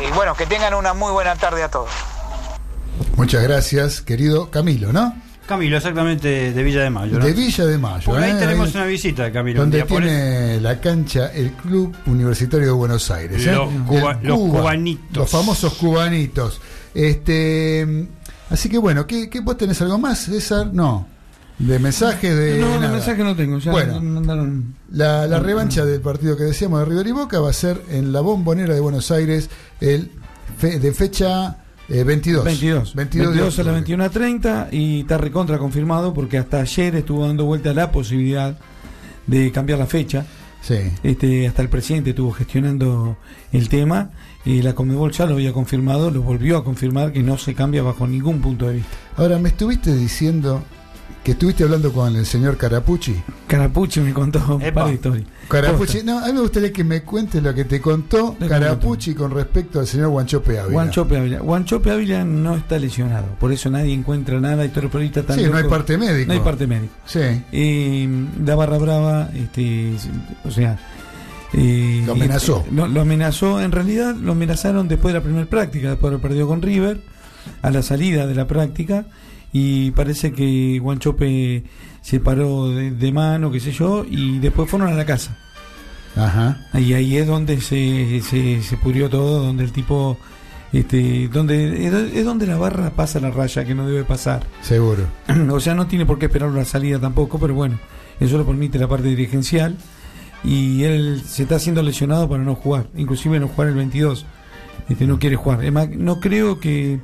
Eh, y bueno, que tengan una muy buena tarde a todos. Muchas gracias, querido Camilo, ¿no? Camilo, exactamente de Villa de Mayo. ¿no? De Villa de Mayo. Por ahí ¿eh? tenemos Ahí- una visita de Camilo. un Donde tiene la cancha el Club Universitario de Buenos Aires. ¿eh? Los cuba- los Cuba, cubanitos. Los famosos cubanitos. Este, así que bueno, ¿qué, qué vos tenés algo más, César? No. De mensajes de. no, de nada. mensaje no tengo. Ya Bueno. mandaron. La, la revancha del partido que decíamos de River y Boca va a ser en la Bombonera de Buenos Aires el fe- de fecha eh, 22. 22. 22 de 22 a la octubre. 21.30 y está recontra confirmado porque hasta ayer estuvo dando vuelta la posibilidad de cambiar la fecha. Sí. Este, hasta el presidente estuvo gestionando el tema y la Comebol ya lo había confirmado, lo volvió a confirmar que no se cambia bajo ningún punto de vista. Ahora, me estuviste diciendo que estuviste hablando con el señor Carapucci. Carapucci me contó un par de historias. Carapucci, no, a mí me gustaría que me cuentes lo que te contó Carapucci con respecto al señor Guanchope Ávila. Guanchope Ávila. Guanchope Ávila no está lesionado, por eso nadie encuentra nada y todos los periodistas están Sí, no hay parte médico. No hay parte médico. Sí. Eh, da barra brava, este, o sea. eh, Lo amenazó. no, lo amenazó, en realidad lo amenazaron después de la primera práctica, después de haber perdido con River, a la salida de la práctica, y parece que Guanchope se paró de, de mano, qué sé yo, y después fueron a la casa. Ajá. Y ahí es donde se, se, se pudrió todo, donde el tipo, este, donde es, donde la barra pasa la raya que no debe pasar. Seguro. [clears throat] o sea, no tiene por qué esperar una salida tampoco, pero bueno, eso lo permite la parte dirigencial. Y él se está haciendo lesionado para no jugar, inclusive no jugar el 22. Este, no quiere jugar. Es más, no creo que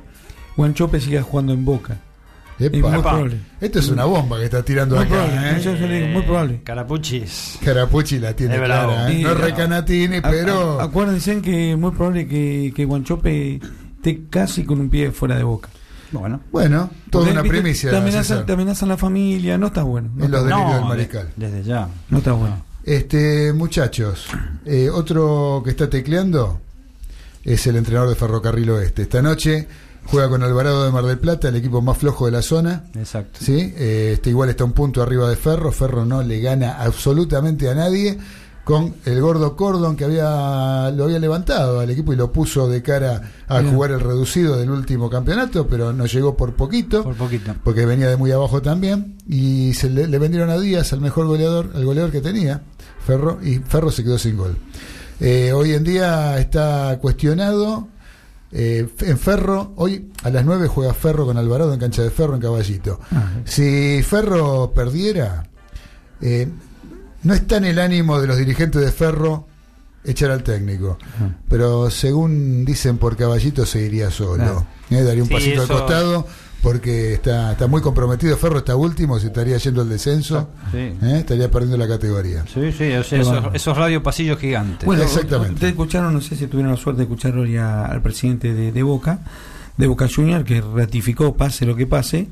Guanchope siga jugando en Boca. Epa. Muy probable. Esto es una bomba que está tirando Muy acá. probable, ¿eh? yo digo, muy probable. Carapuchis. Carapucci la tiene clara. ¿eh? Y- No es Recanatini, pero. a- acuérdense que es muy probable que, que Guanchope esté casi con un pie fuera de Boca. Bueno. Bueno, toda Porque, una viste, primicia. Te amenazan, te amenazan la familia, no está bueno. No En los delirios del de- mariscal. desde ya. no está bueno. Este, muchachos, eh, otro que está tecleando es el entrenador de Ferrocarril Oeste. Esta noche juega con Alvarado de Mar del Plata, el equipo más flojo de la zona. Exacto. ¿sí? Eh, este igual está un punto arriba de Ferro. Ferro no le gana absolutamente a nadie. Con el gordo Cordon que había lo había levantado al equipo y lo puso de cara a Bien. jugar el reducido del último campeonato, pero no llegó por poquito Por poquito. porque venía de muy abajo también y se le, le vendieron a Díaz al mejor goleador, al goleador que tenía Ferro y Ferro se quedó sin gol. Eh, hoy en día está cuestionado eh, en Ferro, hoy a las 9 juega Ferro con Alvarado en cancha de Ferro en Caballito. Ah, Si Ferro perdiera, eh, no está en el ánimo de los dirigentes de Ferro echar al técnico, pero según dicen por Caballito seguiría solo. Claro. Eh, daría un Sí, pasito eso- al costado porque está, está muy comprometido. Ferro está último, se estaría yendo al descenso, Sí. eh, estaría perdiendo la categoría. Sí, sí, o sea, esos, esos radio pasillos gigantes. Bueno, Exactamente. Ustedes escucharon, no sé si tuvieron la suerte de escuchar hoy a- al presidente de, de Boca, de Boca Junior, que ratificó, pase lo que pase,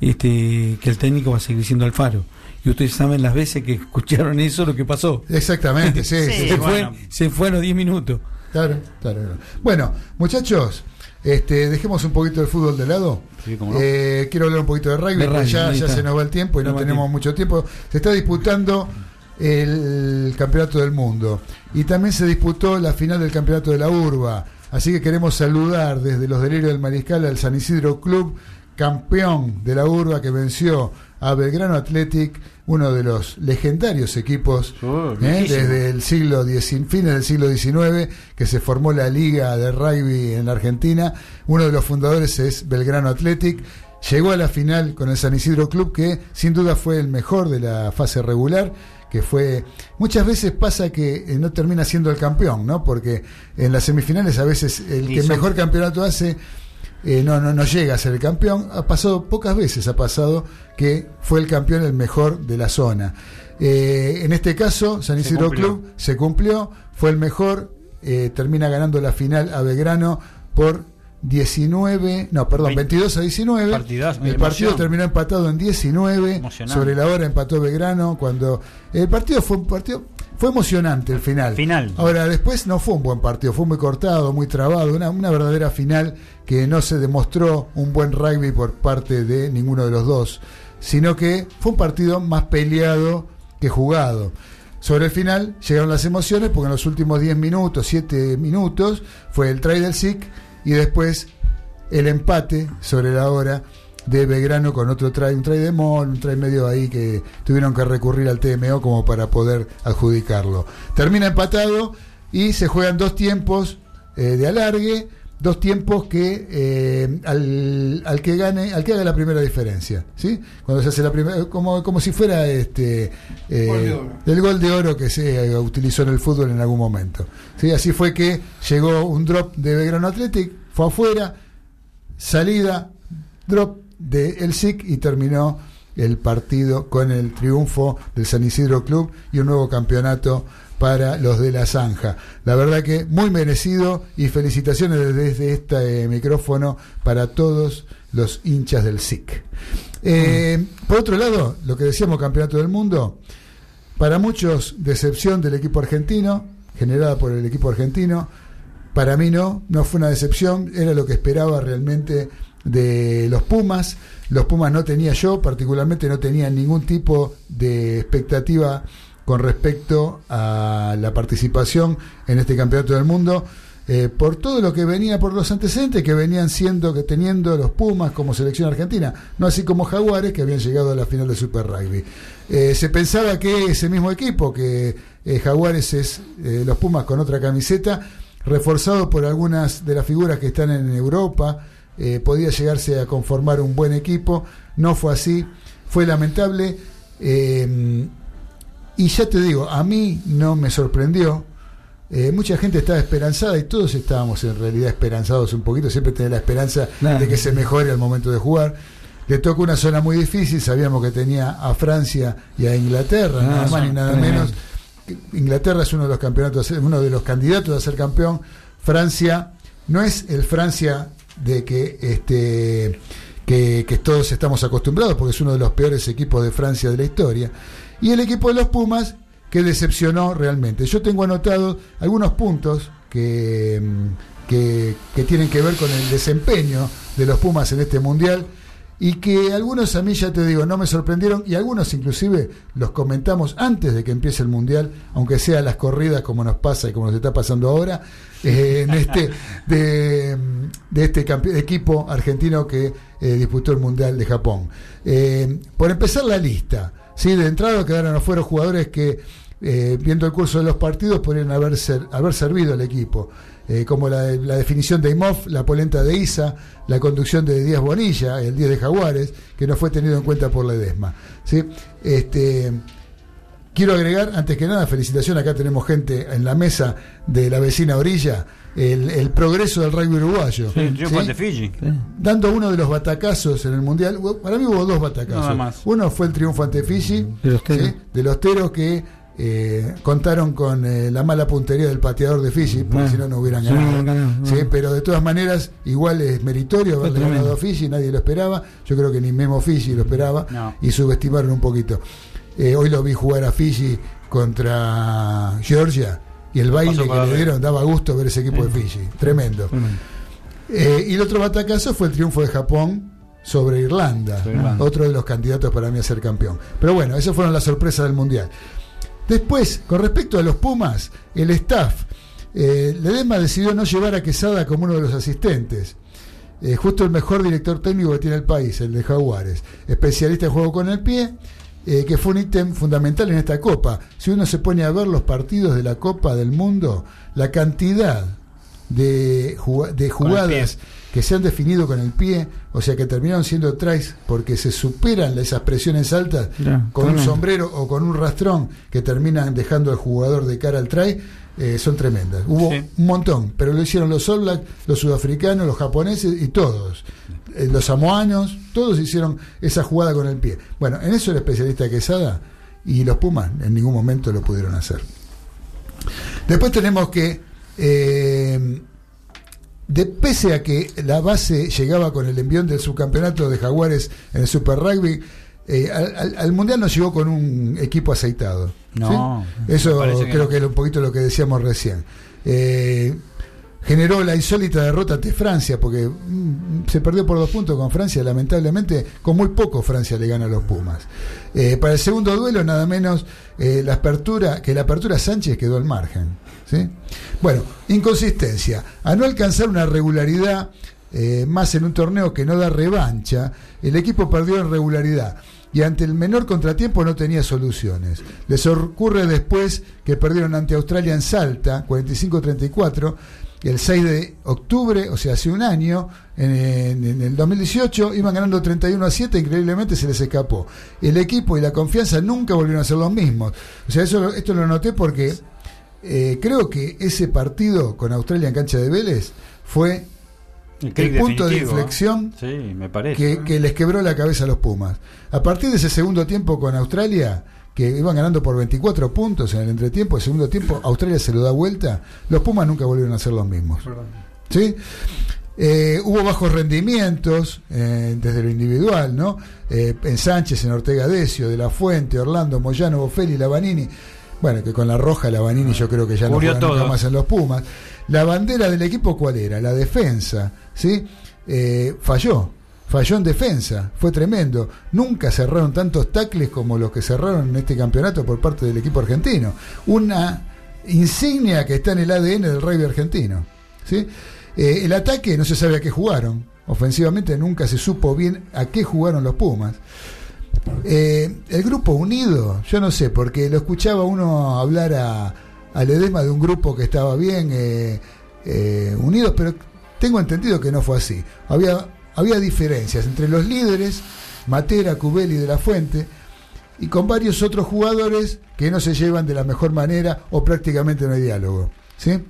este, que el técnico va a seguir siendo Alfaro. Y ustedes saben las veces que [laughs] escucharon eso, lo que pasó. Exactamente, sí, sí, [laughs] Sí, se, bueno. fue, se fue a los 10 minutos. Claro, claro. Bueno, muchachos, este, dejemos un poquito el fútbol de lado. Sí, no. Eh, quiero hablar un poquito de rugby, De rugby, ya, se nos va el tiempo y no tenemos mucho tiempo. Se está disputando el campeonato del mundo y también se disputó la final del campeonato de la urba. Así que queremos saludar desde los delirios del Mariscal al San Isidro Club, campeón de la urba que venció a Belgrano Athletic, uno de los legendarios equipos Oh, ¿eh? desde el siglo XIX, fines del siglo XIX, que se formó la Liga de Rugby en la Argentina. Uno de los fundadores es Belgrano Athletic. Llegó a la final con el San Isidro Club, que sin duda fue el mejor de la fase regular, que fue... Muchas veces pasa que eh, no termina siendo el campeón, ¿no? Porque en las semifinales a veces el Y que son- mejor campeonato hace eh, no, no, no llega a ser el campeón. Ha pasado pocas veces, ha pasado que fue el campeón el mejor de la zona. Eh, en este caso, San Isidro. Club se cumplió, fue el mejor, eh, termina ganando la final a Belgrano por 19, no, perdón, Vein- 22 a 19. Partidazo, el emoción. partido terminó empatado en 19. Emocionante. Sobre la hora empató Belgrano cuando el partido fue un partido fue emocionante el final. Final. Ahora, después no fue un buen partido, fue muy cortado, muy trabado, una, una verdadera final que no se demostró un buen rugby por parte de ninguno de los dos, sino que fue un partido más peleado que jugado. Sobre el final llegaron las emociones porque en los últimos 10 minutos, 7 minutos, fue el try del SIC y después el empate sobre la hora de Belgrano con otro try, un try de Mol, un try medio ahí que tuvieron que recurrir al TMO como para poder adjudicarlo. Termina empatado y se juegan dos tiempos eh, de alargue, dos tiempos que eh, al, al que gane, al que haga la primera diferencia, ¿sí? Cuando se hace la primera, como, como si fuera este eh, el gol de oro que se utilizó en el fútbol en algún momento. ¿sí? Así fue que llegó un drop de Belgrano Athletic, fue afuera, salida, drop de el SIC y terminó el partido con el triunfo del San Isidro Club y un nuevo campeonato para los de la Zanja. La verdad que muy merecido y felicitaciones desde este micrófono para todos los hinchas del SIC. Eh, Por otro lado, lo que decíamos Campeonato del Mundo, para muchos decepción del equipo argentino, generada por el equipo argentino, para mí no, no fue una decepción, era lo que esperaba realmente de los Pumas. Los Pumas no tenía yo, particularmente no tenía ningún tipo de expectativa con respecto a la participación en este campeonato del mundo. eh, por todo lo que venía, por los antecedentes que venían siendo, que teniendo los Pumas como selección argentina, no así como Jaguares que habían llegado a la final de Super Rugby. Eh, se pensaba que ese mismo equipo, que eh, Jaguares es los Pumas con otra camiseta, reforzado por algunas de las figuras que están en Europa, podía llegarse a conformar un buen equipo. No fue así, fue lamentable. Y ya te digo, a mí no me sorprendió eh, mucha gente estaba esperanzada y todos estábamos en realidad esperanzados un poquito, siempre tener la esperanza de que se mejore al momento de jugar. Le tocó una zona muy difícil, sabíamos que tenía a Francia y a Inglaterra, Ah, nada más ni nada tremendo. menos. Inglaterra es uno de los campeonatos, uno de los candidatos a ser campeón. Francia no es el Francia de que este que, que todos estamos acostumbrados, porque es uno de los peores equipos de Francia de la historia. Y el equipo de los Pumas, que decepcionó realmente. Yo tengo anotado algunos puntos que, mm, que, que tienen que ver con el desempeño de los Pumas en este mundial y que algunos a mí ya te digo no me sorprendieron y algunos inclusive los comentamos antes de que empiece el mundial aunque sea las corridas como nos pasa y como nos está pasando ahora eh, en este de, de este equipo argentino que eh, disputó el mundial de Japón Eh, por empezar la lista sí de entrada quedaron afuera jugadores que eh, viendo el curso de los partidos podrían haber, ser- haber servido al equipo eh, como la, definición de Imhoff, la polenta de Isa, la conducción de Díaz Bonilla, el 10 de Jaguares, que no fue tenido en cuenta por la EDESMA. ¿sí? Este, quiero agregar, antes que nada, felicitación, acá tenemos gente en la mesa de la vecina orilla, el, el progreso del rugby uruguayo. Sí, el triunfo ¿sí? ante Fiji. Dando uno de los batacazos en el Mundial, para mí hubo dos batacazos. Nada más. Uno fue el triunfo ante Fiji, De los teros. ¿sí? de los teros que eh, contaron con eh, la mala puntería del pateador de Fiji, porque Bueno, si no, no hubieran ganado. pero de todas maneras, igual es meritorio haberle ganado a Fiji, nadie lo esperaba. Yo creo que ni Memo Fiji lo esperaba No. y subestimaron un poquito. Eh, hoy lo vi jugar a Fiji contra Georgia y el baile que le dieron daba gusto ver ese equipo de Fiji. Tremendo. Tremendo. Eh, y el otro batacazo fue el triunfo de Japón sobre Irlanda, Sobre Irlanda. otro de los candidatos para mí a ser campeón. Pero bueno, esas fueron las sorpresas del Mundial. Después, con respecto a los Pumas, el staff, eh, Ledesma decidió no llevar a Quesada como uno de los asistentes. Eh, justo el mejor director técnico que tiene el país, el de Jaguares, especialista en juego con el pie, eh, que fue un ítem fundamental en esta Copa. Si uno se pone a ver los partidos de la Copa del Mundo, la cantidad de, jugadas que se han definido con el pie, o sea que terminaron siendo tries porque se superan esas presiones altas con un sombrero o con un rastrón que terminan dejando al jugador de cara al try, eh, son tremendas. Hubo Sí. un montón, pero lo hicieron los All los sudafricanos, los japoneses y todos. Eh, los samoanos, todos hicieron esa jugada con el pie. Bueno, en eso era especialista Quesada y los Pumas en ningún momento lo pudieron hacer. Después tenemos que, eh, de, pese a que la base llegaba con el envión del subcampeonato de Jaguares en el Super Rugby, eh, al, al- al Mundial no llegó con un equipo aceitado. No, ¿sí? Eso parece que creo no. que era un poquito lo que decíamos recién. Eh, generó la insólita derrota ante Francia, porque mm, se perdió por dos puntos con Francia, lamentablemente, con muy poco Francia le gana a los Pumas. Eh, para el segundo duelo, nada menos eh, la apertura, que la apertura Sánchez quedó al margen. ¿sí? Bueno, inconsistencia. A no alcanzar una regularidad eh, más en un torneo que no da revancha, el equipo perdió en regularidad y ante el menor contratiempo no tenía soluciones. Les ocurre después que perdieron ante Australia en Salta, 45-34, el 6 de octubre, o sea, hace un año, en, el 2018, iban ganando 31 a 7, increíblemente se les escapó. El equipo y la confianza nunca volvieron a ser los mismos. O sea, eso, esto lo noté porque eh, creo que ese partido con Australia en cancha de Vélez fue El punto de inflexión Sí, me parece. que, que les quebró la cabeza a los Pumas. A partir de ese segundo tiempo con Australia, que iban ganando por 24 puntos en el entretiempo, el segundo tiempo Australia se lo da vuelta, los Pumas nunca volvieron a ser los mismos. ¿Sí? Eh, hubo bajos rendimientos eh, desde lo individual, ¿no? Eh, en Sánchez, en Ortega Decio, De La Fuente, Orlando, Moyano, Bofelli, Lavanini. Bueno, que con la roja Lavanini yo creo que ya no juega nunca más en los Pumas. La bandera del equipo, ¿cuál era? La defensa, ¿sí? Eh, falló, falló en defensa, fue tremendo. Nunca cerraron tantos tacles como los que cerraron en este campeonato por parte del equipo argentino. Una insignia que está en el ADN del rugby argentino, ¿sí? Eh, el ataque no se sabe a qué jugaron. Ofensivamente nunca se supo bien a qué jugaron los Pumas. Eh, el grupo unido, yo no sé, porque lo escuchaba uno hablar a, al edema de un grupo que estaba bien eh, eh, unidos, pero tengo entendido que no fue así. Había, había diferencias entre los líderes, Matera, Cubeli de la Fuente, y con varios otros jugadores que no se llevan de la mejor manera o prácticamente no hay diálogo. ¿sí?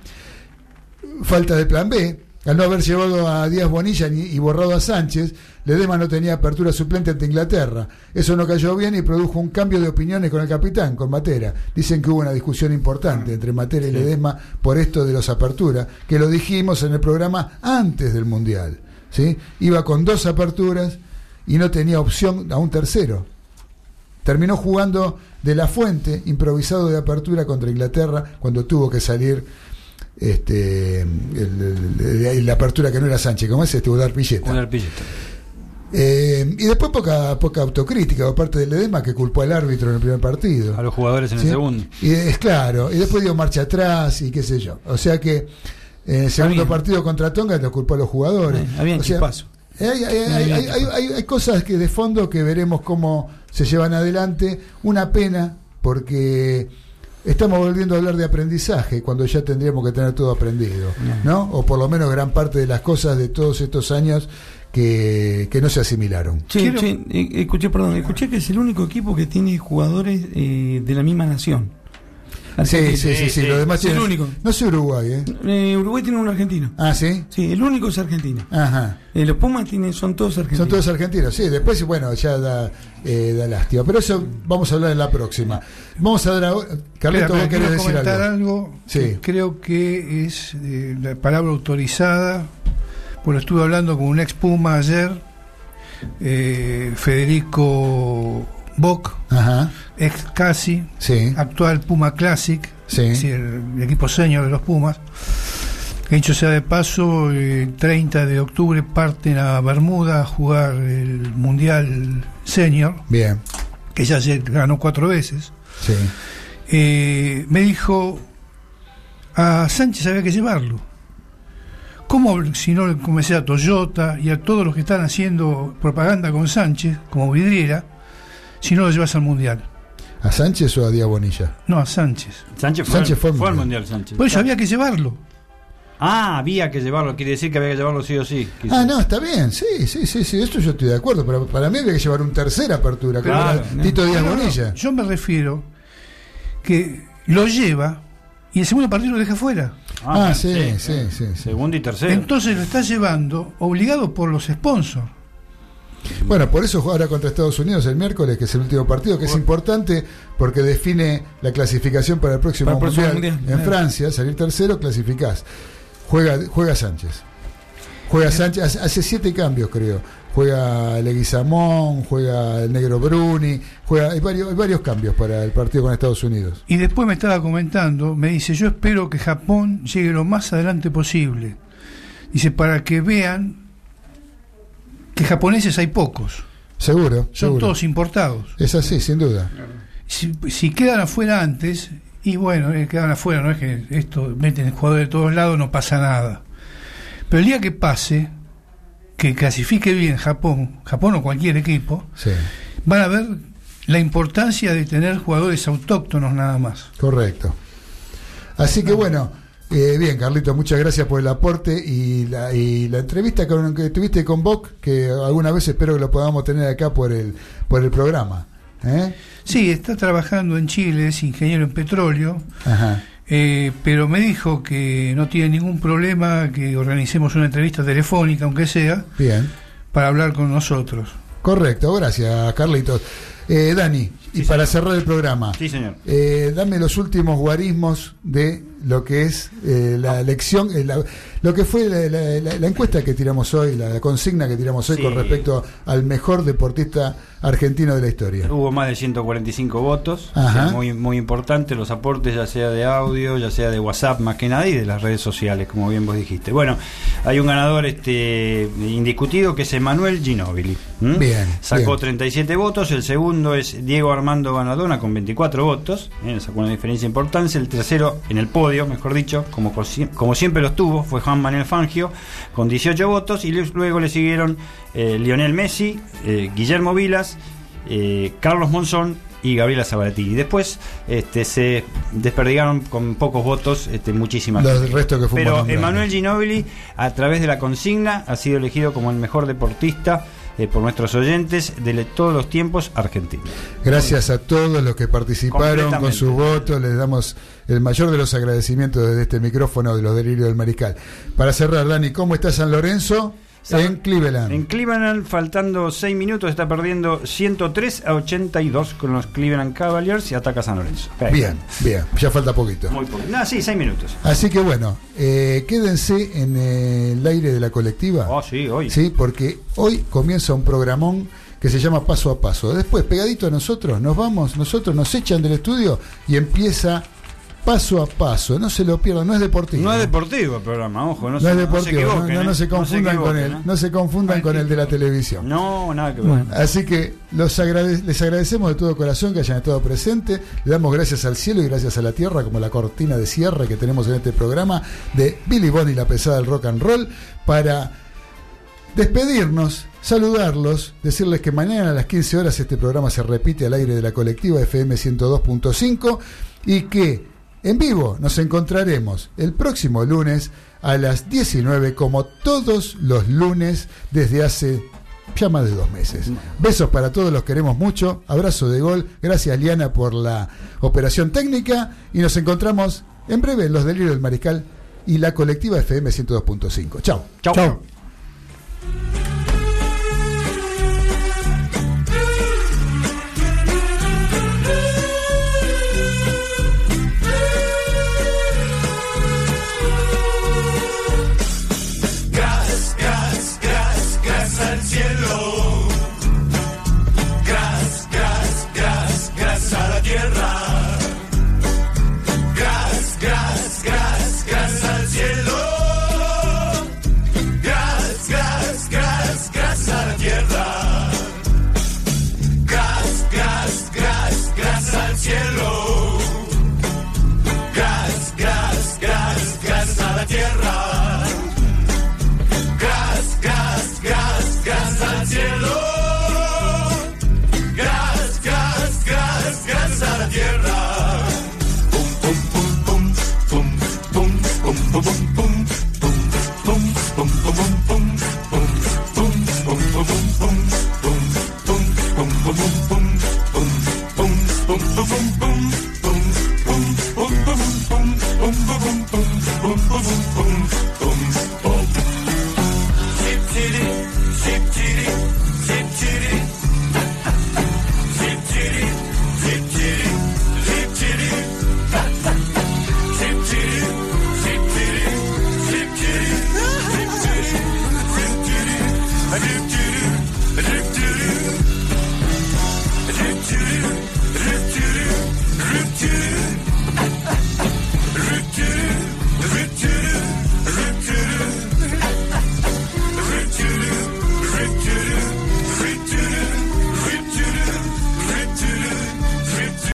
Falta de plan B. Al no haber llevado a Díaz Bonilla ni- y borrado a Sánchez, Ledema no tenía apertura suplente ante Inglaterra. Eso no cayó bien y produjo un cambio de opiniones con el capitán, con Matera. Dicen que hubo una discusión importante entre Matera y Ledesma por esto de los aperturas, que lo dijimos en el programa antes del Mundial. ¿sí? Iba con dos aperturas y no tenía opción a un tercero. Terminó jugando de la fuente, improvisado de apertura contra Inglaterra, cuando tuvo que salir este el- el- el- la apertura que no era Sánchez, como es este Udar Pilleta. Eh, y después poca, poca autocrítica por parte del Edema que culpó al árbitro en el primer partido. A los jugadores en ¿Sí? el segundo. Y es claro, y después dio marcha atrás y qué sé yo. O sea que en el segundo partido contra Tonga lo culpó a los jugadores. Eh, había O sea, hay- hay cosas que de fondo que veremos cómo se llevan adelante. Una pena porque estamos volviendo a hablar de aprendizaje cuando ya tendríamos que tener todo aprendido, ¿no? O por lo menos gran parte de las cosas de todos estos años que, que no se asimilaron. Che, che, eh, escuché, perdón, escuché que es el único equipo que tiene jugadores eh, de la misma nación. Sí, sí, sí, sí, lo demás es el único. No sé Uruguay, ¿eh? Eh, Uruguay tiene un argentino. Ah, sí. Sí, el único es argentino. Ajá. Eh, los Pumas tienen, son todos argentinos. Son todos argentinos, sí. Después, bueno, ya da, eh, da lástima. Pero eso vamos a hablar en la próxima. Vamos a dar ahora. Carlito, vos querés decir algo. algo, Sí. que creo que es eh, la palabra autorizada, porque estuve hablando con un ex Puma ayer, eh, Federico Bock, Ajá. ex Casi, Sí. actual Puma Classic, Sí. es decir, el, equipo senior de los Pumas. Que dicho sea de paso, el 30 de octubre parten a Bermuda a jugar el Mundial Senior, Bien. que ya se ganó cuatro veces. Sí. Eh, me dijo, a Sánchez había que llevarlo. ¿Cómo si no le comencé a Toyota y a todos los que están haciendo propaganda con Sánchez, como vidriera, si no lo llevas al Mundial? ¿A Sánchez o a Díaz Bonilla? No, a Sánchez. Sánchez fue, Sánchez fue al fue al Mundial. Mundial, Sánchez. Por eso había que llevarlo. Ah, había que llevarlo, quiere decir que había que llevarlo sí o sí. Ah, no, está bien. Sí, sí, sí, sí. Esto yo estoy de acuerdo. Pero para mí había que llevar un tercera apertura, como Claro, era Tito Díaz No, no, no. Bonilla. Yo me refiero que lo lleva y el segundo partido lo deja fuera. Ah, sí, sí, sí, sí. Segundo y tercero. Entonces lo está llevando obligado por los sponsors. Bueno, por eso juega ahora contra Estados Unidos el miércoles, que es el último partido, que es importante porque define la clasificación para el próximo, Para el próximo mundial. mundial, En. Francia, salir tercero, clasificás. Juega, juega Sánchez. Juega Sánchez, hace, hace siete cambios, creo. Juega Leguizamón, juega el negro Bruni, juega, hay varios, hay varios cambios para el partido con Estados Unidos. Y después me estaba comentando, me dice, yo espero que Japón llegue lo más adelante posible. Dice, para que vean que japoneses hay pocos, Seguro, son seguro. todos importados. Es así, sin duda. Si, si quedan afuera antes, y bueno, eh, quedan afuera, no es que esto meten jugadores de todos lados, no pasa nada. Pero el día que pase, que clasifique bien Japón, Japón o cualquier equipo, Sí, van a ver la importancia de tener jugadores autóctonos nada más. correcto. Así que bueno, eh, bien, Carlito, muchas gracias por el aporte y la, y la entrevista con, que tuviste con Boc, que alguna vez espero que lo podamos tener acá por el, por el programa. ¿eh? Sí, está trabajando en Chile, es ingeniero en petróleo, Ajá. Eh, pero me dijo que no tiene ningún problema que organicemos una entrevista telefónica, aunque sea, Bien, para hablar con nosotros. correcto, gracias, Carlitos. Eh, Dani, y para cerrar el programa, Sí, señor. eh, dame los últimos guarismos de lo que es eh, la elección, eh, la- lo que fue la, la- la- la encuesta que tiramos hoy, la, consigna que tiramos hoy Sí. con respecto al mejor deportista argentino de la historia. Hubo más de 145 votos, Ajá. o sea, muy, muy importante los aportes, ya sea de audio, ya sea de WhatsApp más que nada, y de las redes sociales, como bien vos dijiste. Bueno, hay un ganador este indiscutido que es Emanuel Ginóbili. Bien, Sacó bien. 37 votos, el segundo es Diego Armando Ganadona con 24 votos, ¿eh? sacó una diferencia importante, el tercero en el podio, mejor dicho, como, como siempre los tuvo, fue Juan Manuel Fangio con 18 votos, y luego le siguieron eh, Lionel Messi, eh, Guillermo Vilas, eh, Carlos Monzón y Gabriela Sabaratini. Después este, se desperdigaron con pocos votos este, muchísimas que Pero. Emanuel Ginóbili, a través de la consigna, ha sido elegido como el mejor deportista eh, por nuestros oyentes de todos los tiempos argentinos. Gracias a todos los que participaron con sus votos, les damos el mayor de los agradecimientos desde este micrófono de los delirios del mariscal. Para cerrar, Dani, ¿cómo está San Lorenzo? En Cleveland. En Cleveland, faltando 6 minutos, está perdiendo 103 a 82 con los Cleveland Cavaliers y ataca San Lorenzo. Bien, bien, ya falta poquito. Muy poco. No, sí, 6 minutos. Así que bueno, eh, quédense en el aire de la colectiva. Oh, sí, hoy. Sí, porque hoy comienza un programón que se llama Paso a Paso. Después, pegadito a nosotros, nos vamos, nosotros nos echan del estudio y empieza paso a paso. No se lo pierdan, no es deportivo. No es deportivo el programa, ojo. No, No se, es no se deportivo, no, equivoquen, no, no ¿eh? se confundan con él, ¿eh? no se confundan con el de la televisión. No, nada que ver. Así que los agrade- les agradecemos de todo corazón que hayan estado presentes. Le damos gracias al cielo y gracias a la tierra, como la cortina de cierre que tenemos en este programa de Billy Bonnie, la pesada del rock and roll, para despedirnos, saludarlos, decirles que mañana a las 15 horas este programa se repite al aire de la colectiva FM 102.5 y que en vivo nos encontraremos el próximo lunes a las 19 como todos los lunes desde hace ya más de dos meses. Besos para todos, los queremos mucho. Abrazo de gol. Gracias Liana por la operación técnica y nos encontramos en breve en los delirios del mariscal y la colectiva FM 102.5. Chao. Chao.